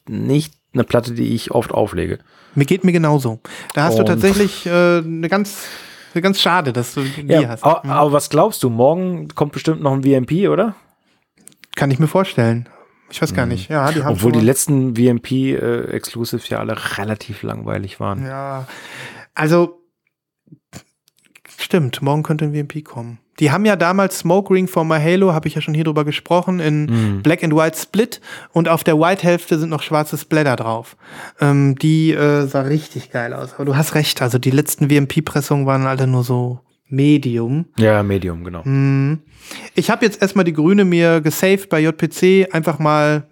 nicht eine Platte, die ich oft auflege. Mir geht mir genauso. Da hast du Und- tatsächlich äh, eine ganz, ganz schade, dass du die Ja, hast. aber, Mhm. aber was glaubst du? Morgen kommt bestimmt noch ein VMP, oder? Kann ich mir vorstellen. Ich weiß gar nicht. Ja, die haben. Obwohl die letzten VMP-Exclusives ja alle relativ langweilig waren. Ja, also stimmt, morgen könnte ein VMP kommen. Die haben ja damals Smoke Ring for My Halo, habe ich ja schon hier drüber gesprochen, in Mhm. Black and White Split und auf der White-Hälfte sind noch schwarze Splatter drauf. Ähm, die äh, sah richtig geil aus. Aber du hast recht, also die letzten VMP-Pressungen waren alle nur so Medium. Ja, Medium, genau. Mhm. Ich habe jetzt erstmal die grüne mir gesaved bei JPC, einfach mal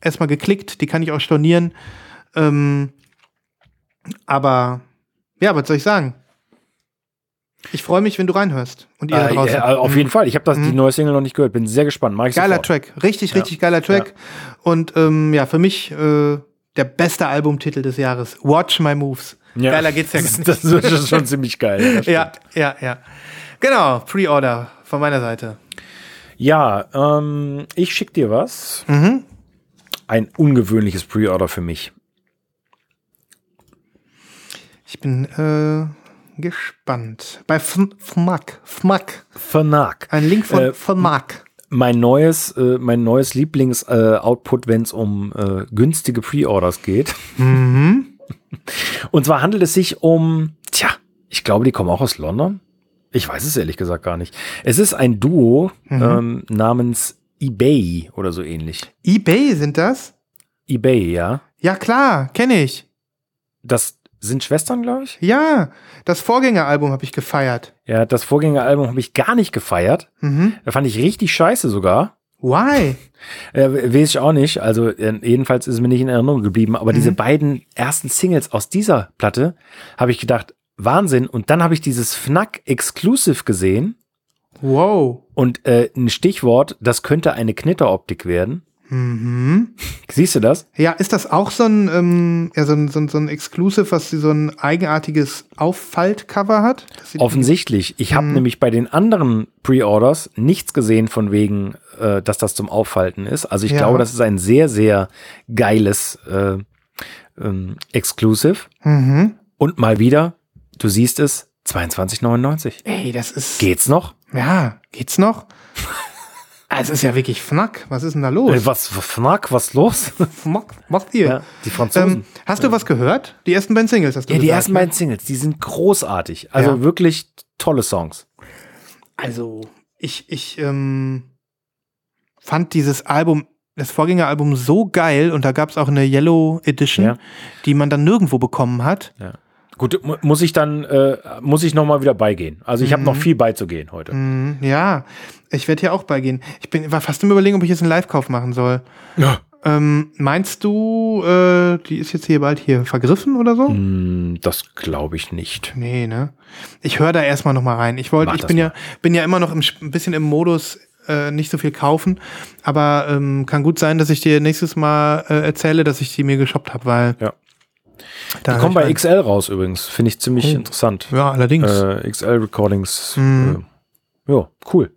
erstmal geklickt, die kann ich auch stornieren. Ähm, Aber ja, was soll ich sagen? Ich freue mich, wenn du reinhörst. Und ihr Äh, draußen. ja, auf jeden Fall. Ich habe das die Mhm. neue Single noch nicht gehört. Bin sehr gespannt. Mach ich Geiler sofort. Track. Richtig, Ja. richtig geiler Track. Und ähm, ja, für mich äh, der beste Albumtitel des Jahres. Watch My Moves. Ja. Geiler geht's ja gar das, nicht. das ist schon ziemlich geil. Ja, ja, ja. Genau, Pre-Order von meiner Seite. Ja, ähm, ich schick dir was. Mhm. Ein ungewöhnliches Pre-Order für mich. Ich bin äh, gespannt. Bei FMAC. FMAC. Fnac. Ein Link von Äh, FMAC. Mein neues, äh, mein neues Lieblings-Output, wenn es um äh, günstige Pre-Orders geht. Mhm. Und zwar handelt es sich um, tja, ich glaube, die kommen auch aus London. Ich weiß es ehrlich gesagt gar nicht. Es ist ein Duo Mhm. ähm, namens eBay oder so ähnlich. eBay sind das? eBay, ja. Ja, klar, kenne ich. Das sind Schwestern, glaube ich. Ja, das Vorgängeralbum habe ich gefeiert. Ja, das Vorgängeralbum habe ich gar nicht gefeiert. Mhm. Da fand ich richtig scheiße sogar. Why? Äh, weiß ich auch nicht. Also äh, jedenfalls ist es mir nicht in Erinnerung geblieben. Aber diese beiden ersten Singles aus dieser Platte habe ich gedacht, Wahnsinn. Und dann habe ich dieses Fnac Exclusive gesehen. Wow. Und äh, ein Stichwort, das könnte eine Knitteroptik werden. Mhm. Siehst du das? Ja, ist das auch so ein, ähm, ja, so ein, so ein, so ein Exclusive, was so ein eigenartiges Auffaltcover hat? Offensichtlich. Ich habe nämlich bei den anderen Pre-Orders nichts gesehen von wegen, äh, dass das zum Auffalten ist. Also ich Ja. glaube, das ist ein sehr, sehr geiles äh, ähm, Exclusive. Mhm. Und mal wieder, du siehst es, 22,99. Ey, das ist. Geht's noch? Ja, geht's noch? Ah, Es ist ja wirklich Fnack. Was ist denn da los? Äh, was, Fnack, was los? Fnack, macht ihr? ja, die Franzosen. ähm, hast du was gehört? Die ersten beiden Singles hast du ja, die gesagt, ersten ne? beiden Singles, die sind großartig. Also Ja. wirklich tolle Songs. Also, ich, ich ähm, fand dieses Album, das Vorgängeralbum so geil und da gab es auch eine Yellow Edition, die man dann nirgendwo bekommen hat. Ja. Gut, mu- muss ich dann, äh, muss ich nochmal wieder beigehen. Also ich habe noch viel beizugehen heute. Mhm, ja, ich werde hier auch beigehen. Ich bin, war fast im Überlegen, ob ich jetzt einen Live-Kauf machen soll. Ja. Ähm, meinst du, äh, die ist jetzt hier bald hier vergriffen oder so? Hm, Das glaube ich nicht. Nee, ne? Ich höre da erstmal noch mal rein. Ich wollte, ich bin mal. ja, bin ja immer noch im, ein bisschen im Modus, äh, nicht so viel kaufen. Aber ähm, kann gut sein, dass ich dir nächstes Mal äh, erzähle, dass ich die mir geshoppt habe, weil Ja. Da Die kommen bei XL raus übrigens. Finde ich ziemlich Oh. interessant. Ja, allerdings. Äh, XL Recordings. Mhm. Äh, ja, cool.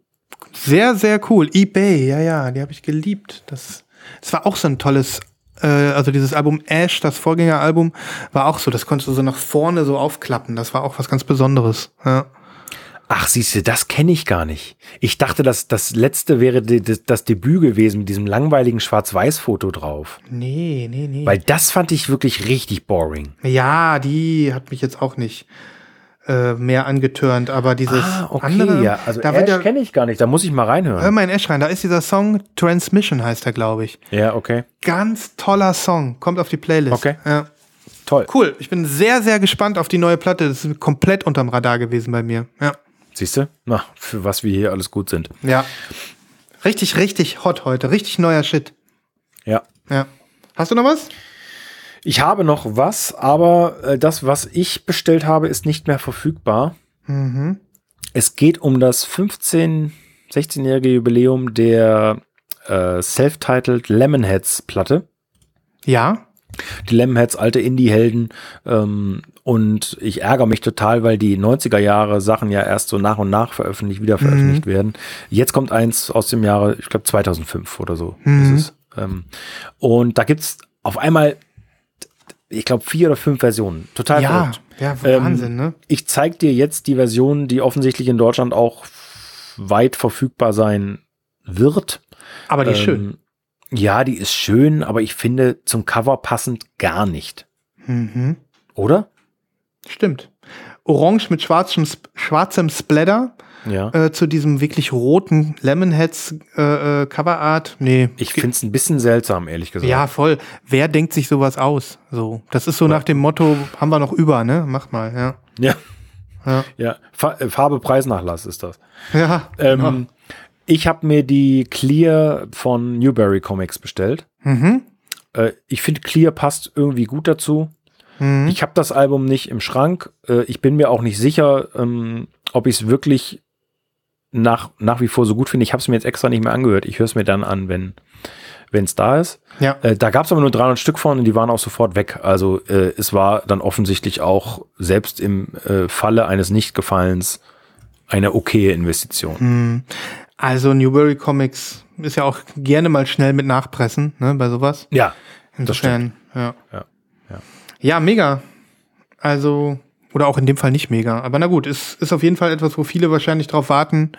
Sehr, sehr cool. eBay, ja, ja, die habe ich geliebt. Das, das war auch so ein tolles, äh, also dieses Album Ash, das Vorgängeralbum, war auch so. Das konntest du so nach vorne so aufklappen. Das war auch was ganz Besonderes. Ja. Ach, siehst du, das kenne ich gar nicht. Ich dachte, dass das letzte wäre die, das, das Debüt gewesen mit diesem langweiligen Schwarz-Weiß-Foto drauf. Nee, nee, nee. Weil das fand ich wirklich richtig boring. Ja, die hat mich jetzt auch nicht äh, mehr angetörnt, aber dieses andere, Ah, ja. Also da Ash kenne ich gar nicht. Da muss ich mal hör reinhören. mal in Ash rein, da ist dieser Song Transmission heißt er, glaube ich. Ja, okay. Ganz toller Song, kommt auf die Playlist. Okay. Ja. Toll. Cool, ich bin sehr, sehr gespannt auf die neue Platte. Das ist komplett unterm Radar gewesen bei mir. Ja. Siehst du? Na, für was wir hier alles gut sind. Ja. Richtig, richtig hot heute, richtig neuer Shit. Ja. Ja. Hast du noch was? Ich habe noch was, aber äh, das, was ich bestellt habe, ist nicht mehr verfügbar. Mhm. Es geht um das 15, 16-jährige Jubiläum der äh, Self-Titled Lemonheads Platte. Ja. Die Lemonheads, alte Indie-Helden. Ähm, und ich ärgere mich total, weil die 90er Jahre Sachen ja erst so nach und nach veröffentlicht, wieder veröffentlicht werden. Jetzt kommt eins aus dem Jahre, ich glaube 2005 oder so Mhm. ist es. Ähm, und da gibt's auf einmal, ich glaube, vier oder fünf Versionen. Total Ja, verrückt. ja, Ähm, Wahnsinn, ne? Ich zeig dir jetzt die Version, die offensichtlich in Deutschland auch weit verfügbar sein wird. Aber die ist schön. Ähm, Ja, die ist schön, aber ich finde zum Cover passend gar nicht. Mhm. Oder? Stimmt. Orange mit schwarzem, schwarzem Splatter Ja. äh, zu diesem wirklich roten Lemonheads äh, äh, Coverart. Nee. Ich finde es ein bisschen seltsam, ehrlich gesagt. Ja, voll. Wer denkt sich sowas aus? So, das ist so nach dem Motto, haben wir noch über, ne? Mach mal, ja. Ja. Ja. ja. Fa äh, Farbe Preisnachlass ist das. Ja. Ähm, Ich habe mir die Clear von Newberry Comics bestellt. Mhm. Äh, ich finde, Clear passt irgendwie gut dazu. Mhm. Ich habe das Album nicht im Schrank. Äh, ich bin mir auch nicht sicher, ähm, ob ich es wirklich nach, nach wie vor so gut finde. Ich habe es mir jetzt extra nicht mehr angehört. Ich höre es mir dann an, wenn es da ist. Ja. Äh, da gab es aber nur 300 Stück von und die waren auch sofort weg. Also äh, es war dann offensichtlich auch selbst im äh, Falle eines Nichtgefallens eine okaye Investition. Also Newberry Comics ist ja auch gerne mal schnell mit nachpressen, ne, bei sowas. Ja, Insofern, ja. Ja, ja. Mega. Also, oder auch in dem Fall nicht mega. Aber na gut, es ist auf jeden Fall etwas, wo viele wahrscheinlich drauf warten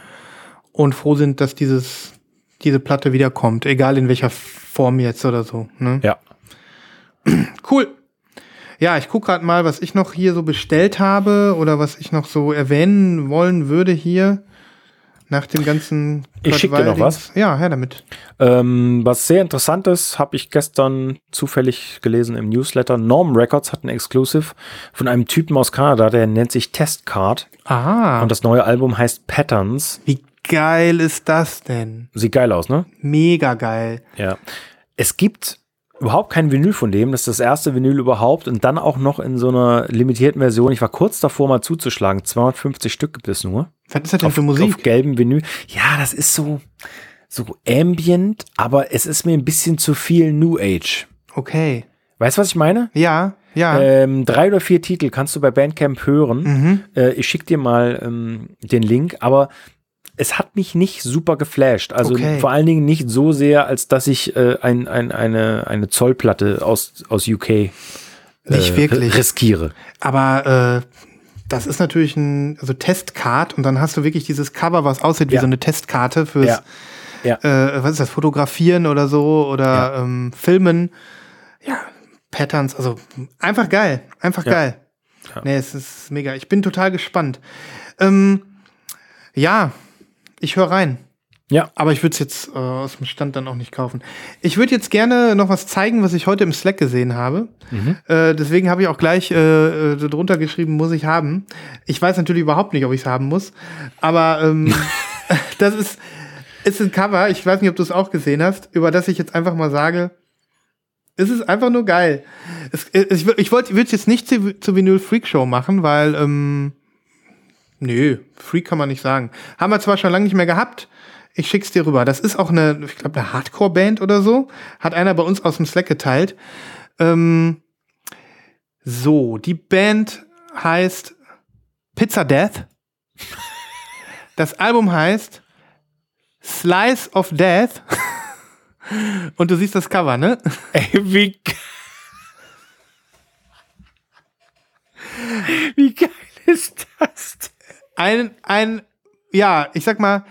und froh sind, dass dieses, diese Platte wiederkommt. Egal in welcher Form jetzt oder so. Ne? ja. Cool. Ja, ich gucke gerade mal, was ich noch hier so bestellt habe oder was ich noch so erwähnen wollen würde hier nach dem ganzen. Ich Kurt schick dir noch was. Ja, her damit. Ähm, was sehr interessantes habe ich gestern zufällig gelesen im Newsletter. Norm Records hat ein Exclusive von einem Typen aus Kanada, der nennt sich Testcard. Ah, Und das neue Album heißt Patterns. wie geil ist das denn? Sieht geil aus, ne? Mega geil. Ja. Es gibt überhaupt kein Vinyl von dem. Das ist das erste Vinyl überhaupt und dann auch noch in so einer limitierten Version. Ich war kurz davor mal zuzuschlagen. 250 Stück gibt es nur. Was ist das denn auf, für Musik? auf gelbem Vinyl. Ja, das ist so, so ambient, aber es ist mir ein bisschen zu viel New Age. Okay. Weißt du, was ich meine? Ja, ja. Ähm, drei oder vier Titel kannst du bei Bandcamp hören. mhm. Äh, ich schicke dir mal ähm, den Link, aber es hat mich nicht super geflasht. Also Okay. vor allen Dingen nicht so sehr, als dass ich äh, ein, ein, eine, eine Zollplatte aus, aus UK äh, Nicht wirklich. riskiere. Aber äh, das ist natürlich ein also Testcard und dann hast du wirklich dieses Cover, was aussieht wie Ja. so eine Testkarte fürs Ja. Ja. Äh, was ist das, Fotografieren oder so oder ähm, Filmen. Ja, Patterns, also einfach geil, einfach geil. Ja. Nee, es ist mega. Ich bin total gespannt. Ähm, ja, ich höre rein. Ja. Aber ich würde es jetzt äh, aus dem Stand dann auch nicht kaufen. Ich würde jetzt gerne noch was zeigen, was ich heute im Slack gesehen habe. Äh, deswegen habe ich auch gleich äh, äh, drunter geschrieben, muss ich haben. Ich weiß natürlich überhaupt nicht, ob ich es haben muss. Aber ähm, das ist, ist ein Cover, ich weiß nicht, ob du es auch gesehen hast, über das ich jetzt einfach mal sage, es ist einfach nur geil. Es, es, ich ich wollte es jetzt nicht zu, zu Vinyl Freak Show machen, weil, ähm, nö, Freak kann man nicht sagen. Haben wir zwar schon lange nicht mehr gehabt, ich schick's dir rüber. Das ist auch eine, ich glaube, eine Hardcore-Band oder so. Hat einer bei uns aus dem Slack geteilt. Ähm, so, die Band heißt Pizza Death. Das Album heißt Slice of Death. Und du siehst das Cover, ne? Ey, wie, ge- wie geil ist das? denn? Ein, ein, ja, ich sag mal,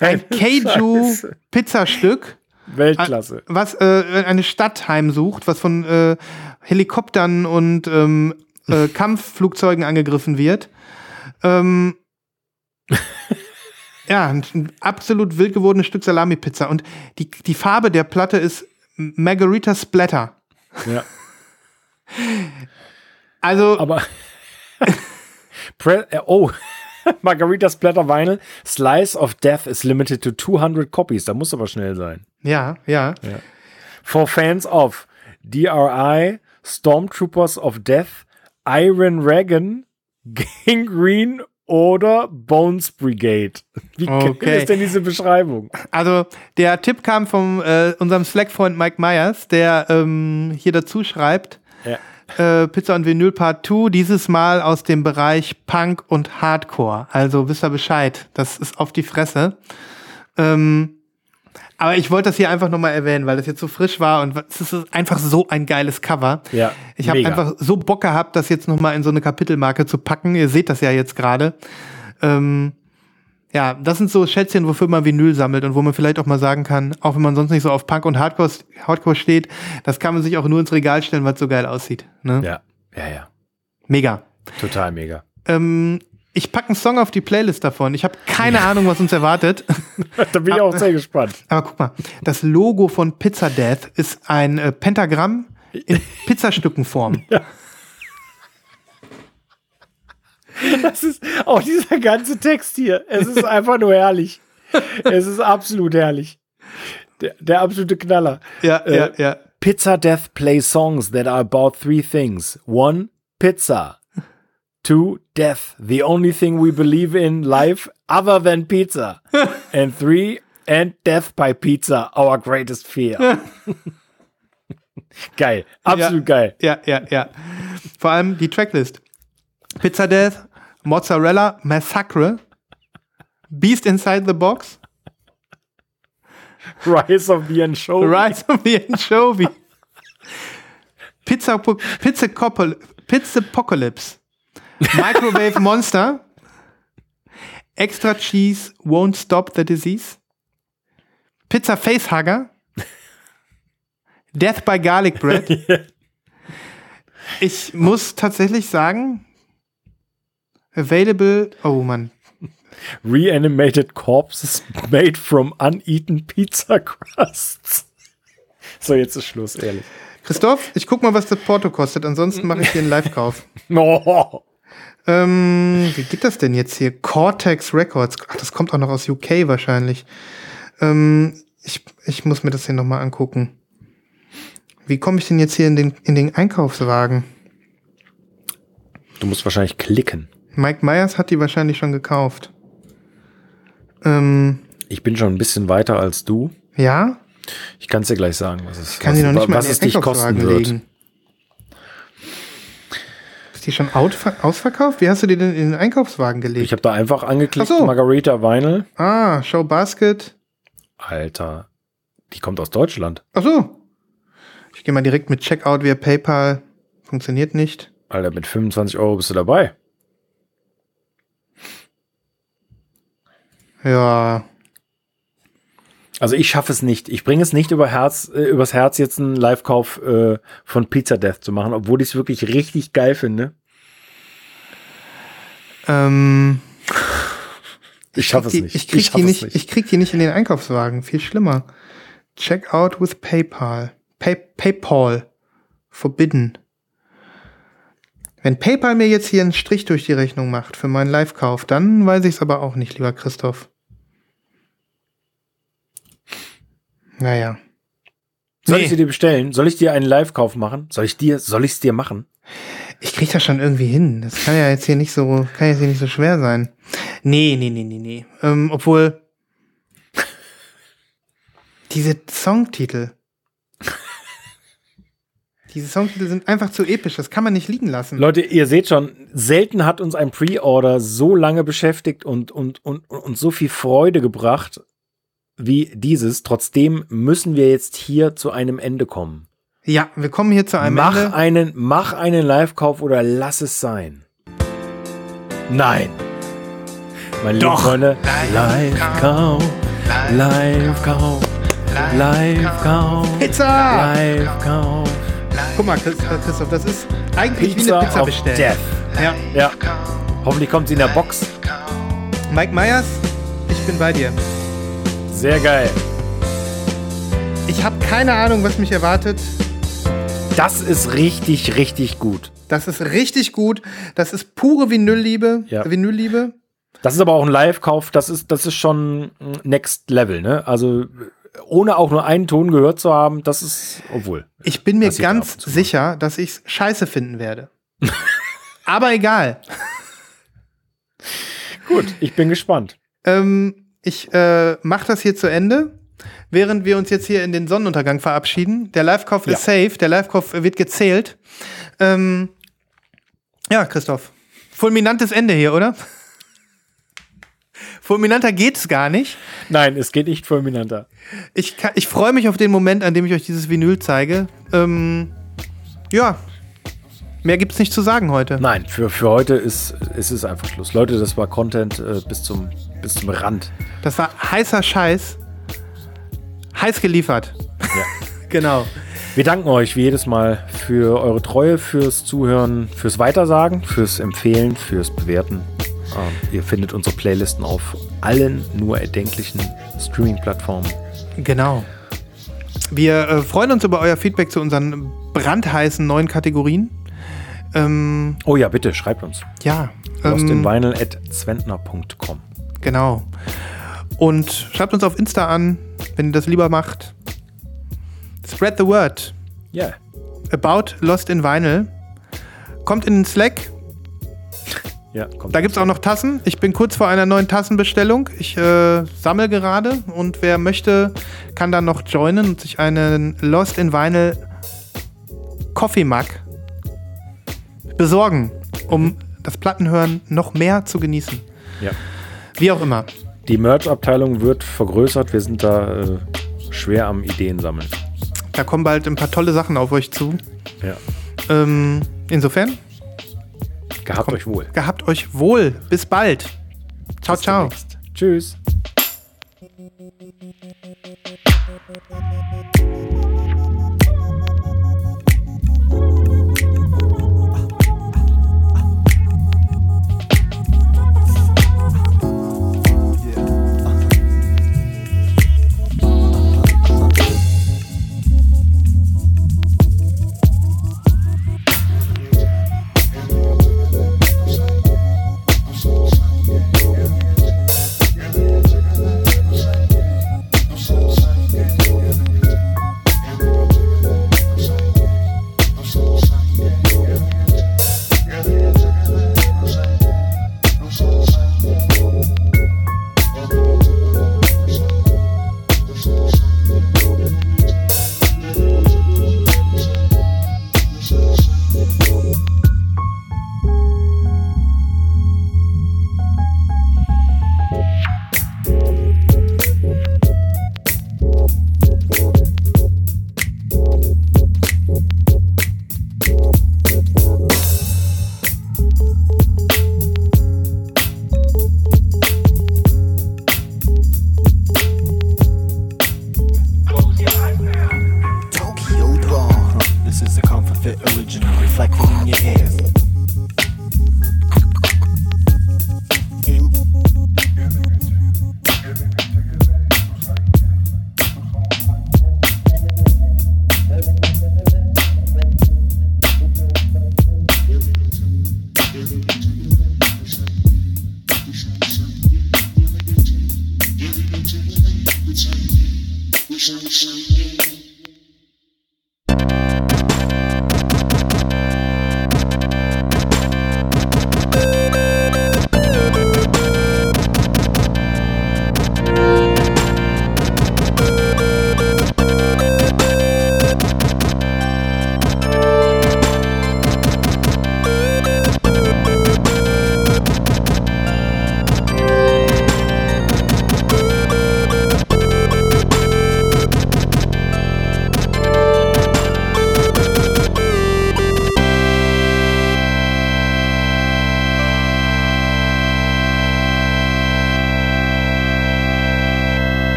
ein. Keiju-Pizzastück. Weltklasse. was äh, eine Stadt heimsucht, was von äh, Helikoptern und ähm, äh, Kampfflugzeugen angegriffen wird. Ähm, ja, ein, absolut wild gewordenes Stück Salami-Pizza. Und die, die Farbe der Platte ist Margarita Splatter. Ja. Also, Aber äh, oh, Margarita Splatter Vinyl Slice of Death is limited to 200 copies. Da muss aber schnell sein. ja, ja. For fans of DRI, Stormtroopers of Death, Iron Reagan, Gangrene oder Bones Brigade. Wie Okay. ist denn diese Beschreibung? Also der Tipp kam von äh, unserem Slack-Freund Mike Myers, der ähm, hier dazu schreibt, Ja. Äh, Pizza und Vinyl Part 2, dieses Mal aus dem Bereich Punk und Hardcore. Also wisst ihr Bescheid, das ist auf die Fresse. Ähm, aber ich wollte das hier einfach nochmal erwähnen, weil das jetzt so frisch war und es ist einfach so ein geiles Cover. Ja, Ich habe einfach so Bock gehabt, das jetzt nochmal in so eine Kapitelmarke zu packen. Ihr seht das ja jetzt gerade. Ähm, ja, das sind so Schätzchen, wofür man Vinyl sammelt und wo man vielleicht auch mal sagen kann, auch wenn man sonst nicht so auf Punk und Hardcore, Hardcore steht, das kann man sich auch nur ins Regal stellen, weil es so geil aussieht. Ne? Ja, ja, ja. Mega. Total mega. Ähm, ich packe einen Song auf die Playlist davon. Ich habe keine Ahnung, was uns erwartet. Da bin ich auch sehr gespannt. Aber guck mal, das Logo von Pizza Death ist ein äh, Pentagramm in Pizzastückenform. Das ist auch dieser ganze Text hier. Es ist einfach nur herrlich. Es ist absolut herrlich. Der, der absolute Knaller. Ja, Äh, ja, ja. Pizza Death plays songs that are about three things. One, pizza. Two, death. The only thing we believe in life other than pizza. and three, and death by pizza, our greatest fear. geil. Absolut ja, geil. Ja, ja, ja. Vor allem die Tracklist. Pizza Death, Mozzarella, Massacre, Beast Inside the Box, Rise of the Anchovy. Rise of the Anchovy, Pizza, Pizza, Pizza Apocalypse, Microwave Monster, Extra Cheese Won't Stop the Disease, Pizza Facehugger, Death by Garlic Bread. Ich muss tatsächlich sagen, available, oh Mann. Reanimated corpses made from uneaten pizza crusts. So, jetzt ist Schluss, ehrlich. Christoph, ich guck mal, was das Porto kostet. Ansonsten mache ich hier einen Live-Kauf. Oh. Ähm, wie geht das denn jetzt hier? Cortex Records. Ach, das kommt auch noch aus UK wahrscheinlich. Ähm, ich, ich muss mir das hier nochmal angucken. Wie komme ich denn jetzt hier in den, in den Einkaufswagen? Du musst wahrscheinlich klicken. Mike Myers hat die wahrscheinlich schon gekauft. Ähm, ich bin schon ein bisschen weiter als du. Ja? Ich kann es dir gleich sagen, was es, ich kann was, noch nicht mal was in es den dich kosten wird. Legen. Ist die schon ausverkauft? Wie hast du die denn in den Einkaufswagen gelegt? Ich habe da einfach angeklickt, so. Margarita Vinyl. Ah, Show Basket. Alter, die kommt aus Deutschland. Ach so. Ich gehe mal direkt mit Checkout via PayPal. Funktioniert nicht. Alter, mit 25 Euro bist du dabei. Ja. Also ich schaffe es nicht. Ich bringe es nicht über Herz, äh, übers Herz, jetzt einen Live-Kauf äh, von Pizza Death zu machen, obwohl ich es wirklich richtig geil finde. Ähm, ich schaffe es nicht. Ich krieg, ich die nicht, nicht. ich krieg die nicht in den Einkaufswagen. Viel schlimmer. Checkout with PayPal. Pay, PayPal. Forbidden. Wenn PayPal mir jetzt hier einen Strich durch die Rechnung macht für meinen Live-Kauf, dann weiß ich es aber auch nicht, lieber Christoph. Naja. Soll Nee. ich sie dir bestellen? Soll ich dir einen Live-Kauf machen? Soll ich dir, soll ich es dir machen? Ich krieg das schon irgendwie hin. Das kann ja jetzt hier nicht so, kann jetzt hier nicht so schwer sein. Nee, nee, nee, nee, nee. Ähm, obwohl diese Songtitel. Diese Songtitel sind einfach zu episch. Das kann man nicht liegen lassen. Leute, ihr seht schon, selten hat uns ein Pre-Order so lange beschäftigt und, und, und, und so viel Freude gebracht wie dieses. Trotzdem müssen wir jetzt hier zu einem Ende kommen. Ja, wir kommen hier zu einem mach Ende. einen, mach einen Live-Kauf oder lass es sein. Nein. Meine lieben Doch. Freunde, Live-Kauf, Live-Kauf, Live-Kauf, Pizza! Live-Kauf. Guck mal, Chris- Christoph, das ist eigentlich wie Pizza eine Pizza bestellen. Death. Ja. Ja. Hoffentlich kommt sie in der Box. Mike Myers, ich bin bei dir. Sehr geil. Ich habe keine Ahnung, was mich erwartet. Das ist richtig, richtig gut. Das ist richtig gut. Das ist pure Vinylliebe. Ja. Vinylliebe. Das ist aber auch ein Live-Kauf, das ist, das ist schon Next Level, ne? Also ohne auch nur einen Ton gehört zu haben, das ist, obwohl. Ich bin mir ganz sicher, dass ich es scheiße finden werde. Aber egal. Gut, ich bin gespannt. Ähm, ich äh, mache das hier zu Ende, während wir uns jetzt hier in den Sonnenuntergang verabschieden. Der Live-Kauf Ja. ist safe, der Live-Kauf wird gezählt. Ähm, ja, Christoph. Fulminantes Ende hier, oder? Fulminanter geht's gar nicht. Nein, es geht nicht fulminanter. Ich, kann- ich freue mich auf den Moment, an dem ich euch dieses Vinyl zeige. Ähm, ja, mehr gibt's nicht zu sagen heute. Nein, für, für heute ist, ist es einfach Schluss. Leute, das war Content äh, bis, zum, bis zum Rand. Das war heißer Scheiß. Heiß geliefert. Ja. Genau. Wir danken euch wie jedes Mal für eure Treue, fürs Zuhören, fürs Weitersagen, fürs Empfehlen, fürs Bewerten. Ähm, ihr findet unsere Playlisten auf allen nur erdenklichen Streaming-Plattformen. Genau. Wir äh, freuen uns über euer Feedback zu unseren brandheißen neuen Kategorien. Ähm, Oh ja, bitte, schreibt uns. ja. Lost in Ähm, Vinyl at zwentner.com. genau. Und schreibt uns auf Insta an, wenn ihr das lieber macht. Spread the word. Ja. About Lost in Vinyl. Kommt in den Slack. Ja, kommt. Da gibt es auch noch Tassen. Ich bin kurz vor einer neuen Tassenbestellung. Ich äh, sammle gerade und wer möchte, kann dann noch joinen und sich einen Lost in Vinyl Coffee Mug besorgen, um das Plattenhören noch mehr zu genießen. Ja. Wie auch immer. Die Merch-Abteilung wird vergrößert. Wir sind da äh, schwer am Ideen sammeln. Da kommen bald ein paar tolle Sachen auf euch zu. Ja. Ähm, insofern, Gehabt Kommt, euch wohl. Gehabt euch wohl. Bis bald. Ciao, Bis ciao. Demnächst. Tschüss.